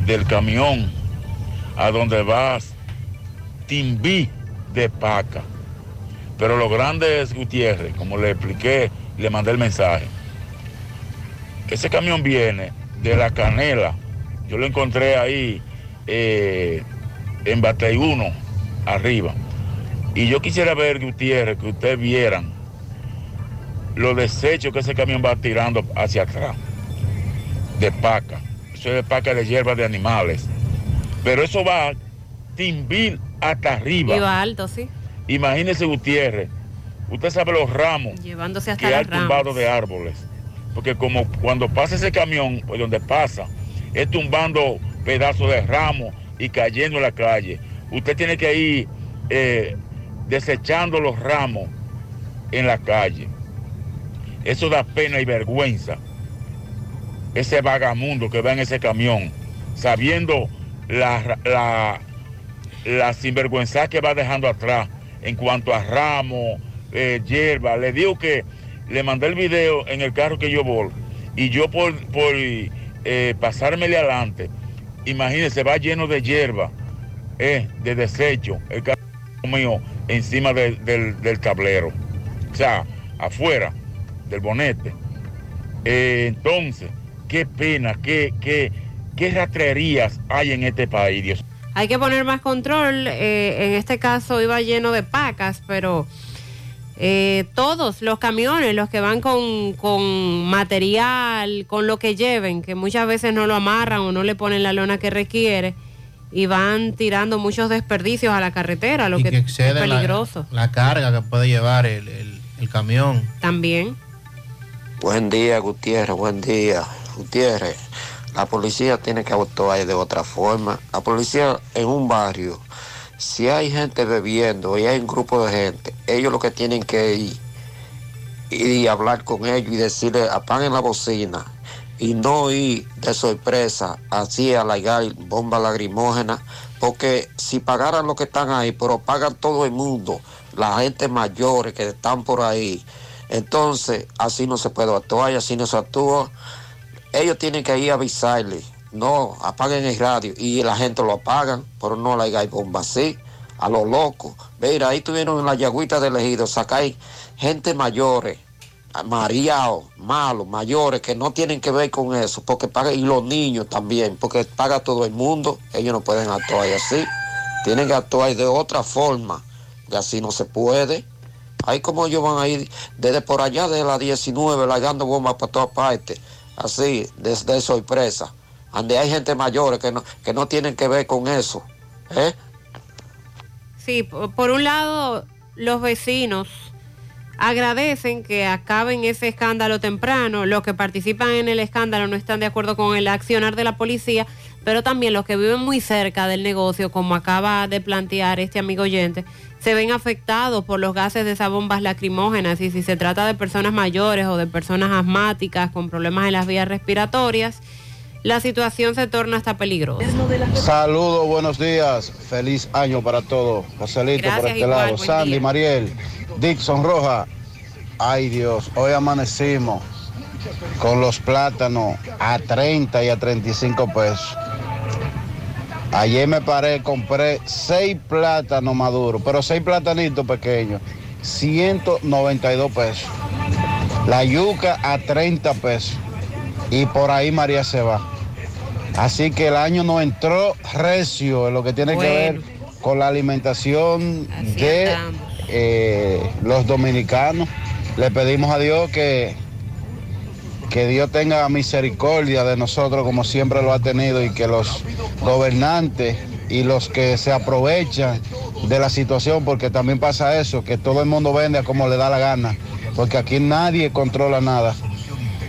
del camión a donde vas Timbí de Paca. Pero lo grande es Gutiérrez, como le expliqué, le mandé el mensaje. Ese camión viene de la canela. Yo lo encontré ahí eh, en Batey 1, arriba. Y yo quisiera ver, Gutiérrez, que ustedes vieran los desechos que ese camión va tirando hacia atrás, de paca. Eso es de paca de hierbas de animales. Pero eso va timbir hasta arriba. Va alto, sí. Imagínese Gutiérrez, usted sabe los ramos Llevándose hasta que hay las ramas. tumbado de árboles. Porque como cuando pasa ese camión, por donde pasa, es tumbando pedazos de ramos y cayendo en la calle. Usted tiene que ir eh, desechando los ramos en la calle. Eso da pena y vergüenza. Ese vagamundo que va en ese camión, sabiendo la, la, la sinvergüenza que va dejando atrás en cuanto a ramos, eh, hierba. Le digo que le mandé el video en el carro que yo voy y yo por, por eh, pasármele adelante, imagínese, va lleno de hierba, eh, de desecho, el carro mío encima de- del, del tablero, o sea, afuera del bonete. Eh, entonces, qué pena, qué, qué, qué rastrerías hay en este país, Dios. Hay que poner más control. eh, en este caso iba lleno de pacas, pero eh, todos los camiones, los que van con, con material, con lo que lleven, que muchas veces no lo amarran o no le ponen la lona que requiere, y van tirando muchos desperdicios a la carretera, lo y que, que es excede la, peligroso la carga que puede llevar el, el- el camión. también. Buen día, Gutiérrez, buen día. Gutiérrez, la policía tiene que actuar de otra forma. La policía en un barrio, si hay gente bebiendo y hay un grupo de gente, ellos lo que tienen que ir y hablar con ellos y decirle apaguen la bocina y no ir de sorpresa así a largar bomba lagrimógena porque si pagaran lo que están ahí pero pagan todo el mundo la gente mayores que están por ahí entonces así no se puede actuar y así no se actúa ellos tienen que ir a avisarle. No apaguen el radio. Y la gente lo apagan pero no la hay bomba. Así a lo loco. Mira ahí tuvieron en la yagüita del ejido sacáis gente mayores mareados, malos, mayores, que no tienen que ver con eso, porque paga, y los niños también, porque paga todo el mundo, ellos no pueden actuar así, tienen que actuar de otra forma, y así no se puede. Ahí como ellos van a ir desde por allá de la 19, largando bombas por todas partes, así, desde sorpresa, donde hay gente mayor que no, que no tienen que ver con eso. ¿eh? Sí, po- por un lado, los vecinos agradecen que acaben ese escándalo temprano. Los que participan en el escándalo no están de acuerdo con el accionar de la policía, pero también los que viven muy cerca del negocio, como acaba de plantear este amigo oyente, se ven afectados por los gases de esas bombas lacrimógenas y si se trata de personas mayores o de personas asmáticas con problemas en las vías respiratorias, la situación se torna hasta peligrosa. Saludos, buenos días. Feliz año para todos. Joselito Gracias, por este igual, lado. Sandy, día. Mariel, Dixon Roja. Ay Dios, hoy amanecimos con los plátanos a 30 y a 35 pesos. Ayer me paré, compré seis plátanos maduros, pero seis platanitos pequeños, 192 pesos. La yuca a 30 pesos. Y por ahí María se va. Así que el año no entró recio en lo que tiene que ver con la alimentación de eh, los dominicanos. Le pedimos a Dios que, que Dios tenga misericordia de nosotros como siempre lo ha tenido y que los gobernantes y los que se aprovechan de la situación, porque también pasa eso, que todo el mundo vende como le da la gana, porque aquí nadie controla nada.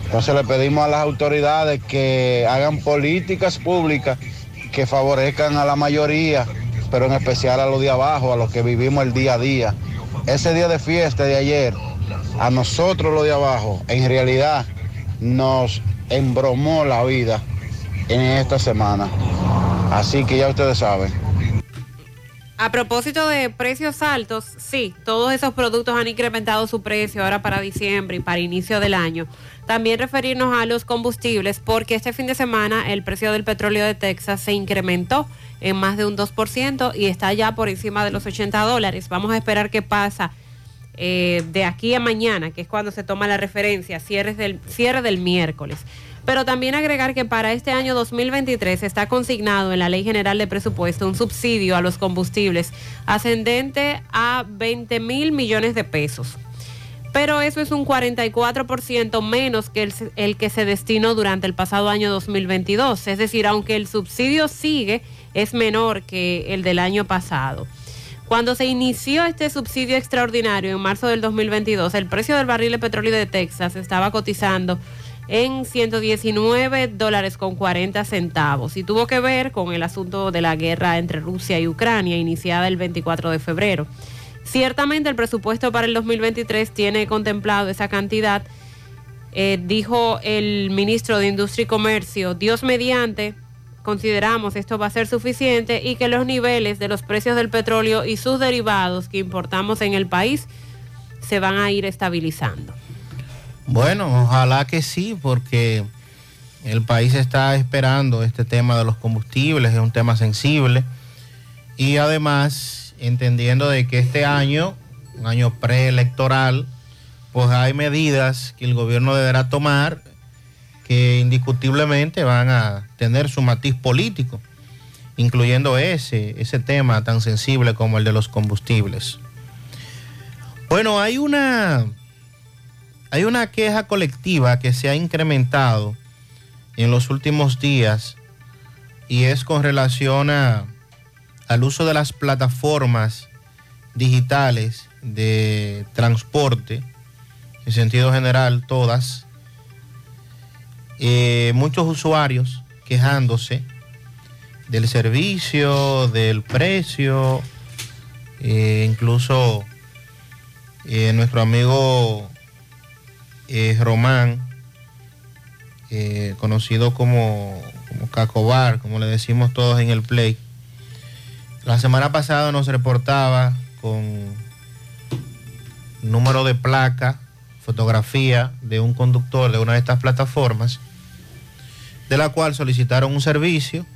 Entonces le pedimos a las autoridades que hagan políticas públicas que favorezcan a la mayoría, pero en especial a los de abajo, a los que vivimos el día a día. Ese día de fiesta de ayer, a nosotros los de abajo, en realidad nos embromó la vida en esta semana. Así que ya ustedes saben. A propósito de precios altos, sí, todos esos productos han incrementado su precio ahora para diciembre y para inicio del año. También referirnos a los combustibles, porque este fin de semana el precio del petróleo de Texas se incrementó en más de un 2% y está ya por encima de los 80 dólares. Vamos a esperar qué pasa eh, de aquí a mañana, que es cuando se toma la referencia, cierre del, cierre del miércoles. Pero también agregar que para este año 2023 está consignado en la Ley General de Presupuesto un subsidio a los combustibles ascendente a 20 mil millones de pesos. Pero eso es un 44% menos que el, el que se destinó durante el pasado año 2022. Es decir, aunque el subsidio sigue, es menor que el del año pasado. Cuando se inició este subsidio extraordinario en marzo del 2022, el precio del barril de petróleo de Texas estaba cotizando en 119 dólares con 40 centavos y tuvo que ver con el asunto de la guerra entre Rusia y Ucrania iniciada el 24 de febrero. Ciertamente el presupuesto para el 2023 tiene contemplado esa cantidad. Eh, dijo el ministro de Industria y Comercio, Dios mediante, consideramos esto va a ser suficiente y que los niveles de los precios del petróleo y sus derivados que importamos en el país se van a ir estabilizando. Bueno, ojalá que sí, porque el país está esperando este tema de los combustibles, es un tema sensible. Y además, entendiendo de que este año, un año preelectoral, pues hay medidas que el gobierno deberá tomar indiscutiblemente van a tener su matiz político, incluyendo ese, ese tema tan sensible como el de los combustibles. Bueno, hay una, hay una queja colectiva que se ha incrementado en los últimos días y es con relación a, al uso de las plataformas digitales de transporte, en sentido general todas, eh, muchos usuarios quejándose del servicio, del precio, eh, incluso eh, nuestro amigo Román, conocido como, como Cacobar, como le decimos todos en el play, la semana pasada nos reportaba con número de placa, fotografía de un conductor de una de estas plataformas, de la cual solicitaron un servicio.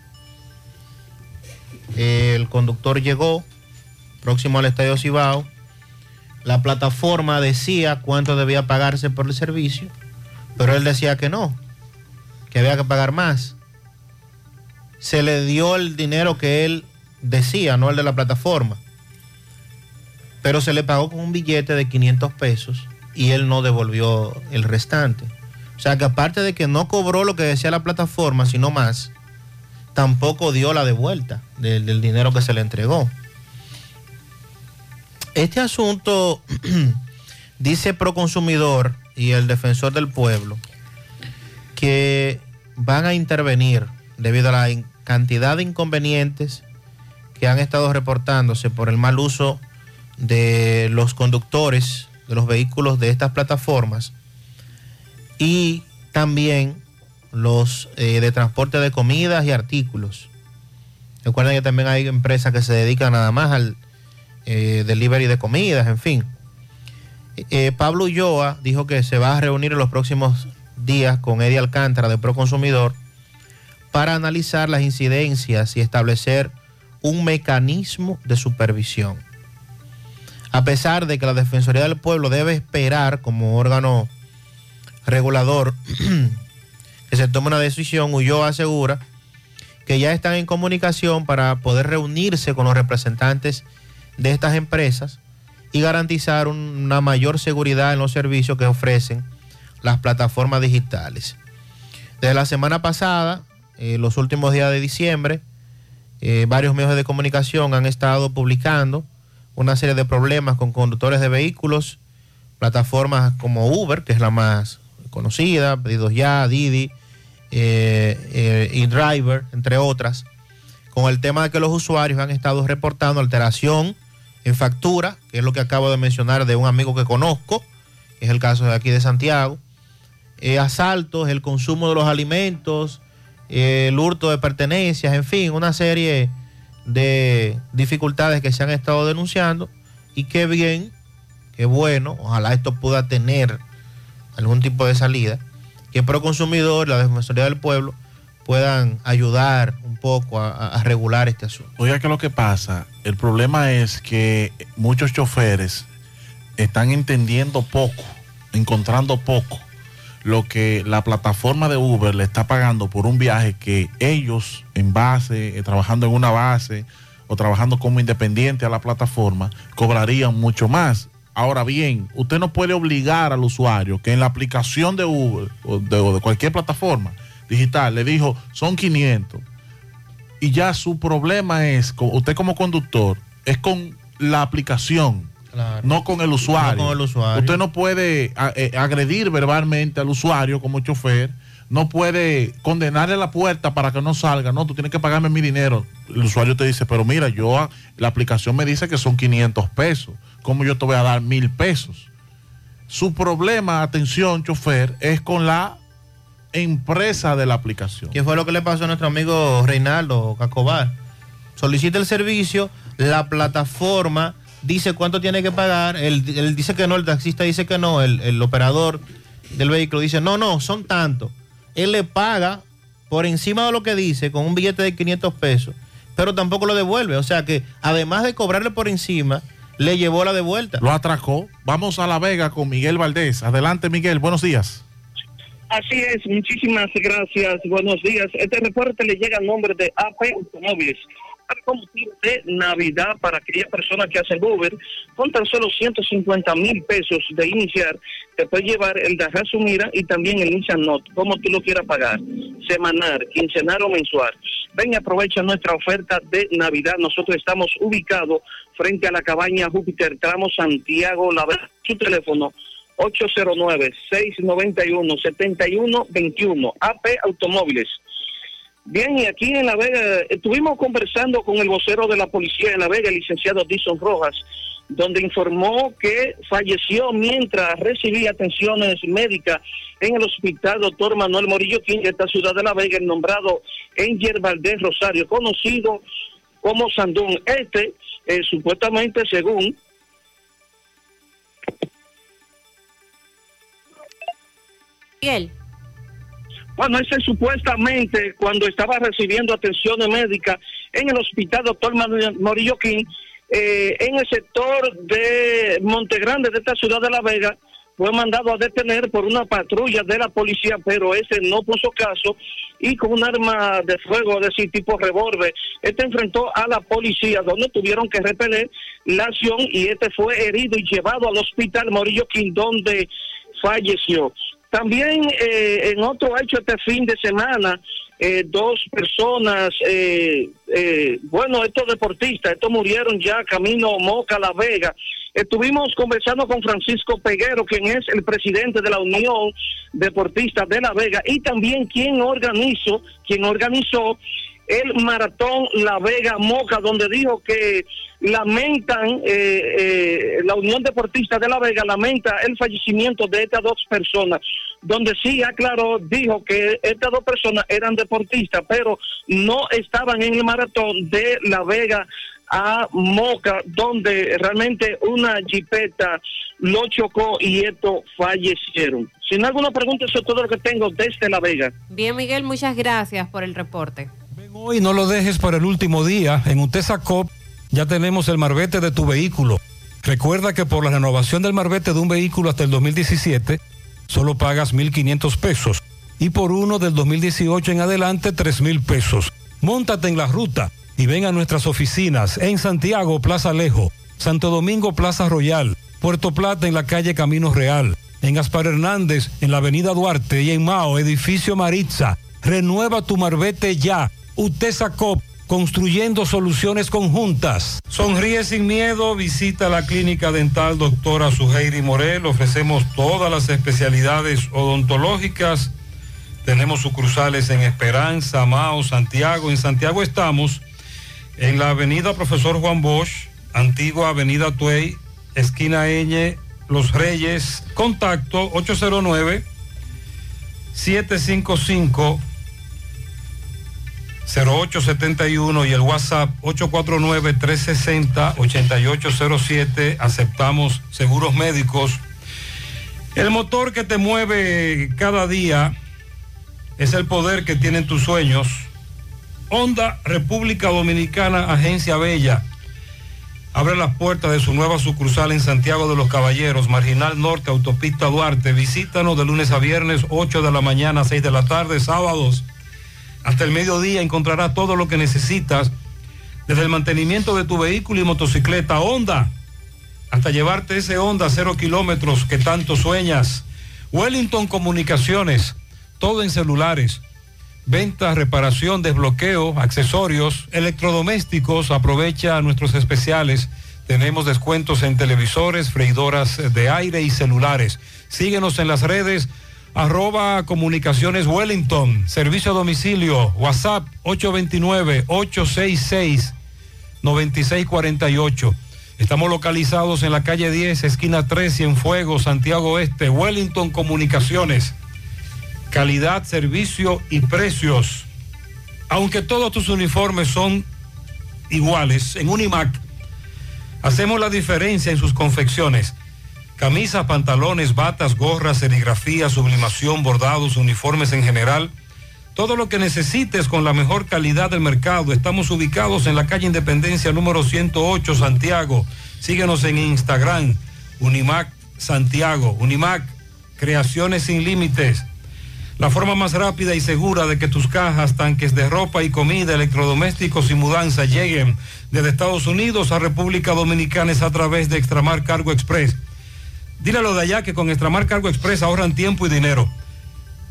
El conductor llegó próximo al Estadio Cibao. La plataforma decía cuánto debía pagarse por el servicio, pero él decía que no, que había que pagar más. Se le dio el dinero que él decía, no el de la plataforma. Pero se le pagó con un billete de 500 pesos y él no devolvió el restante. O sea que aparte de que no cobró lo que decía la plataforma, sino más, tampoco dio la devuelta del, dinero que se le entregó. Este asunto, (clears throat) dice Proconsumidor y el defensor del pueblo, que van a intervenir debido a la cantidad de inconvenientes que han estado reportándose por el mal uso de los conductores de los vehículos de estas plataformas y también los eh, de transporte de comidas y artículos. Recuerden que también hay empresas que se dedican nada más al eh, delivery de comidas, en fin. Eh, Pablo Ulloa dijo que se va a reunir en los próximos días con Eddie Alcántara de Proconsumidor para analizar las incidencias y establecer un mecanismo de supervisión. A pesar de que la Defensoría del Pueblo debe esperar como órgano regulador (clears throat) que se tome una decisión, Ulloa asegura que ya están en comunicación para poder reunirse con los representantes de estas empresas y garantizar un- una mayor seguridad en los servicios que ofrecen las plataformas digitales. Desde la semana pasada, eh, los últimos días de diciembre, eh, varios medios de comunicación han estado publicando una serie de problemas con conductores de vehículos, plataformas como Uber, que es la más conocida, Pedidos Ya, Didi, eh, eh, y Driver, entre otras, con el tema de que los usuarios han estado reportando alteración en factura, que es lo que acabo de mencionar de un amigo que conozco, que es el caso de aquí de Santiago, eh, asaltos, el consumo de los alimentos, eh, el hurto de pertenencias, en fin, una serie de dificultades que se han estado denunciando y qué bien, qué bueno, ojalá esto pueda tener algún tipo de salida, que Proconsumidor, la Defensoría del Pueblo puedan ayudar un poco a, a- regular este asunto. Oiga, que lo que pasa, el problema es que muchos choferes están entendiendo poco, encontrando poco lo que la plataforma de Uber le está pagando por un viaje que ellos en base, eh, trabajando en una base o trabajando como independiente a la plataforma, cobrarían mucho más. Ahora bien, usted no puede obligar al usuario que en la aplicación de Uber o de, cualquier plataforma digital le dijo son 500 y ya su problema es, usted como conductor, es con la aplicación, no con el usuario. No con el usuario. Usted no puede a- eh, agredir verbalmente al usuario como chofer no puede condenarle la puerta para que no salga. No, tú tienes que pagarme mi dinero. El usuario te dice, pero mira, yo ah, la aplicación me dice que son 500 pesos. ¿Cómo yo te voy a dar mil pesos? Su problema, atención, chofer, es con la empresa de la aplicación. ¿Qué fue lo que le pasó a nuestro amigo Reinaldo Cacobar? Solicita el servicio, la plataforma dice cuánto tiene que pagar, él, él dice que no, el taxista dice que no, el, el operador del vehículo dice, no, no, son tantos. Él le paga por encima de lo que dice con un billete de 500 pesos, pero tampoco lo devuelve. O sea que además de cobrarle por encima, le llevó la de vuelta. Lo atracó. Vamos a La Vega con Miguel Valdés. Adelante, Miguel. Buenos días. Así es, muchísimas gracias, buenos días. Este reporte le llega a nombre de AP Automóviles. De Navidad para aquellas personas que hacen Uber, con tan solo 150 mil pesos de iniciar, te puede llevar el Mira y también el Nissan Note, como tú lo quieras pagar, semanal, quincenal o mensual. Ven y aprovecha nuestra oferta de Navidad. Nosotros estamos ubicados frente a la cabaña Júpiter, tramo Santiago, la su teléfono 809-691-7121, AP Automóviles. Bien, y aquí en La Vega estuvimos conversando con el vocero de la policía de La Vega, el licenciado Dison Rojas, donde informó que falleció mientras recibía atenciones médicas en el hospital doctor Manuel Morillo King de esta ciudad de La Vega, el nombrado Enger Valdés Rosario, conocido como Sandún. Este, eh, supuestamente, según Miguel. Bueno, ese supuestamente cuando estaba recibiendo atenciones médicas en el hospital doctor Morillo King, eh, en el sector de Montegrande de esta ciudad de La Vega, fue mandado a detener por una patrulla de la policía, pero ese no puso caso y con un arma de fuego, es decir, tipo revólver, este enfrentó a la policía donde tuvieron que repeler la acción y este fue herido y llevado al hospital Morillo King donde falleció. También eh, en otro hecho este fin de semana, eh, dos personas, eh, eh, bueno, estos deportistas, estos murieron ya camino Moca, La Vega. Estuvimos conversando con Francisco Peguero, quien es el presidente de la Unión Deportista de La Vega y también quien organizó, quien organizó el maratón La Vega Moca, donde dijo que lamentan, eh, eh, la Unión Deportista de La Vega lamenta el fallecimiento de estas dos personas, donde sí aclaró, dijo que estas dos personas eran deportistas, pero no estaban en el maratón de La Vega a Moca, donde realmente una jipeta lo chocó y estos fallecieron. Sin alguna pregunta, eso es todo lo que tengo desde La Vega. Bien, Miguel, muchas gracias por el reporte. Hoy no lo dejes para el último día. En Utesa Cop ya tenemos el marbete de tu vehículo. Recuerda que por la renovación del marbete de un vehículo hasta el 2017, solo pagas 1.500 pesos. Y por uno del 2018 en adelante, 3.000 pesos. Móntate en la ruta y ven a nuestras oficinas en Santiago, Plaza Alejo, Santo Domingo, Plaza Royal, Puerto Plata en la calle Camino Real, en Gaspar Hernández en la avenida Duarte y en Mao, edificio Maritza. Renueva tu marbete ya. Utesa Cop, construyendo soluciones conjuntas. Sonríe sin miedo, visita la clínica dental doctora Suheiri Morel. Ofrecemos todas las especialidades odontológicas. Tenemos sucursales en Esperanza, Mao, Santiago. En Santiago estamos en la avenida Profesor Juan Bosch, antigua avenida Tuey, esquina Eñe, Los Reyes. Contacto 809 755 0871 y el WhatsApp 849-360-8807. Aceptamos seguros médicos. El motor que te mueve cada día es el poder que tienen tus sueños. Honda República Dominicana, Agencia Bella. Abre las puertas de su nueva sucursal en Santiago de los Caballeros, Marginal Norte, Autopista Duarte. Visítanos de lunes a viernes, 8 de la mañana, 6 de la tarde, sábados hasta el mediodía encontrarás todo lo que necesitas, desde el mantenimiento de tu vehículo y motocicleta Honda, hasta llevarte ese Honda a cero kilómetros que tanto sueñas. Wellington Comunicaciones, todo en celulares. Venta, reparación, desbloqueo, accesorios, electrodomésticos. Aprovecha nuestros especiales. Tenemos descuentos en televisores, freidoras de aire y celulares. Síguenos en las redes arroba comunicaciones Wellington, servicio a domicilio, WhatsApp 829-866-9648. Estamos localizados en la calle 10, esquina 3, Cienfuegos, Santiago Este, Wellington Comunicaciones. Calidad, servicio y precios. Aunque todos tus uniformes son iguales, en Unimac hacemos la diferencia en sus confecciones. Camisas, pantalones, batas, gorras, serigrafía, sublimación, bordados, uniformes en general. Todo lo que necesites con la mejor calidad del mercado. Estamos ubicados en la calle Independencia número 108, Santiago. Síguenos en Instagram, Unimac Santiago. Unimac, creaciones sin límites. La forma más rápida y segura de que tus cajas, tanques de ropa y comida, electrodomésticos y mudanza lleguen desde Estados Unidos a República Dominicana es a través de Extramar Cargo Express. Dile a de allá que con Extramar Cargo Express ahorran tiempo y dinero.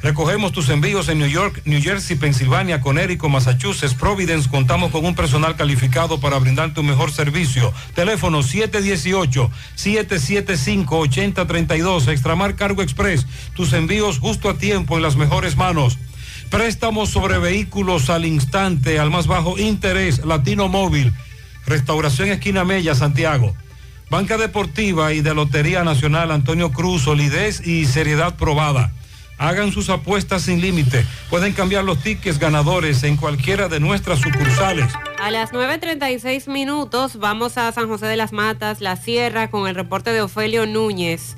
Recogemos tus envíos en New York, New Jersey, Pensilvania, Connecticut, Massachusetts, Providence. Contamos con un personal calificado para brindarte un mejor servicio. Teléfono 718-775-8032. Extramar Cargo Express. Tus envíos justo a tiempo en las mejores manos. Préstamos sobre vehículos al instante, al más bajo interés. Latino Móvil. Restauración Esquina Mella, Santiago. Banca Deportiva y de Lotería Nacional Antonio Cruz, solidez y seriedad probada. Hagan sus apuestas sin límite. Pueden cambiar los tickets ganadores en cualquiera de nuestras sucursales. A las 9.36 minutos vamos a San José de las Matas, La Sierra, con el reporte de Ofelio Núñez.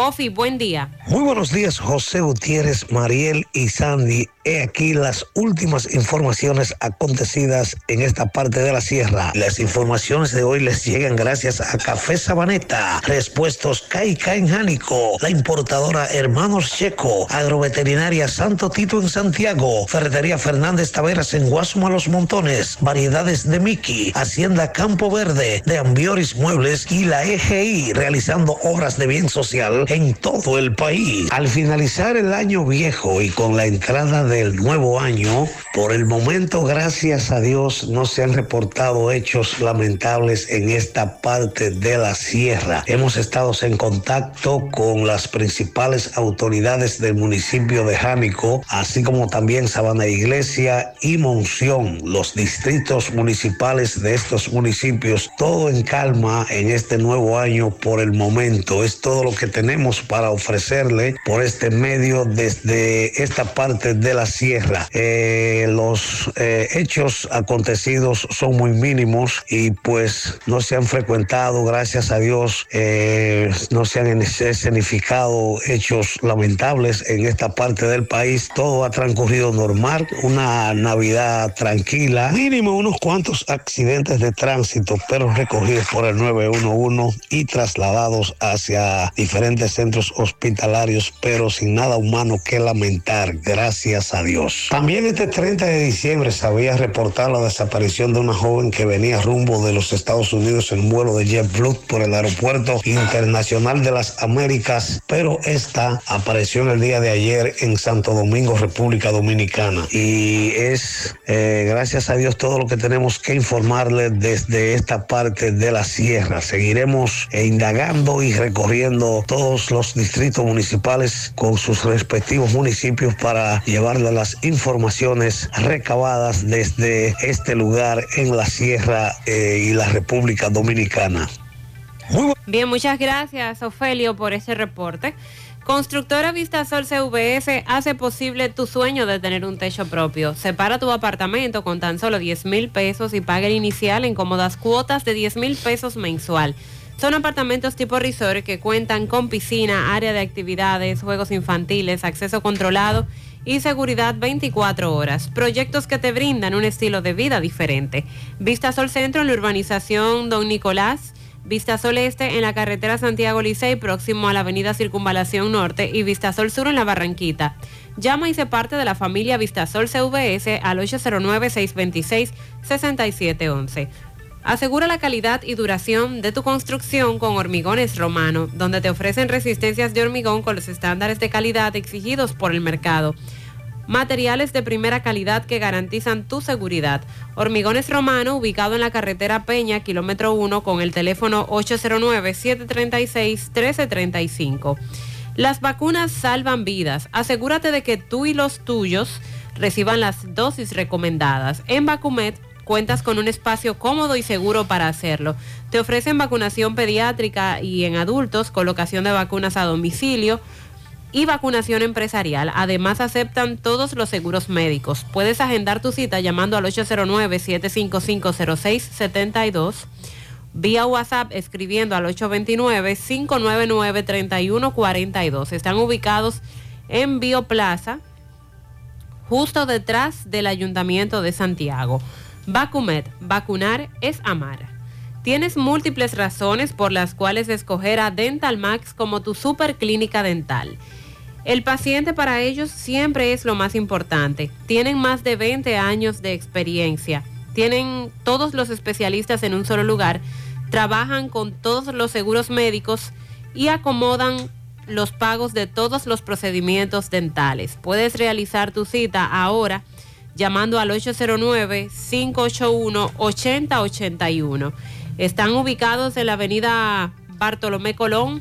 Ofi, buen día. Muy buenos días, José Gutiérrez, Mariel y Sandy. He aquí las últimas informaciones acontecidas en esta parte de la sierra. Las informaciones de hoy les llegan gracias a Café Sabaneta, Respuestos Caica en Jánico, la importadora Hermanos Checo, Agroveterinaria Santo Tito en Santiago, Ferretería Fernández Taveras en Guasuma Los Montones, Variedades de Miki, Hacienda Campo Verde, de Ambioris Muebles y la EGI realizando obras de bien social en todo el país. Al finalizar el año viejo y con la entrada del nuevo año, por el momento, gracias a Dios, no se han reportado hechos lamentables en esta parte de la sierra. Hemos estado en contacto con las principales autoridades del municipio de Jánico, así como también Sabana Iglesia y Monción, los distritos municipales de estos municipios, todo en calma en este nuevo año por el momento. Es todo lo que tenemos para ofrecerle por este medio desde esta parte de la sierra. Eh, los eh, hechos acontecidos son muy mínimos y pues no se han frecuentado, gracias a Dios, eh, no se han escenificado hechos lamentables en esta parte del país. Todo ha transcurrido normal, una Navidad tranquila, mínimo unos cuantos accidentes de tránsito, pero recogidos por el 911 y trasladados hacia diferentes centros hospitalarios, pero sin nada humano que lamentar, gracias a Dios. También este 30 de diciembre se había reportado la desaparición de una joven que venía rumbo de los Estados Unidos en vuelo de JetBlue por el aeropuerto internacional de las Américas, pero esta apareció en el día de ayer en Santo Domingo, República Dominicana. Y es, eh, gracias a Dios, todo lo que tenemos que informarle desde esta parte de la sierra. Seguiremos eh, indagando y recorriendo los distritos municipales con sus respectivos municipios para llevarle las informaciones recabadas desde este lugar en la sierra eh, y la República Dominicana. Bien, muchas gracias, Ofelio, por ese reporte. Constructora Vistasol CVS hace posible tu sueño de tener un techo propio. Separa tu apartamento con tan solo 10 mil pesos y paga el inicial en cómodas cuotas de 10 mil pesos mensual. Son apartamentos tipo resort que cuentan con piscina, área de actividades, juegos infantiles, acceso controlado y seguridad 24 horas. Proyectos que te brindan un estilo de vida diferente. Vista Sol Centro en la urbanización Don Nicolás. Vista Sol Este en la carretera Santiago Licey, próximo a la avenida Circunvalación Norte, y Vista Sol Sur en la Barranquita. Llama y se parte de la familia Vistasol CVS al 809-626-6711. Asegura la calidad y duración de tu construcción con Hormigones Romano, donde te ofrecen resistencias de hormigón con los estándares de calidad exigidos por el mercado. Materiales de primera calidad que garantizan tu seguridad. Hormigones Romano, ubicado en la carretera Peña, kilómetro 1, con el teléfono 809-736-1335. Las vacunas salvan vidas. Asegúrate de que tú y los tuyos reciban las dosis recomendadas. En Vacumet cuentas con un espacio cómodo y seguro para hacerlo. Te ofrecen vacunación pediátrica y en adultos, colocación de vacunas a domicilio y vacunación empresarial. Además aceptan todos los seguros médicos. Puedes agendar tu cita llamando al 809-755-0672, vía WhatsApp escribiendo al 829-599-3142. Están ubicados en Bioplaza, justo detrás del Ayuntamiento de Santiago. Vacumet, vacunar es amar. Tienes múltiples razones por las cuales escoger a Dental Max como tu super clínica dental. El paciente para ellos siempre es lo más importante. Tienen más de 20 años de experiencia. Tienen todos los especialistas en un solo lugar. Trabajan con todos los seguros médicos y acomodan los pagos de todos los procedimientos dentales. Puedes realizar tu cita ahora llamando al 809-581-8081. Están ubicados en la avenida Bartolomé Colón,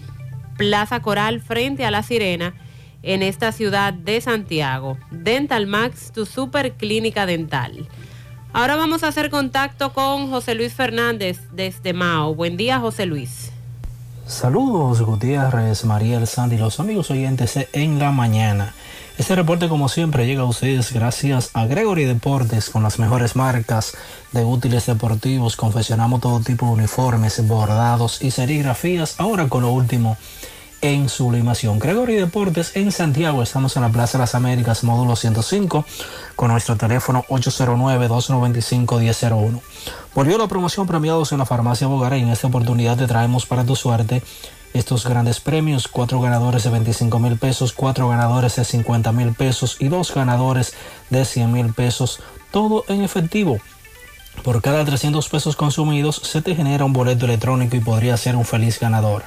Plaza Coral, frente a La Sirena, en esta ciudad de Santiago. Dental Max, tu super clínica dental. Ahora vamos a hacer contacto con José Luis Fernández desde Mao. Buen día, José Luis. Saludos, Gutiérrez, Mariel, Sandy, los amigos oyentes en la mañana. Este reporte, como siempre, llega a ustedes gracias a Gregory Deportes con las mejores marcas de útiles deportivos. Confeccionamos todo tipo de uniformes, bordados y serigrafías. Ahora con lo último en sublimación. Gregory Deportes en Santiago. Estamos en la Plaza de las Américas, módulo 105, con nuestro teléfono 809-295-1001. Volvió la promoción premiados en la farmacia Bogar y en esta oportunidad te traemos para tu suerte estos grandes premios, cuatro ganadores de 25 mil pesos, cuatro ganadores de 50 mil pesos y dos ganadores de 100 mil pesos, todo en efectivo. Por cada 300 pesos consumidos se te genera un boleto electrónico y podría ser un feliz ganador.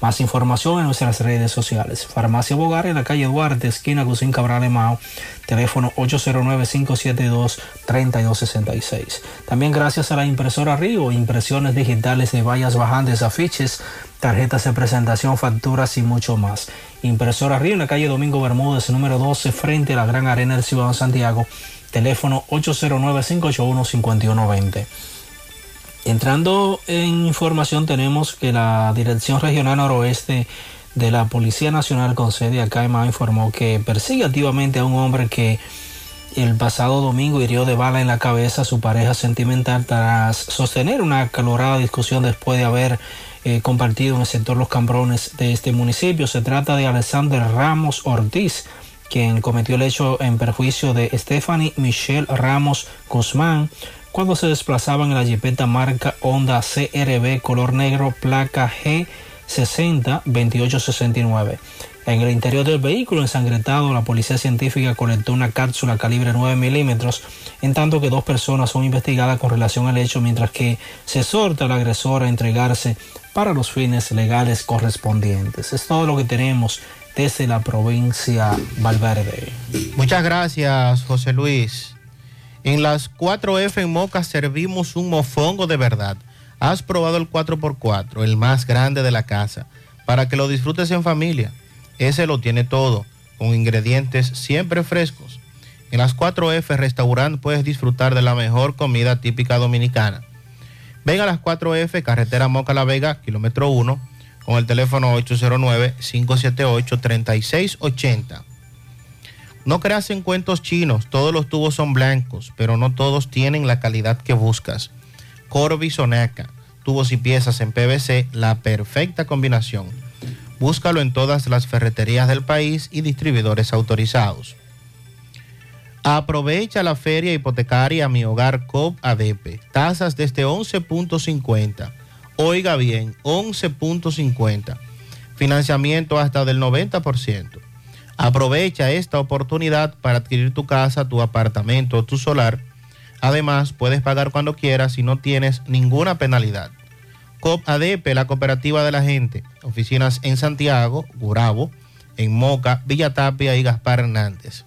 Más información en nuestras redes sociales. Farmacia Bogar en la calle Duarte, esquina Cusín Cabral Mao, teléfono 809-572-3266. También gracias a la impresora Río, impresiones digitales de vallas bajantes, afiches, tarjetas de presentación, facturas y mucho más. Impresora Río en la calle Domingo Bermúdez, número 12, frente a la Gran Arena del Ciudad Santiago, teléfono 809-581-5120. Entrando en información tenemos que la Dirección Regional Noroeste de la Policía Nacional con sede acá en informó que persigue activamente a un hombre que el pasado domingo hirió de bala en la cabeza a su pareja sentimental tras sostener una acalorada discusión después de haber eh, compartido en el sector Los Cambrones de este municipio. Se trata de Alexander Ramos Ortiz, quien cometió el hecho en perjuicio de Stephanie Michelle Ramos Guzmán cuando se desplazaban en la jipeta marca Honda CRB color negro placa G60 2869. En el interior del vehículo ensangretado, la policía científica colectó una cápsula calibre 9 milímetros, en tanto que dos personas son investigadas con relación al hecho, mientras que se exhorta al agresor a entregarse para los fines legales correspondientes. Es todo lo que tenemos desde la provincia Valverde. Muchas gracias, José Luis. En las 4F en Moca servimos un mofongo de verdad. Has probado el 4x4, el más grande de la casa, para que lo disfrutes en familia. Ese lo tiene todo, con ingredientes siempre frescos. En las 4F Restaurant puedes disfrutar de la mejor comida típica dominicana. Ven a las 4F, carretera Moca La Vega, kilómetro 1, con el teléfono 809-578-3680. No creas en cuentos chinos, todos los tubos son blancos, pero no todos tienen la calidad que buscas. Corby Soneca, tubos y piezas en PVC, la perfecta combinación. Búscalo en todas las ferreterías del país y distribuidores autorizados. Aprovecha la feria hipotecaria Mi Hogar COP ADP. Tasas desde 11.50. Oiga bien, 11.50. Financiamiento hasta del 90%. Aprovecha esta oportunidad para adquirir tu casa, tu apartamento o tu solar. Además, puedes pagar cuando quieras y no tienes ninguna penalidad. COP ADP, la cooperativa de la gente. Oficinas en Santiago, Gurabo, en Moca, Villa Tapia y Gaspar Hernández.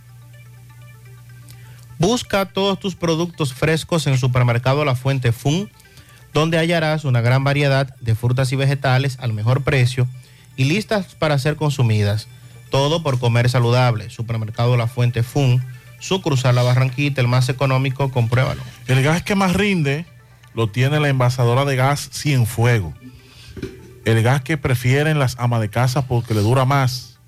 Busca todos tus productos frescos en Supermercado La Fuente Fun, donde hallarás una gran variedad de frutas y vegetales al mejor precio y listas para ser consumidas. Todo por comer saludable. Supermercado La Fuente Fun, sucursal La Barranquita, el más económico, compruébalo. El gas que más rinde lo tiene la envasadora de gas Cienfuego. El gas que prefieren las amas de casa porque le dura más.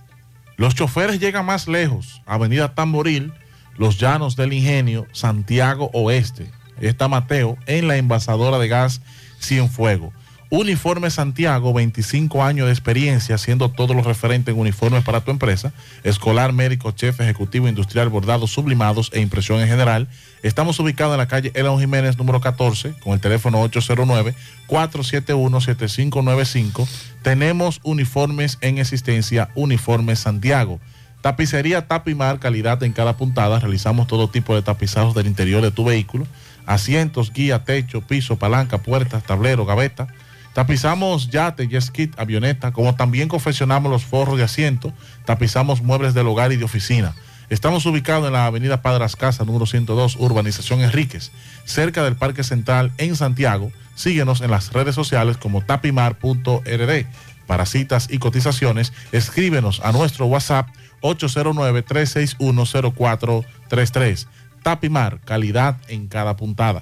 Los choferes llegan más lejos. Avenida Tamboril, Los Llanos del Ingenio, Santiago Oeste. Está Mateo en la envasadora de gas Cienfuego. Uniforme Santiago, 25 años de experiencia haciendo todo lo referente en uniformes para tu empresa, escolar, médico, chef, ejecutivo, industrial, bordados, sublimados e impresión en general. Estamos ubicados en la calle Elon Jiménez número 14 con el teléfono 809-471-7595. Tenemos uniformes en existencia, Uniforme Santiago. Tapicería Tapimar, calidad en cada puntada. Realizamos todo tipo de tapizados del interior de tu vehículo. Asientos, guía, techo, piso, palanca, puertas, tablero, gaveta. Tapizamos yate, jet ski, avioneta, como también confeccionamos los forros de asiento, tapizamos muebles del hogar y de oficina. Estamos ubicados en la avenida Padras Casa, número 102, Urbanización Enríquez, cerca del Parque Central en Santiago. Síguenos en las redes sociales como tapimar.rd. Para citas y cotizaciones, escríbenos a nuestro WhatsApp 809-361-0433. Tapimar, calidad en cada puntada.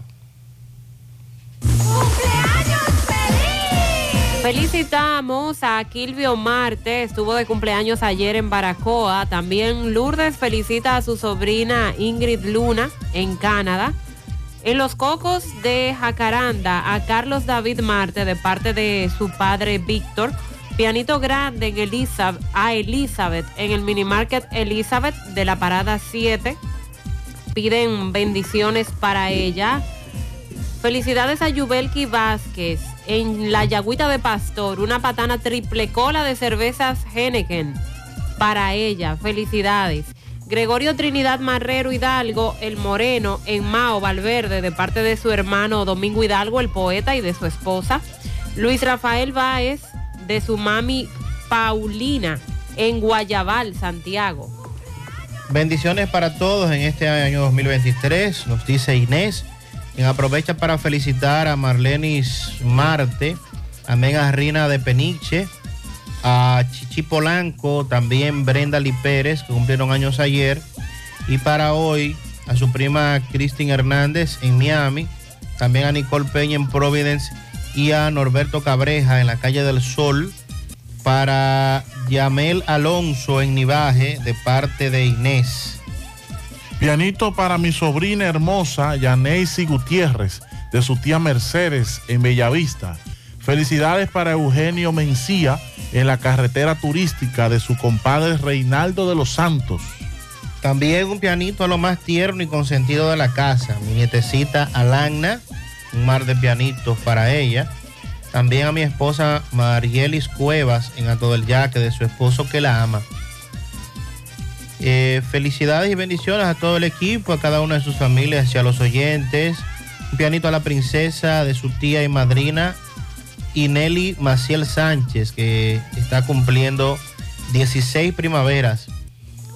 Felicitamos a Kilvio Marte, estuvo de cumpleaños ayer en Baracoa. También Lourdes felicita a su sobrina Ingrid Luna en Canadá. En los cocos de Jacaranda, a Carlos David Marte de parte de su padre Víctor. Pianito grande en Elizabeth, a Elizabeth en el mini market Elizabeth de la parada 7. Piden bendiciones para ella. Felicidades a Yubelki Vázquez en la Yagüita de Pastor, una patana triple cola de cervezas Henneken para ella. Felicidades. Gregorio Trinidad Marrero Hidalgo, el Moreno, en Mao Valverde, de parte de su hermano Domingo Hidalgo, el poeta, y de su esposa. Luis Rafael Báez, de su mami Paulina, en Guayabal, Santiago. Bendiciones para todos en este año 2023, nos dice Inés. Quien aprovecha para felicitar a Marlenis Marte, a Mega Rina de Peniche, a Chichi Polanco, también Brenda Lee Pérez, que cumplieron años ayer, y para hoy a su prima Cristin Hernández en Miami, también a Nicole Peña en Providence y a Norberto Cabreja en la calle del Sol, para Yamel Alonso en Nivaje de parte de Inés. Pianito para mi sobrina hermosa, Yaneisi Gutiérrez, de su tía Mercedes en Bellavista. Felicidades para Eugenio Mencía en la carretera turística de su compadre Reinaldo de los Santos. También un pianito a lo más tierno y consentido de la casa. Mi nietecita Alana, un mar de pianitos para ella. También a mi esposa Marielis Cuevas en Ato del Yaque, de su esposo que la ama. Eh, felicidades y bendiciones a todo el equipo, a cada una de sus familias y a los oyentes. Un pianito a la princesa de su tía y madrina, Ineli Maciel Sánchez, que está cumpliendo 16 primaveras.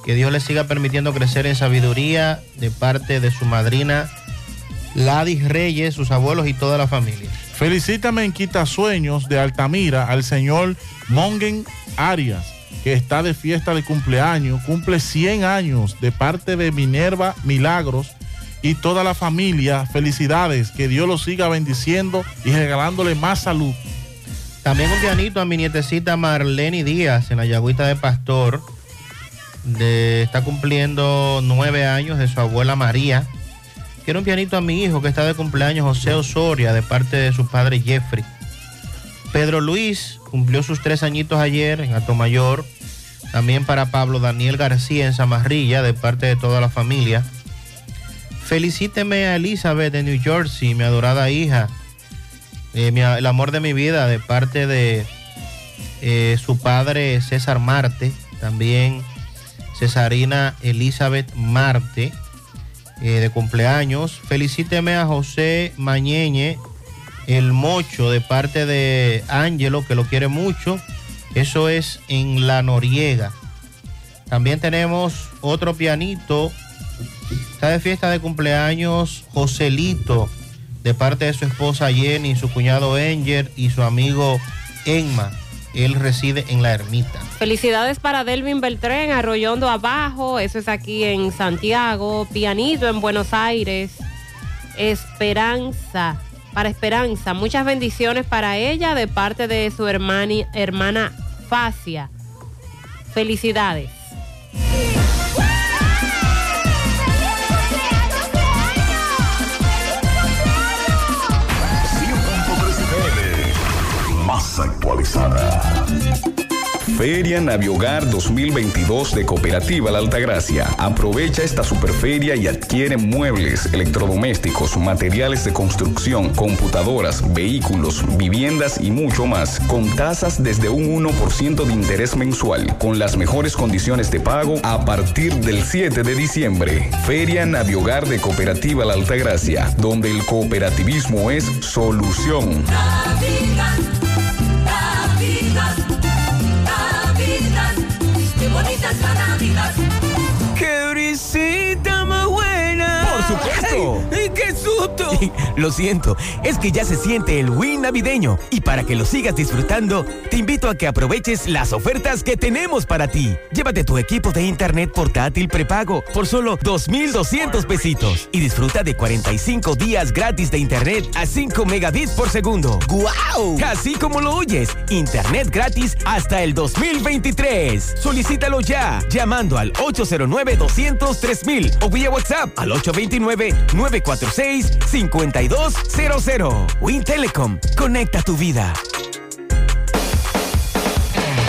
Que Dios le siga permitiendo crecer en sabiduría de parte de su madrina Ladis Reyes, sus abuelos y toda la familia. Felicítame en Quitasueños de Altamira al señor Mongen Arias, que está de fiesta de cumpleaños, cumple 100 años de parte de Minerva Milagros y toda la familia. Felicidades, que Dios los siga bendiciendo y regalándole más salud. También un pianito a mi nietecita Marlene Díaz en la Yagüita de Pastor. De, está cumpliendo nueve años de su abuela María. Quiero un pianito a mi hijo que está de cumpleaños, José Osoria, de parte de su padre Jeffrey. Pedro Luis cumplió sus tres añitos ayer en Atomayor. También para Pablo Daniel García en Zamarrilla, de parte de toda la familia. Felicíteme a Elizabeth de New Jersey, mi adorada hija. Eh, el amor de mi vida, de parte de eh, su padre César Marte. También Cesarina Elizabeth Marte. Eh, de cumpleaños. Felicíteme a José Mañeñe, el mocho, de parte de Ángelo, que lo quiere mucho. Eso es en La Noriega. También tenemos otro pianito. Está de fiesta de cumpleaños Joselito, de parte de su esposa Jenny, su cuñado Enger y su amigo Enma. Él reside en la ermita. Felicidades para Delvin Beltrán, Arroyondo Abajo, eso es aquí en Santiago, Pianito en Buenos Aires, Esperanza, para Esperanza, muchas bendiciones para ella de parte de su hermana, hermana Facia. Felicidades. Actualizada. Feria Naviogar 2022 de Cooperativa La Altagracia. Aprovecha esta superferia y adquiere muebles, electrodomésticos, materiales de construcción, computadoras, vehículos, viviendas y mucho más, con tasas desde un 1% de interés mensual, con las mejores condiciones de pago a partir del 7 de diciembre. Feria Naviogar de Cooperativa La Altagracia, donde el cooperativismo es solución. Navidad, ¡Qué brisita más buena! ¡Por supuesto! ¡Ay, qué (laughs) Lo siento, es que ya se siente el win navideño y para que lo sigas disfrutando, te invito a que aproveches las ofertas que tenemos para ti. Llévate tu equipo de internet portátil prepago por solo 2.200 pesitos y disfruta de 45 días gratis de internet a 5 megabits por segundo. ¡Guau! Así como lo oyes, internet gratis hasta el 2023. Solicítalo ya llamando al 809-203 o vía WhatsApp al 829-946-5200. Win Telecom, conecta tu vida.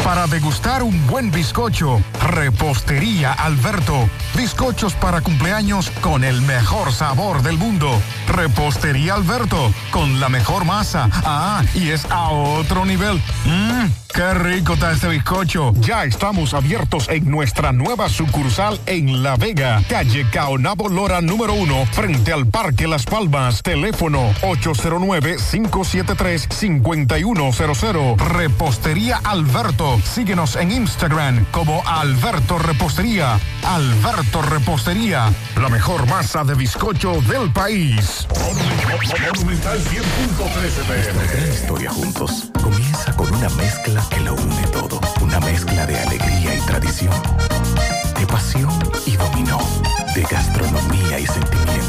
Para degustar un buen bizcocho, Repostería Alberto. Bizcochos para cumpleaños con el mejor sabor del mundo. Repostería Alberto, con la mejor masa. Ah, y es a otro nivel. Mmm, qué rico está este bizcocho. Ya estamos abiertos en nuestra nueva sucursal en La Vega, calle Caonabo Lora número uno, frente al Parque Las Palmas. Teléfono 809-573-5100. Repostería Alberto. Síguenos en Instagram como Alberto Repostería. Alberto Repostería, la mejor masa de bizcocho del país. Monumental 100.13 Nuestra gran historia juntos comienza con una mezcla que lo une todo. Una mezcla de alegría y tradición, de pasión y dominó, de gastronomía y sentimiento.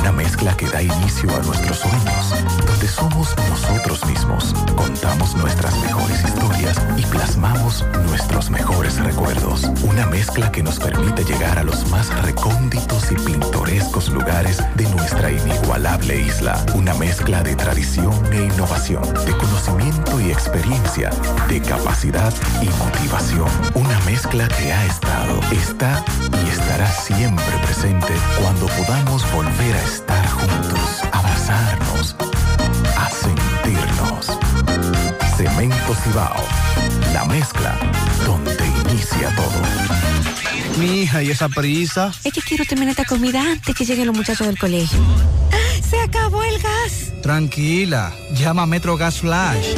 Una mezcla que da inicio a nuestros sueños, donde somos nosotros mismos, contamos nuestras mejores historias y plasmamos nuestros mejores recuerdos. Una mezcla que nos permite llegar a los más recónditos y pintorescos lugares de nuestra inigualable isla. Una mezcla de tradición e innovación, de conocimiento y experiencia, de capacidad y motivación. Una mezcla que ha estado, está y estará siempre presente cuando podamos volver a estar juntos, abrazarnos, a sentirnos. Cemento Cibao, la mezcla donde inicia todo. Mi hija, ¿y esa prisa? Es que quiero terminar esta comida antes que lleguen los muchachos del colegio. ¡Se acabó el gas! Tranquila, llama a Metro Gas Flash.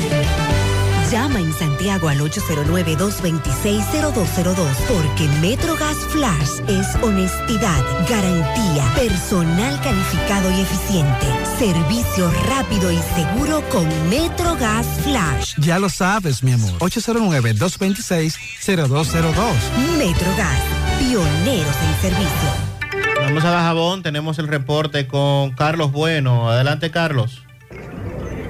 Llama en Santiago al 809-226-0202 porque Metrogas Flash es honestidad, garantía, personal calificado y eficiente, servicio rápido y seguro con Metrogas Flash. Ya lo sabes, mi amor. 809-226-0202. Metrogas, pioneros en servicio. Vamos a Dajabón, tenemos el reporte con Carlos Bueno. Adelante, Carlos.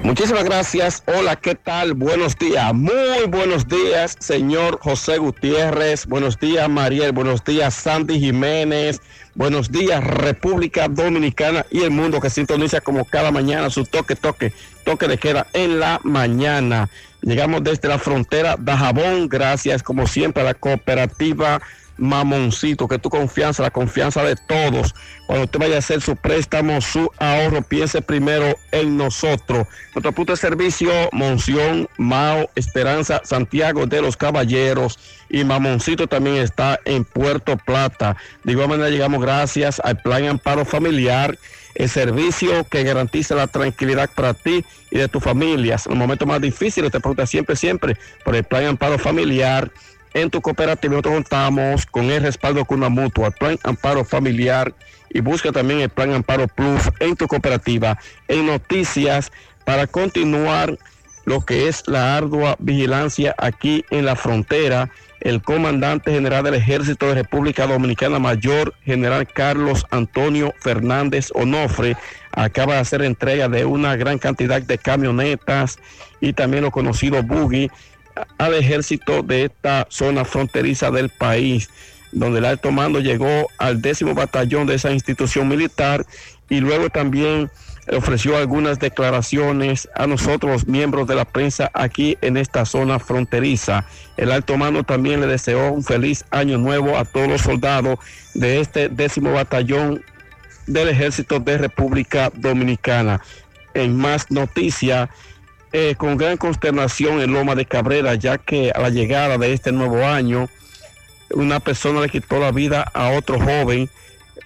Muchísimas gracias. Hola, ¿qué tal? Buenos días. Muy buenos días, señor José Gutiérrez. Buenos días, Mariel. Buenos días, Sandy Jiménez. Buenos días, República Dominicana y el mundo que sintoniza como cada mañana su toque, toque, toque de queda en la mañana. Llegamos desde la frontera de Jabón, gracias como siempre a la cooperativa Mamoncito, que tu confianza, la confianza de todos. Cuando usted vaya a hacer su préstamo, su ahorro, piense primero en nosotros. Nuestro punto de servicio, Monción, Mao, Esperanza, Santiago de los Caballeros y Mamoncito también está en Puerto Plata. De igual manera llegamos gracias al Plan Amparo Familiar, el servicio que garantiza la tranquilidad para ti y de tu familia. En los momentos más difíciles te pregunta siempre, siempre por el Plan Amparo Familiar. En tu cooperativa nosotros contamos con el respaldo con una mutua, Plan Amparo Familiar y busca también el Plan Amparo Plus en tu cooperativa. En noticias, para continuar lo que es la ardua vigilancia aquí en la frontera, el comandante general del Ejército de República Dominicana Mayor, general Carlos Antonio Fernández Onofre, acaba de hacer entrega de una gran cantidad de camionetas y también lo conocido buggy al ejército de esta zona fronteriza del país, donde el alto mando llegó al décimo batallón de esa institución militar y luego también ofreció algunas declaraciones a nosotros, miembros de la prensa aquí en esta zona fronteriza. El alto mando también le deseó un feliz año nuevo a todos los soldados de este décimo batallón del ejército de República Dominicana. En más noticias, eh, con gran consternación en Loma de Cabrera, ya que a la llegada de este nuevo año, una persona le quitó la vida a otro joven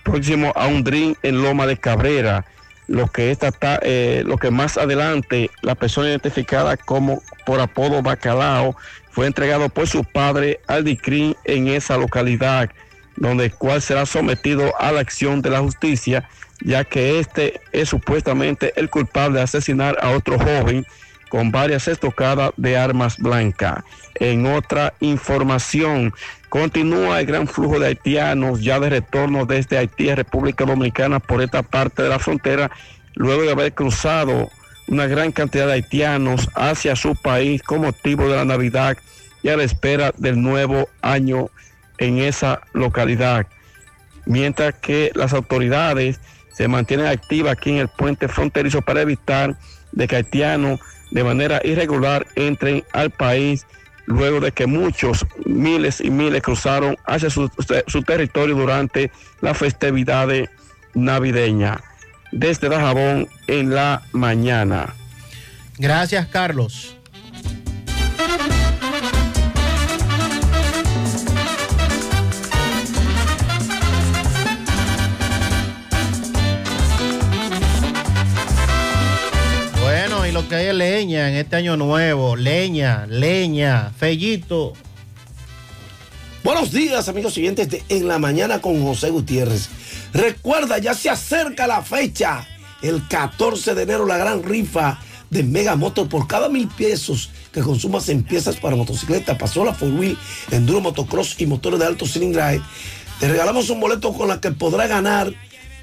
próximo a un drink en Loma de Cabrera. Lo que, esta eh, lo que más adelante la persona identificada como por apodo Bacalao fue entregado por su padre al DICRIN en esa localidad, donde el cual será sometido a la acción de la justicia, ya que este es supuestamente el culpable de asesinar a otro joven con varias estocadas de armas blancas. En otra información, continúa el gran flujo de haitianos ya de retorno desde Haití a República Dominicana por esta parte de la frontera, luego de haber cruzado una gran cantidad de haitianos hacia su país con motivo de la Navidad y a la espera del nuevo año en esa localidad. Mientras que las autoridades se mantienen activas aquí en el puente fronterizo para evitar de que haitianos de manera irregular entren al país luego de que muchos miles y miles cruzaron hacia su, territorio durante la festividad navideña. Desde Dajabón en la mañana. Gracias, Carlos. Lo que hay es leña en este año nuevo. Leña, leña, fellito. Buenos días, amigos siguientes de En la Mañana con José Gutiérrez. Recuerda, ya se acerca la fecha. El 14 de enero, la gran rifa de Mega Motor por cada mil pesos que consumas en piezas para motocicleta, pasola, four wheel, enduro, motocross y motores de alto cilindraje. Te regalamos un boleto con la que podrá ganar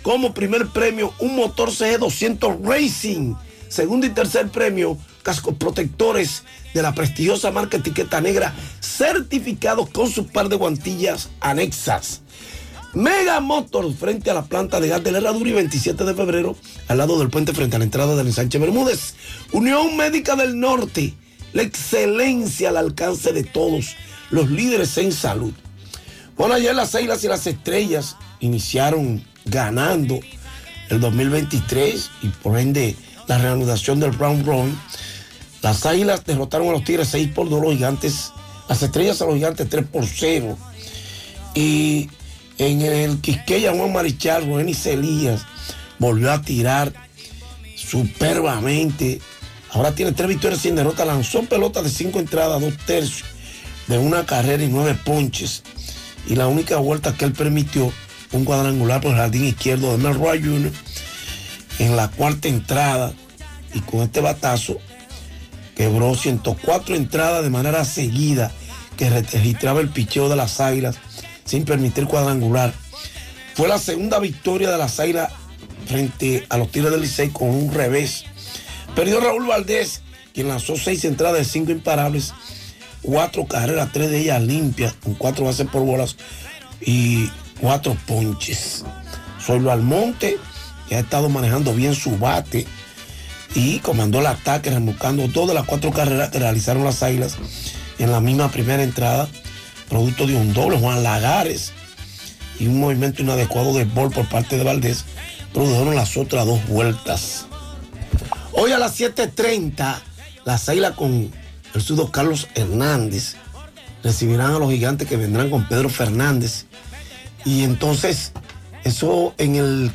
como primer premio un motor CG200 Racing. Segundo y tercer premio, cascos protectores de la prestigiosa marca Etiqueta Negra, certificados con su par de guantillas anexas. Mega Motors frente a la planta de gas de la Herradura y 27 de febrero al lado del puente frente a la entrada del ensanche Bermúdez. Unión Médica del Norte, la excelencia al alcance de todos, los líderes en salud. Bueno, ayer las Águilas y las Estrellas iniciaron ganando el 2023 y por ende la reanudación del Brown Run. Las Águilas derrotaron a los Tigres 6 por 2, los Gigantes, las Estrellas a los Gigantes 3 por 0. Y en el Quisqueya Juan Marichal, Roenis Celías volvió a tirar superbamente. Ahora tiene tres victorias sin derrota. Lanzó pelota de cinco entradas, dos tercios de una carrera y nueve ponches. Y la única vuelta que él permitió un cuadrangular por el jardín izquierdo de Mel Roy Jr. en la cuarta entrada. Y con este batazo quebró 104 entradas de manera seguida que registraba el picheo de las águilas sin permitir cuadrangular. Fue la segunda victoria de las Águilas frente a los Tigres del Licey con un revés. Perdió Raúl Valdés, quien lanzó seis entradas de cinco imparables, cuatro carreras, tres de ellas limpias, con cuatro bases por bolas y cuatro ponches. Soylo Almonte, que ha estado manejando bien su bate y comandó el ataque, remolcando de las cuatro carreras que realizaron las Águilas en la misma primera entrada producto de un doble, Juan Lagares y un movimiento inadecuado de bol por parte de Valdés produjeron las otras dos vueltas. Hoy a las 7.30, las Águilas con el sudo Carlos Hernández recibirán a los gigantes que vendrán con Pedro Fernández. Y entonces, eso en el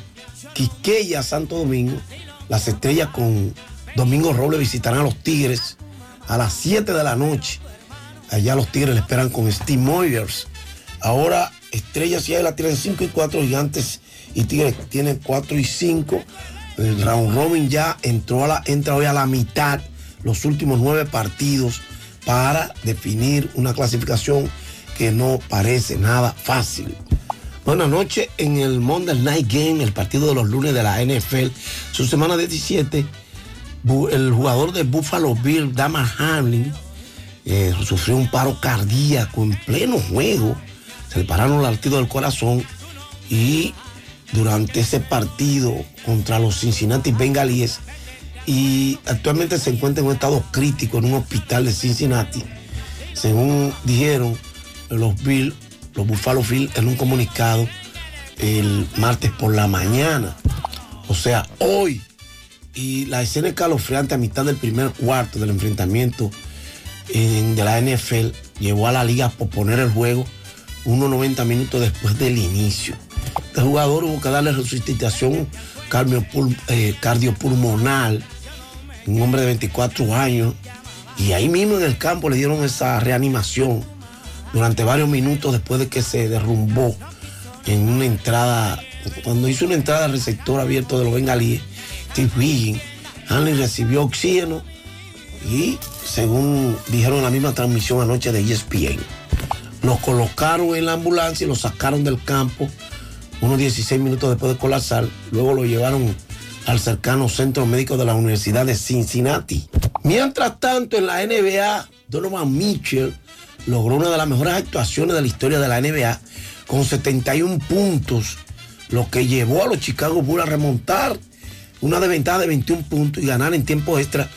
Quiqueya, Santo Domingo, las estrellas con Domingo Robles visitarán a los Tigres a las 7 de la noche. Allá los Tigres le esperan con Steve Moyers. Ahora Estrellas y Águilas tienen 5 y 4, Gigantes y Tigres tienen 4 y 5. El round robin ya entró a la, entra hoy a la mitad, los últimos nueve partidos para definir una clasificación que no parece nada fácil. Buenas noches en el Monday Night Game, el partido de los lunes de la NFL. Su semana 17, bu- el jugador de Buffalo Bill, Dama Hamlin, eh, sufrió un paro cardíaco en pleno juego. Se le pararon latidos del corazón y durante ese partido contra los Cincinnati Bengalíes y actualmente se encuentra en un estado crítico en un hospital de Cincinnati. Según dijeron los Bill, los Buffalo Bill en un comunicado el martes por la mañana. O sea, hoy. Y la escena escalofriante a mitad del primer cuarto del enfrentamiento en- de la NFL llevó a la liga a posponer el juego unos 90 minutos después del inicio. Este jugador hubo que darle resucitación eh, cardiopulmonar, un hombre de 24 años, y ahí mismo en el campo le dieron esa reanimación durante varios minutos después de que se derrumbó en una entrada, cuando hizo una entrada al receptor abierto de los bengalíes, Steve Wiggins, Hanley recibió oxígeno y según dijeron en la misma transmisión anoche de ESPN, los colocaron en la ambulancia y lo sacaron del campo unos 16 minutos después de colapsar. Luego lo llevaron al cercano centro médico de la Universidad de Cincinnati. Mientras tanto, en la NBA, Donovan Mitchell logró una de las mejores actuaciones de la historia de la NBA con 71 puntos, lo que llevó a los Chicago Bulls a remontar una desventaja de 21 puntos y ganar en tiempo extra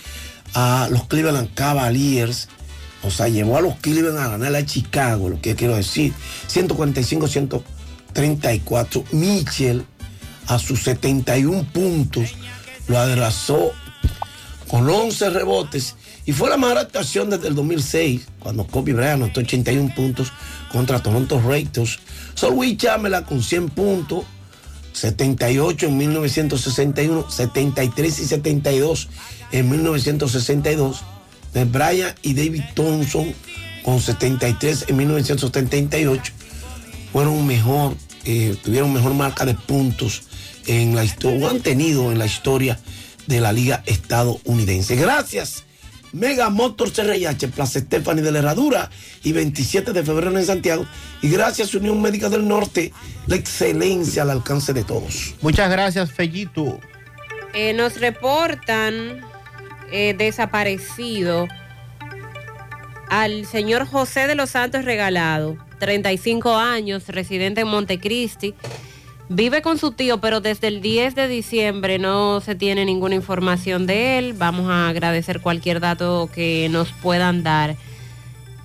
a los Cleveland Cavaliers. O sea, llevó a los Cleveland a ganar a Chicago, lo que quiero decir. 145-134. Mitchell, a sus 71 puntos, lo adelazó con 11 rebotes y fue la mejor actuación desde el 2006, cuando Kobe Bryant anotó 81 puntos contra Toronto Raptors. Sol Will Chamberlain con 100 puntos, 78 en 1961, 73 y 72 en 1962. De Bryant y David Thompson con 73 en 1978 fueron mejor, eh, tuvieron mejor marca de puntos en la historia, o han tenido en la historia de la liga estadounidense. Gracias. Mega Motors CRIH, Plaza Stephanie de la Herradura y 27 de febrero en Santiago. Y gracias Unión Médica del Norte, la excelencia al alcance de todos. Muchas gracias, Fellito. Eh, nos reportan eh, desaparecido al señor José de los Santos Regalado, 35 años, residente en Montecristi. Vive con su tío, pero desde el 10 de diciembre no se tiene ninguna información de él. Vamos a agradecer cualquier dato que nos puedan dar.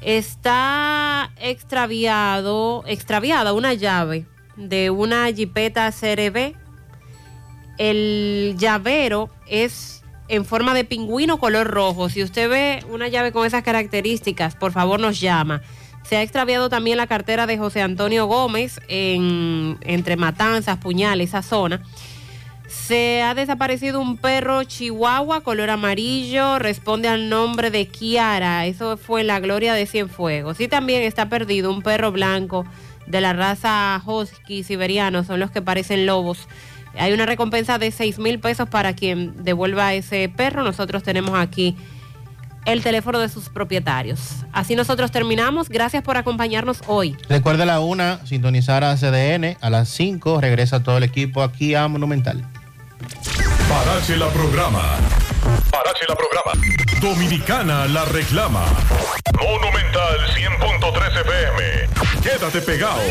Está extraviado, extraviada una llave de una jipeta CRB. El llavero es en forma de pingüino color rojo. Si usted ve una llave con esas características, por favor nos llama. Se ha extraviado también la cartera de José Antonio Gómez en, entre Matanzas, Puñal, esa zona. Se ha desaparecido un perro chihuahua color amarillo, responde al nombre de Kiara, eso fue la Gloria de Cienfuegos. Y también está perdido un perro blanco de la raza husky siberiano, son los que parecen lobos. Hay una recompensa de 6 mil pesos para quien devuelva ese perro. Nosotros tenemos aquí el teléfono de sus propietarios. Así nosotros terminamos. Gracias por acompañarnos hoy. Recuerde a la una, sintonizar a CDN. A las 5 regresa todo el equipo aquí a Monumental. Parache la programa. Parache la programa. Dominicana la reclama. Monumental 100.13 FM. Quédate pegado.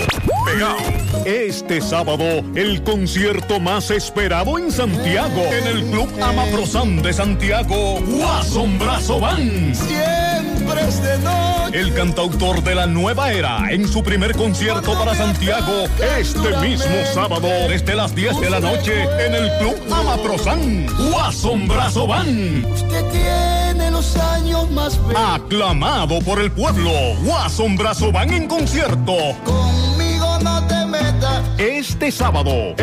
Pegado. Este sábado, el concierto más esperado en Santiago, en el Club Amaprosan de Santiago, Guasombrazo Band. Siempre hombres de noche. El cantautor de la nueva era en su primer concierto para Santiago este mismo sábado desde las 10 de la noche en el Club Amaprosan. Guasombrazo Van. Usted tiene los años más bellos. Aclamado por el pueblo, Guasombrazo Van en concierto. Conmigo no te metas. Este sábado.